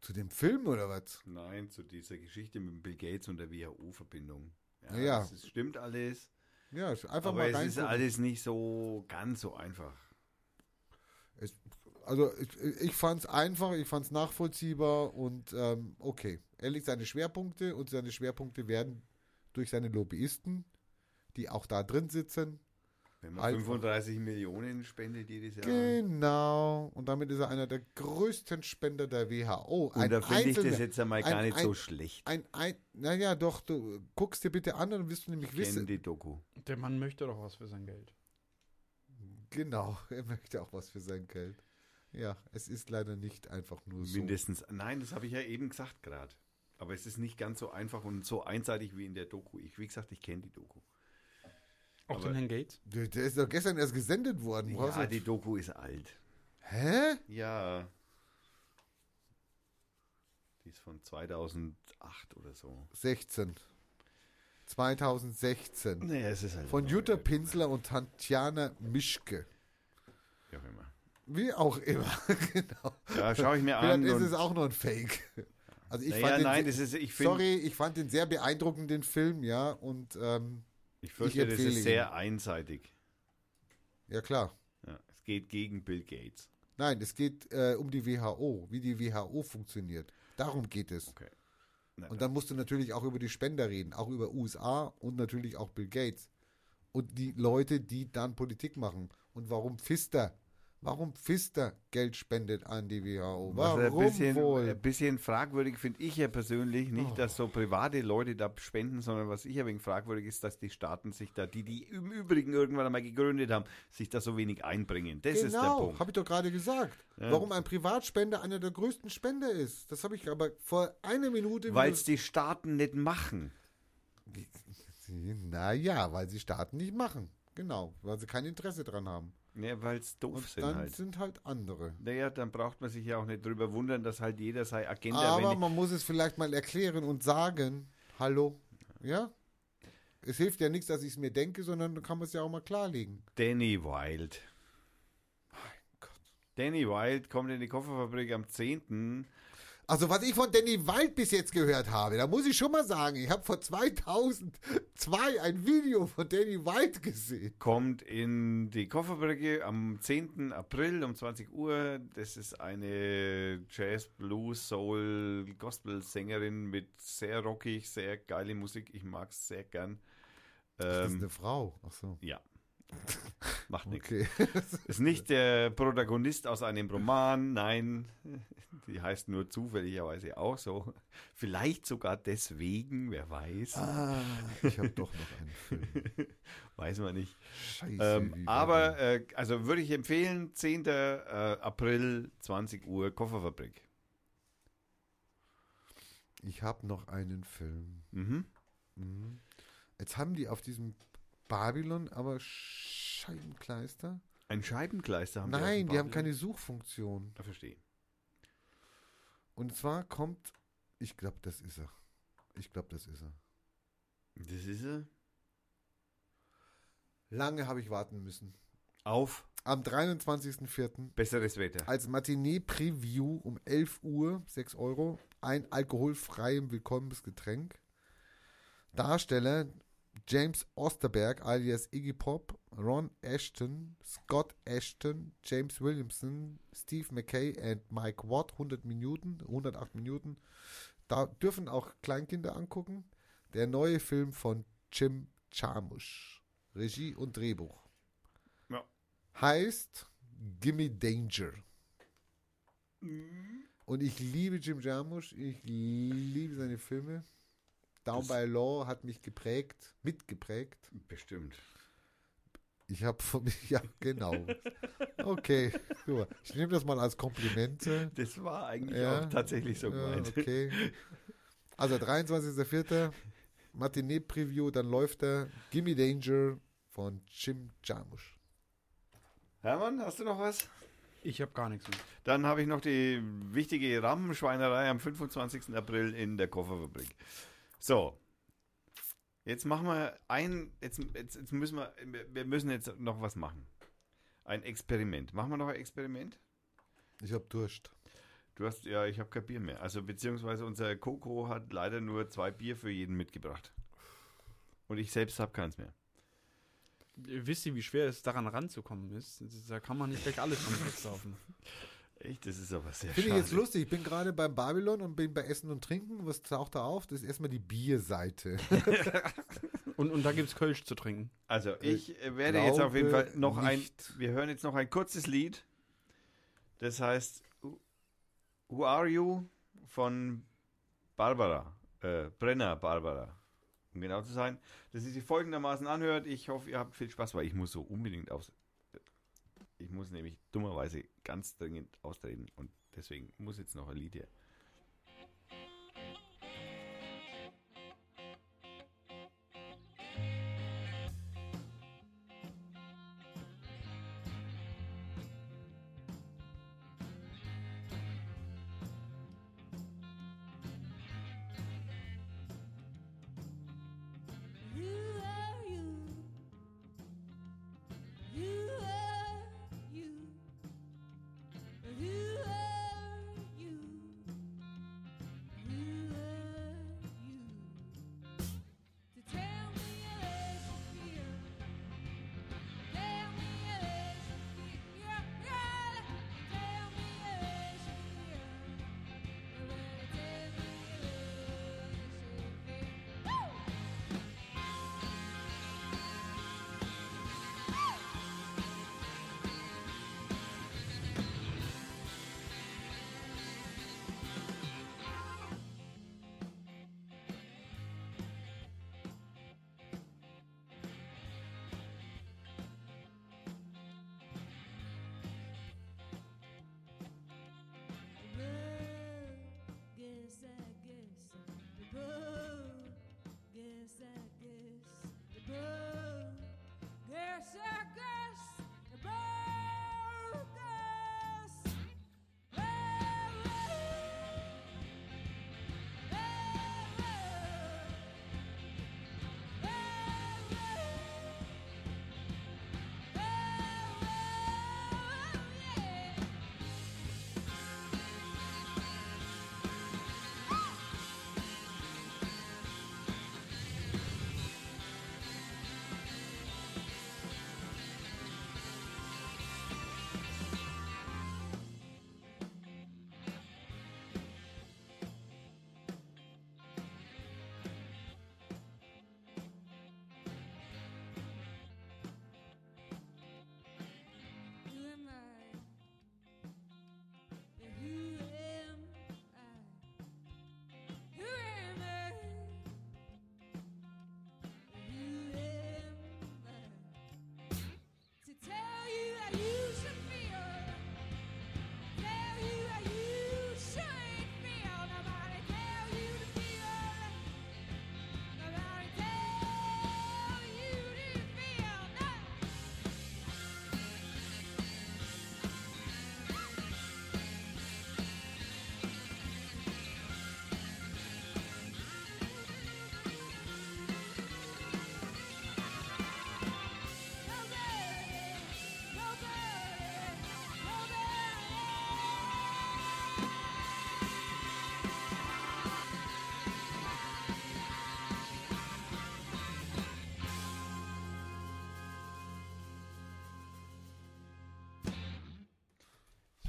B: Zu dem Film oder was?
A: Nein, zu dieser Geschichte mit Bill Gates und der WHO-Verbindung. Ja,
B: Ja.
A: Das ist, stimmt alles.
B: Ja, einfach
A: aber
B: mal
A: es ist alles nicht so ganz so einfach.
B: Es, also ich, ich fand es einfach, ich fand es nachvollziehbar und ähm, okay. Er legt seine Schwerpunkte und seine Schwerpunkte werden durch seine Lobbyisten, die auch da drin sitzen,
A: Wenn man
B: Einfach.
A: 35 Millionen spendet jedes Jahr.
B: Genau. Und damit ist er einer der größten Spender der WHO.
A: Und da finde ich das jetzt einmal gar
B: ein-
A: nicht
B: ein-
A: so schlecht.
B: Ein, ein, naja, doch, du guckst dir bitte an, dann wirst du nämlich
A: Ich kenne
B: wissen.
A: die Doku.
C: Der Mann möchte doch was für sein Geld.
B: Genau, [laughs] er möchte auch was für sein Geld. Ja, es ist leider nicht einfach nur so.
A: Mindestens. Nein, das habe ich ja eben gesagt gerade. Aber es ist nicht ganz so einfach und so einseitig wie in der Doku. Ich, wie gesagt, ich kenne die Doku.
C: Auch
A: Aber-
C: den Herrn Gates?
B: Der, der ist doch gestern erst gesendet worden. Brauchst
A: Ja,
B: du-
A: die Doku ist alt.
B: Hä?
A: Ja. Die ist von 2008 oder so.
B: 16. 2016.
A: Naja, es ist halt.
B: Von Jutta Pinsler und Tatjana Mischke.
A: Wie auch immer.
B: Wie auch immer. [laughs] genau.
A: Ja, schaue ich mir
B: Vielleicht
A: an.
B: ist
A: und-
B: es auch nur ein Fake. Also ich
A: naja,
B: fand den
A: nein,
B: se-
A: das ist, ich finde,
B: Sorry, ich fand den sehr beeindruckend, den Film, ja. Und ähm,
A: ich fürchte,
B: ich
A: das ist
B: ihn.
A: sehr einseitig.
B: ja klar.
A: Ja, es geht gegen Bill Gates.
B: Nein, es geht äh, um die WHO, wie die WHO funktioniert. Darum geht es.
A: Okay. Na,
B: Und dann musst du natürlich auch über die Spender reden, auch über USA und natürlich auch Bill Gates. Und die Leute, die dann Politik machen. Und warum Pfister? Warum Pfister Geld spendet an die WHO? Warum
A: ein bisschen,
B: wohl?
A: ein bisschen fragwürdig finde ich ja persönlich nicht,
B: Oh.
A: dass so private Leute da spenden, sondern was ich ein wenig fragwürdig ist, dass die Staaten sich da, die die im Übrigen irgendwann einmal gegründet haben, sich da so wenig einbringen. Das ist der
B: genau,
A: Punkt.
B: habe ich doch gerade gesagt.
A: Ja.
B: Warum ein Privatspender einer der größten Spender ist. Das habe ich aber vor einer Minute...
A: Weil es die Staaten nicht machen. [laughs]
B: Naja, weil sie Staaten nicht machen. Genau, weil sie kein Interesse dran haben.
A: Ja, weil es doof
B: Und
A: sind
B: dann
A: halt.
B: sind halt andere.
A: Naja, dann braucht man sich ja auch nicht drüber wundern, dass halt jeder sei Agenda,
B: Aber man muss es vielleicht mal erklären und sagen, hallo, ja? Es hilft ja nichts, dass ich es mir denke, sondern dann kann man es ja auch mal klarlegen.
A: Danny Wild. Danny Wild kommt in die Kofferfabrik am 10.
B: Also was ich von Danny Wild bis jetzt gehört habe, da muss ich schon mal sagen, ich habe vor 2002 ein Video von Danny Wild gesehen.
A: Kommt in die Kofferbrücke am 10. April um 20 Uhr. Das ist eine Jazz, Blues, Soul, Gospel-Sängerin mit sehr rockig, sehr geile Musik. Ich mag es sehr gern.
B: Das ist
A: Ähm,
B: eine Frau. Ach so.
A: ja. [laughs] Macht nichts.
B: Okay. [laughs]
A: Ist nicht der Protagonist aus einem Roman, nein. Die heißt nur zufälligerweise auch so. Vielleicht sogar deswegen, wer weiß.
B: ah, ich habe doch noch einen Film. [laughs]
A: Weiß man nicht.
B: Scheiße.
A: Ähm, aber, äh, also würde ich empfehlen, 10. Äh, April, 20 Uhr, Kofferfabrik.
B: ich habe noch einen Film.
A: Mhm.
B: Mhm. Jetzt haben die auf diesem Babylon aber Scheibenkleister.
A: Ein Scheibenkleister haben
B: Nein,
A: die,
B: die haben keine Suchfunktion.
A: Ich verstehe.
B: Und zwar kommt, ich glaube, das ist er. Ich glaube, das ist er.
A: Das ist er.
B: Lange habe ich warten müssen.
A: Auf
B: Am 23.04.
A: besseres Wetter.
B: als Matinee-Preview um 11 Uhr, 6 Euro, ein alkoholfreiem Willkommensgetränk. Darsteller James Osterberg alias Iggy Pop, Ron Ashton, Scott Ashton, James Williamson, Steve McKay und Mike Watt, 100 Minuten, 108 Minuten. Da dürfen auch Kleinkinder angucken. Der neue Film von Jim Jarmusch. Regie und Drehbuch.
A: Ja.
B: Heißt Gimme Danger. Und ich liebe Jim Jarmusch, ich liebe seine Filme. Down
A: Das-
B: by Law hat mich geprägt, mitgeprägt.
A: Bestimmt.
B: Ich habe von mir, [laughs] ja, genau. Okay, super. Ich nehme das mal als Komplimente.
A: Das war eigentlich
B: Ja.
A: auch tatsächlich so
B: Ja,
A: gemeint.
B: okay. Also 23.04. Matinee-Preview, dann läuft der Gimme Danger von Jim Jarmusch.
A: Hermann, hast du noch was?
C: Ich habe gar nichts mehr.
A: Dann habe ich noch die wichtige Rampenschweinerei am 25. April in der Kofferfabrik. So. Jetzt machen wir ein, jetzt, jetzt, jetzt müssen wir, wir müssen jetzt noch was machen. Ein Experiment. Machen wir noch ein Experiment?
B: Ich habe Durst.
A: Du hast, ja, ich habe kein Bier mehr. Also, beziehungsweise unser Coco hat leider nur zwei Bier für jeden mitgebracht. Und ich selbst habe keins mehr.
C: Wisst ihr, wie schwer es daran ranzukommen ist? Da kann man nicht gleich alles vom Flex saufen. [laughs]
A: Echt, das ist aber sehr
B: Finde ich jetzt lustig. Ich bin gerade beim Babylon und bin bei Essen und Trinken. Was taucht da auf? Das ist erstmal die Bierseite. [laughs]
C: Und, und da gibt es Kölsch zu trinken.
A: Also, ich äh, werde jetzt auf jeden Fall noch ein,
B: nicht.
A: wir hören jetzt noch ein kurzes Lied. Das heißt Who- Are You von Barbara, äh, Brenner Barbara, um genau zu sein. Das sich folgendermaßen anhört. Ich hoffe, ihr habt viel Spaß, weil ich muss so unbedingt aus. Ich muss nämlich dummerweise ganz dringend austreten und deswegen muss jetzt noch ein Lied hier.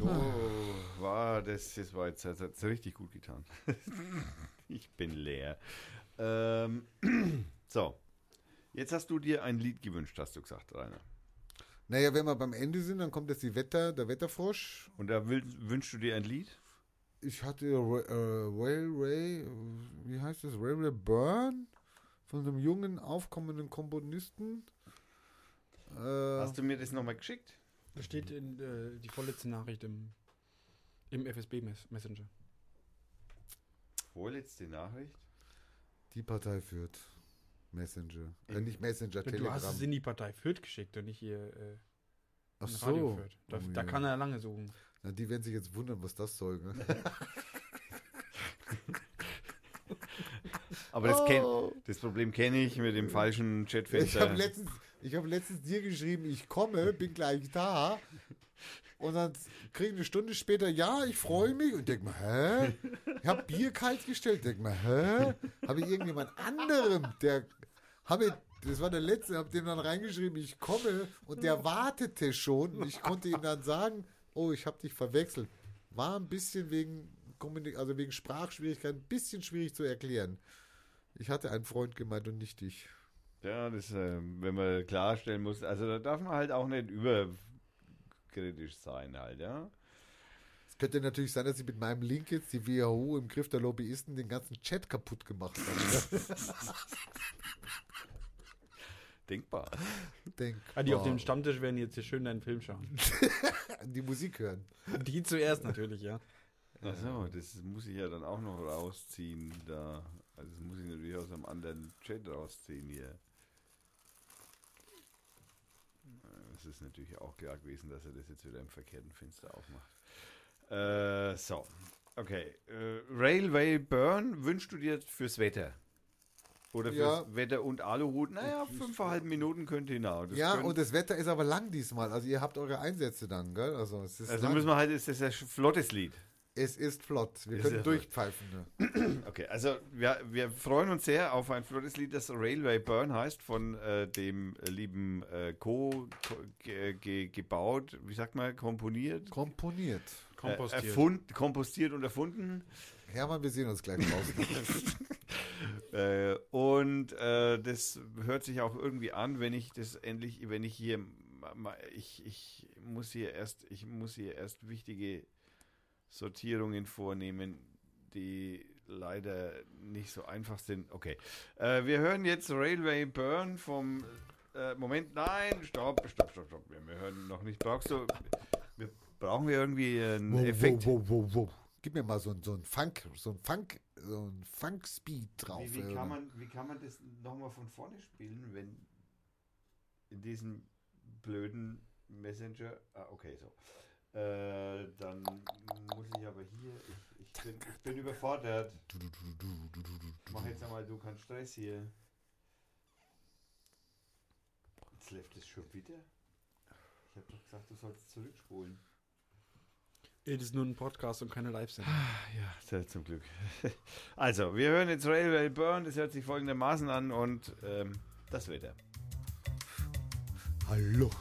A: So war das, das war jetzt, das hat's richtig gut getan. [laughs] ich bin leer. Ähm, [clears throat] so, jetzt hast du dir ein Lied gewünscht, hast du gesagt, Rainer.
B: Naja, wenn wir beim Ende sind, dann kommt jetzt die Wetter, der Wetterfrosch.
A: Und da will, wünschst du dir ein Lied?
B: Ich hatte äh, Railway, äh, wie heißt das? Railway Burn von einem jungen, aufkommenden Komponisten. Äh,
A: Hast du mir das nochmal geschickt?
C: Da steht in, äh, die vorletzte Nachricht im, im FSB-Messenger.
A: Vorletzte Nachricht.
B: die Partei führt. Messenger. Äh, nicht Messenger,
C: Du
B: Telegram.
C: hast es in die Partei Fürth geschickt und nicht hier äh,
B: Ach
C: in Radio
B: so.
C: Fürth. Da,
B: Oh
C: da
B: ja.
C: kann er lange suchen.
B: Na, die werden sich jetzt wundern, was das soll. Ne? [laughs]
A: Aber das, kenn,
B: Oh.
A: das Problem kenne ich mit dem falschen
B: Ich
A: Chatfenster.
B: habe letztens, ich hab letztens dir geschrieben, ich komme, bin gleich da. Und dann kriege ich eine Stunde später, ja, ich freue mich. Und denk mal, hä? Ich habe Bier kalt gestellt. Denk mal, hä? Habe ich irgendjemand anderem, der, habe das war der letzte, habe dem dann reingeschrieben, ich komme. Und der wartete schon. Ich konnte ihm dann sagen, oh, ich habe dich verwechselt. War ein bisschen wegen, also wegen Sprachschwierigkeiten, ein bisschen schwierig zu erklären. Ich hatte einen Freund gemeint und nicht dich.
A: Ja, das, äh, wenn man klarstellen muss, also da darf man halt auch nicht überkritisch sein halt, ja.
B: Es könnte natürlich sein, dass ich mit meinem Link jetzt die WHO im Griff der Lobbyisten den ganzen Chat kaputt gemacht habe. [laughs]
A: Denkbar.
B: Denk,
C: Ah, die auf dem Stammtisch werden jetzt hier schön deinen Film schauen. [laughs]
B: die Musik hören.
C: Die zuerst natürlich, ja.
A: Achso, das muss ich ja dann auch noch rausziehen da. Also das muss ich natürlich aus einem anderen Chat rausziehen hier. Ist natürlich auch klar gewesen, dass er das jetzt wieder im verkehrten Fenster aufmacht. Äh, so, okay. Äh, Railway Burn wünschst du dir fürs Wetter? Oder fürs
B: Ja.
A: Wetter und Aluhut? Naja, fünfeinhalb Minuten könnte hinaus. Das
B: ja, und das Wetter ist aber lang diesmal. Also ihr habt eure Einsätze dann, gell? Also es ist,
A: also
B: lang.
A: müssen wir halt, ist das ein flottes Lied.
B: Es ist flott. Wir können durchpfeifen. Ne?
A: Okay, also wir, wir freuen uns sehr auf ein flottes Lied, das Railway Burn heißt, von äh, dem äh, lieben äh, Co, Co ge, ge, gebaut, wie sagt man, komponiert,
B: Komponiert.
A: äh,
C: Kompostiert.
A: erfund, kompostiert und erfunden.
B: Hermann, wir sehen uns gleich draußen. [laughs]
A: Äh, und äh, das hört sich auch irgendwie an, wenn ich das endlich, wenn ich hier, ich, ich muss hier erst, ich muss hier erst wichtige Sortierungen vornehmen, die leider nicht so einfach sind. Okay, äh, wir hören jetzt Railway Burn vom, äh, Moment, nein, stopp, stopp, stopp, stopp, wir, hören noch nicht, brauchst du, wir, brauchen wir irgendwie einen
B: wow,
A: Effekt?
B: wow, wow, wow, wow. Gib mir mal so, ein- so ein Funk, so ein Funk, so ein Funk-Speed drauf.
A: Wie, wie, kann man, wie kann man das nochmal von vorne spielen, wenn in diesem blöden Messenger. Ah, okay, so. Äh, dann muss ich aber hier. Ich, ich, bin, ich bin überfordert.
B: du.
A: Mach jetzt einmal du keinen Stress hier. Jetzt läuft es schon wieder. Ich habe doch gesagt, du sollst zurückspulen.
C: Es ist nur ein Podcast und keine Live-Sendung.
A: Ja, sehr zum Glück. [laughs] Also, wir hören jetzt Railway Burn. Das hört sich folgendermaßen an und ähm, das Wetter.
B: Hallo.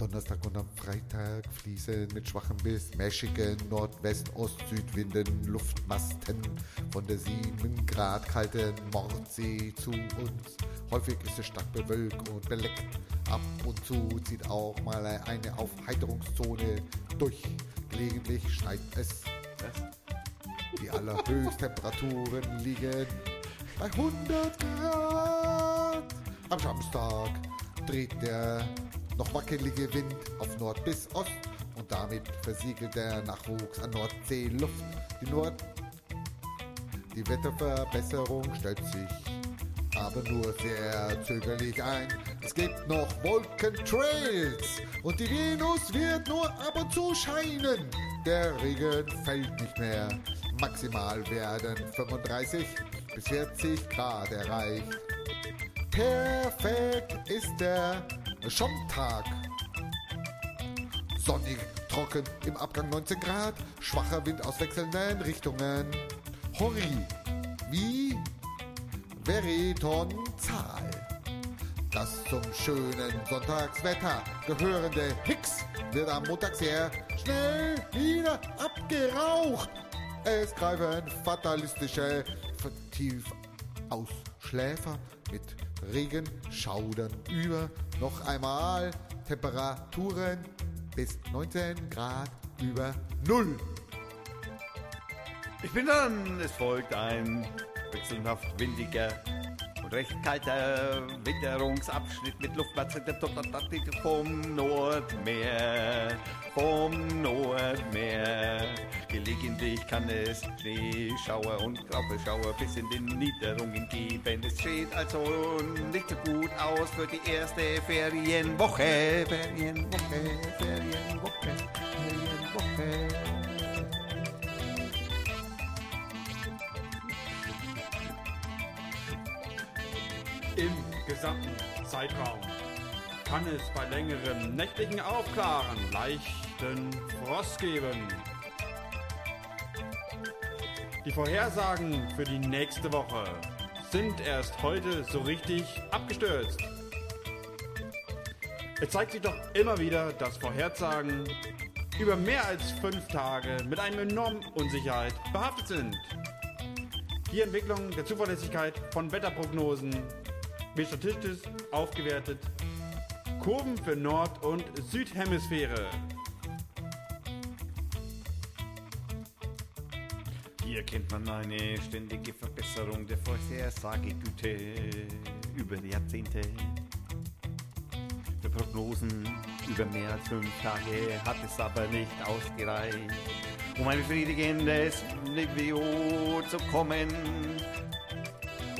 B: Donnerstag und am Freitag fließen mit schwachen bis mäßigen Nordwest-, Ost-, Südwinden Luftmasten von der 7 Grad kalten Nordsee zu uns. Häufig ist es stark bewölkt und beleckt. Ab und zu zieht auch mal eine Aufheiterungszone durch. Gelegentlich schneit es. Die allerhöchsttemperaturen liegen bei 100 Grad. Am Samstag dreht der noch wackelige Wind auf Nord bis Ost und damit versiegelt der Nachwuchs an Nordseeluft die Nord. Die Wetterverbesserung stellt sich aber nur sehr zögerlich ein. Es gibt noch Wolkentrails und die Venus wird nur ab und zu scheinen. Der Regen fällt nicht mehr. Maximal werden 35 bis 40 Grad erreicht. Perfekt ist der Sonntag. Sonnig, trocken, im Abgang 19 Grad, schwacher Wind aus wechselnden Richtungen. Hori, wie Veriton Zahl. Das zum schönen Sonntagswetter gehörende Hicks wird am Montag sehr schnell wieder abgeraucht. Es greifen fatalistische Tiefausschläfer mit Regenschaudern über. Noch einmal Temperaturen bis 19 Grad über Null.
A: Ich bin dran. Es folgt ein wechselhaft windiger recht kalter Witterungsabschnitt mit Luftmatze vom Nordmeer. Vom Nordmeer. Gelegentlich kann es Schneeschauer und Graupelschauer bis in den Niederungen geben. Es steht also nicht so gut aus für die erste Ferienwoche. Ferienwoche, Ferienwoche, Ferienwoche.
C: Im gesamten Zeitraum kann es bei längerem nächtlichen Aufklaren leichten Frost geben. Die Vorhersagen für die nächste Woche sind erst heute so richtig abgestürzt. Es zeigt sich doch immer wieder, dass Vorhersagen über mehr als fünf Tage mit einer enormen Unsicherheit behaftet sind. Die Entwicklung der Zuverlässigkeit von Wetterprognosen statistisch aufgewertet. Kurven für Nord- und Südhemisphäre.
A: Hier kennt man eine ständige Verbesserung der Vorhersagegüte über die Jahrzehnte. Für Prognosen über mehr als fünf Tage hat es aber nicht ausgereicht, um ein befriedigendes Niveau zu kommen.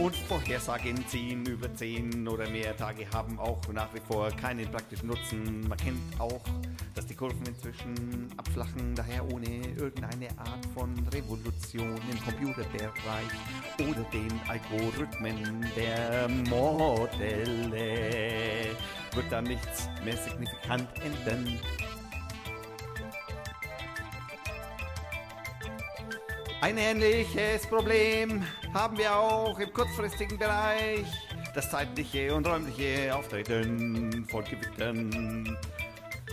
A: Und Vorhersagen ziehen über zehn oder mehr Tage haben auch nach wie vor keinen praktischen Nutzen. Man kennt auch, dass die Kurven inzwischen abflachen, daher ohne irgendeine Art von Revolution im Computerbereich oder den Algorithmen der Modelle wird da nichts mehr signifikant ändern. Ein ähnliches Problem haben wir auch im kurzfristigen Bereich. Das zeitliche und räumliche Auftreten von Gewittern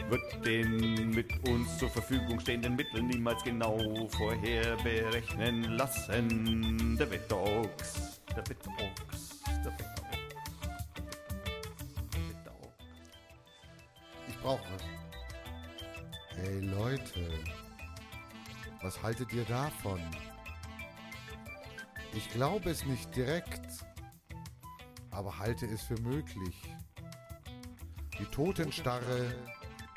A: wird den mit uns zur Verfügung stehenden Mitteln niemals genau vorher berechnen lassen. Der Wetterochs, der Wetterochs, der Wetterochs.
B: Ich brauche was. Hey Leute, was haltet ihr davon? Ich glaube es nicht direkt, aber halte es für möglich. Die Totenstarre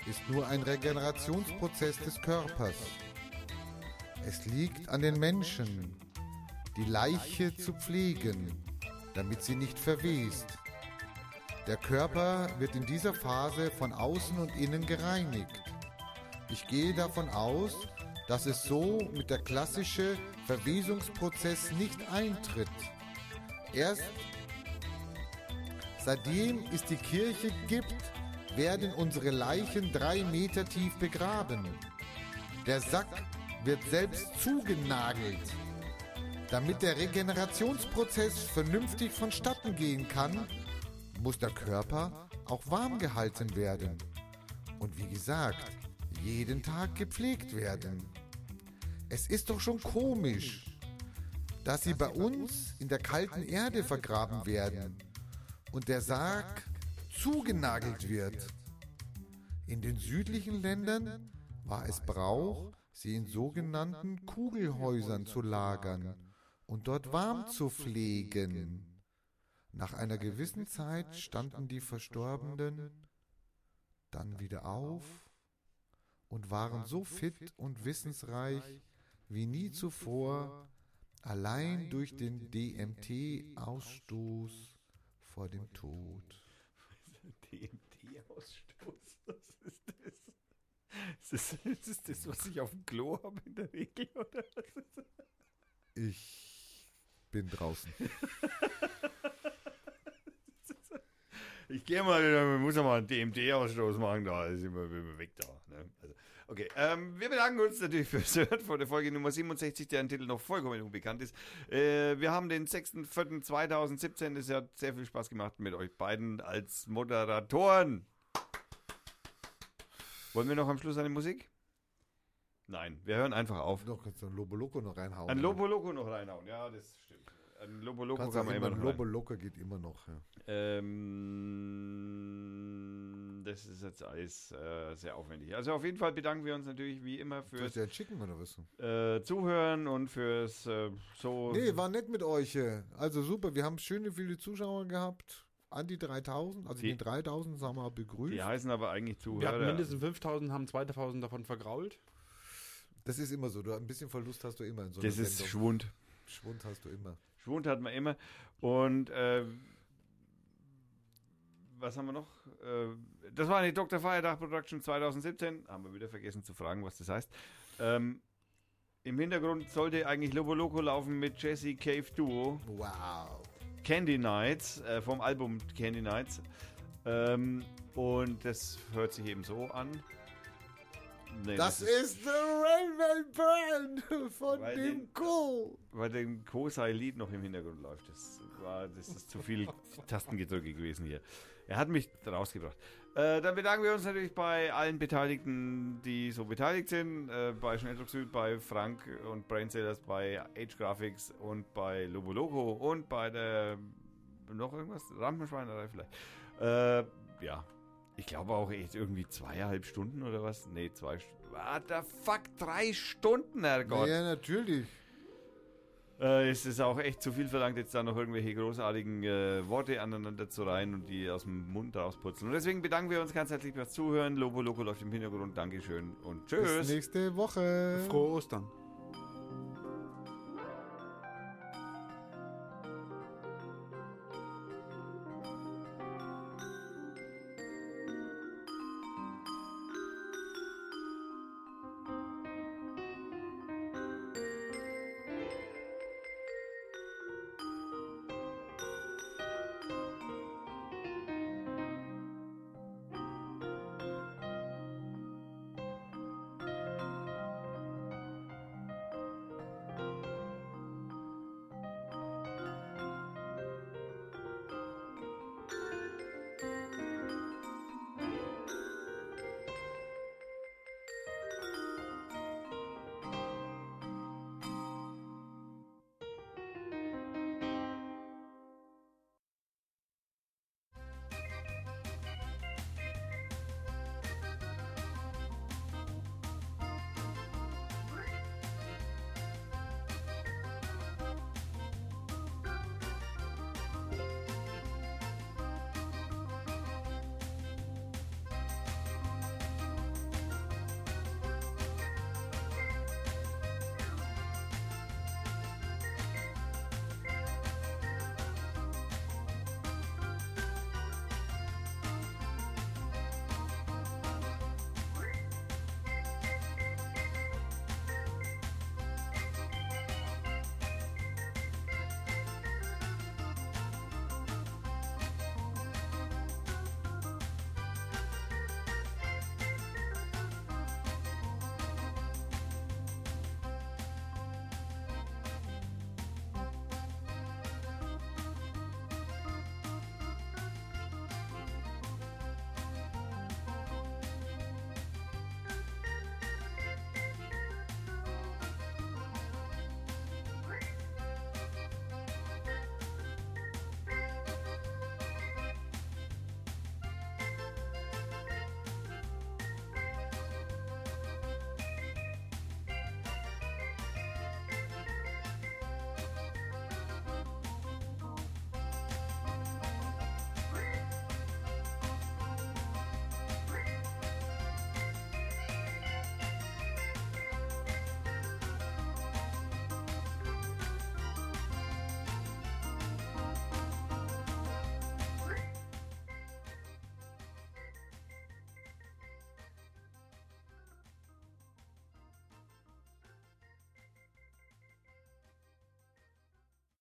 B: ist nur ein Regenerationsprozess des Körpers. Es liegt an den Menschen, die Leiche zu pflegen, damit sie nicht verwest. Der Körper wird in dieser Phase von außen und innen gereinigt. Ich gehe davon aus, dass es so mit der klassische Verwesungsprozess nicht eintritt. Erst seitdem es die Kirche gibt, werden unsere Leichen drei Meter tief begraben. Der Sack wird selbst zugenagelt. Damit der Regenerationsprozess vernünftig vonstatten gehen kann, muss der Körper auch warm gehalten werden. Und wie gesagt, jeden Tag gepflegt werden. Es ist doch schon komisch, dass sie bei uns in der kalten Erde vergraben werden und der Sarg zugenagelt wird. In den südlichen Ländern war es Brauch, sie in sogenannten Kugelhäusern zu lagern und dort warm zu pflegen. Nach einer gewissen Zeit standen die Verstorbenen dann wieder auf und waren so fit und wissensreich wie nie zuvor, allein durch den DMT-Ausstoß vor dem Tod.
A: DMT-Ausstoß, was ist das? Ist das, ist das das, was ich auf dem Klo habe in der Regel, oder was ist das?
B: Ich bin draußen.
A: Ich gehe mal, man muss ja mal einen DMT-Ausstoß machen, da ist immer, immer weg da. Ne? Also, Okay, ähm, wir bedanken uns natürlich fürs Hören von der Folge Nummer 67, deren Titel noch vollkommen unbekannt ist. Äh, wir haben den 6.4.2017. Es hat sehr viel Spaß gemacht mit euch beiden als Moderatoren. Wollen wir noch am Schluss eine Musik? Nein, wir hören einfach auf.
B: Doch, kannst du ein Lobo Loco noch reinhauen.
A: Ein Lobo Loco noch reinhauen, ja, das stimmt. Ein Lobo Loco kann man
B: immer,
A: noch
B: Lobo
A: rein.
B: Loco geht immer noch. Ja.
A: Ähm, das ist jetzt alles äh, sehr aufwendig. Also auf jeden Fall bedanken wir uns natürlich wie immer fürs
B: einen schicken oder was?
A: äh, Zuhören und fürs äh, so.
B: Nee, war nett mit euch. äh. Also super, wir haben schöne viele Zuschauer gehabt. An die 3000, also
A: Die-
B: die 3000 haben wir begrüßt.
A: die heißen aber eigentlich
C: Wir hatten
A: Zuhörer.
C: mindestens 5000, haben 2000 davon vergrault.
B: Das ist immer so. Du, ein bisschen Verlust hast du immer in so
A: das
B: einer
A: ist
B: Sendung.
A: Schwund.
B: Schwund hast du immer.
A: Schwund hat man immer. Und äh, was haben wir noch? Äh, das war die Dr. Feiertag Production 2017. Haben wir wieder vergessen zu fragen, was das heißt. Ähm, Im Hintergrund sollte eigentlich Lobo Loco laufen mit Jesse Cave Duo.
B: Wow.
A: Candy Nights, äh, vom Album Candy Nights. Ähm, und das hört sich eben so an. Nee,
B: Das ist The Railway Band von dem
A: den-
B: Co.
A: Weil dem Kosei-Lied noch im Hintergrund läuft. Das war, das ist zu viel [laughs] Tastengedrücke gewesen hier. Er hat mich rausgebracht. Äh, dann bedanken wir uns natürlich bei allen Beteiligten, die so beteiligt sind. Äh, bei Schnelldruck Süd, bei Frank und Brainsellers, bei Age Graphics und bei Lobo Loco und bei der noch irgendwas? Rampenschweinerei vielleicht. Äh, ja. Ich glaube auch echt irgendwie zweieinhalb Stunden oder was? Nee, zwei Stunden. What the fuck? Drei Stunden, Herrgott.
B: Ja, natürlich.
A: Äh, es ist auch echt zu viel verlangt, jetzt da noch irgendwelche großartigen äh, Worte aneinander zu reihen und die aus dem Mund rausputzen. Und deswegen bedanken wir uns ganz herzlich fürs Zuhören. Lobo Loco läuft im Hintergrund. Dankeschön und
B: Bis
A: tschüss.
B: nächste Woche.
C: Frohe Ostern.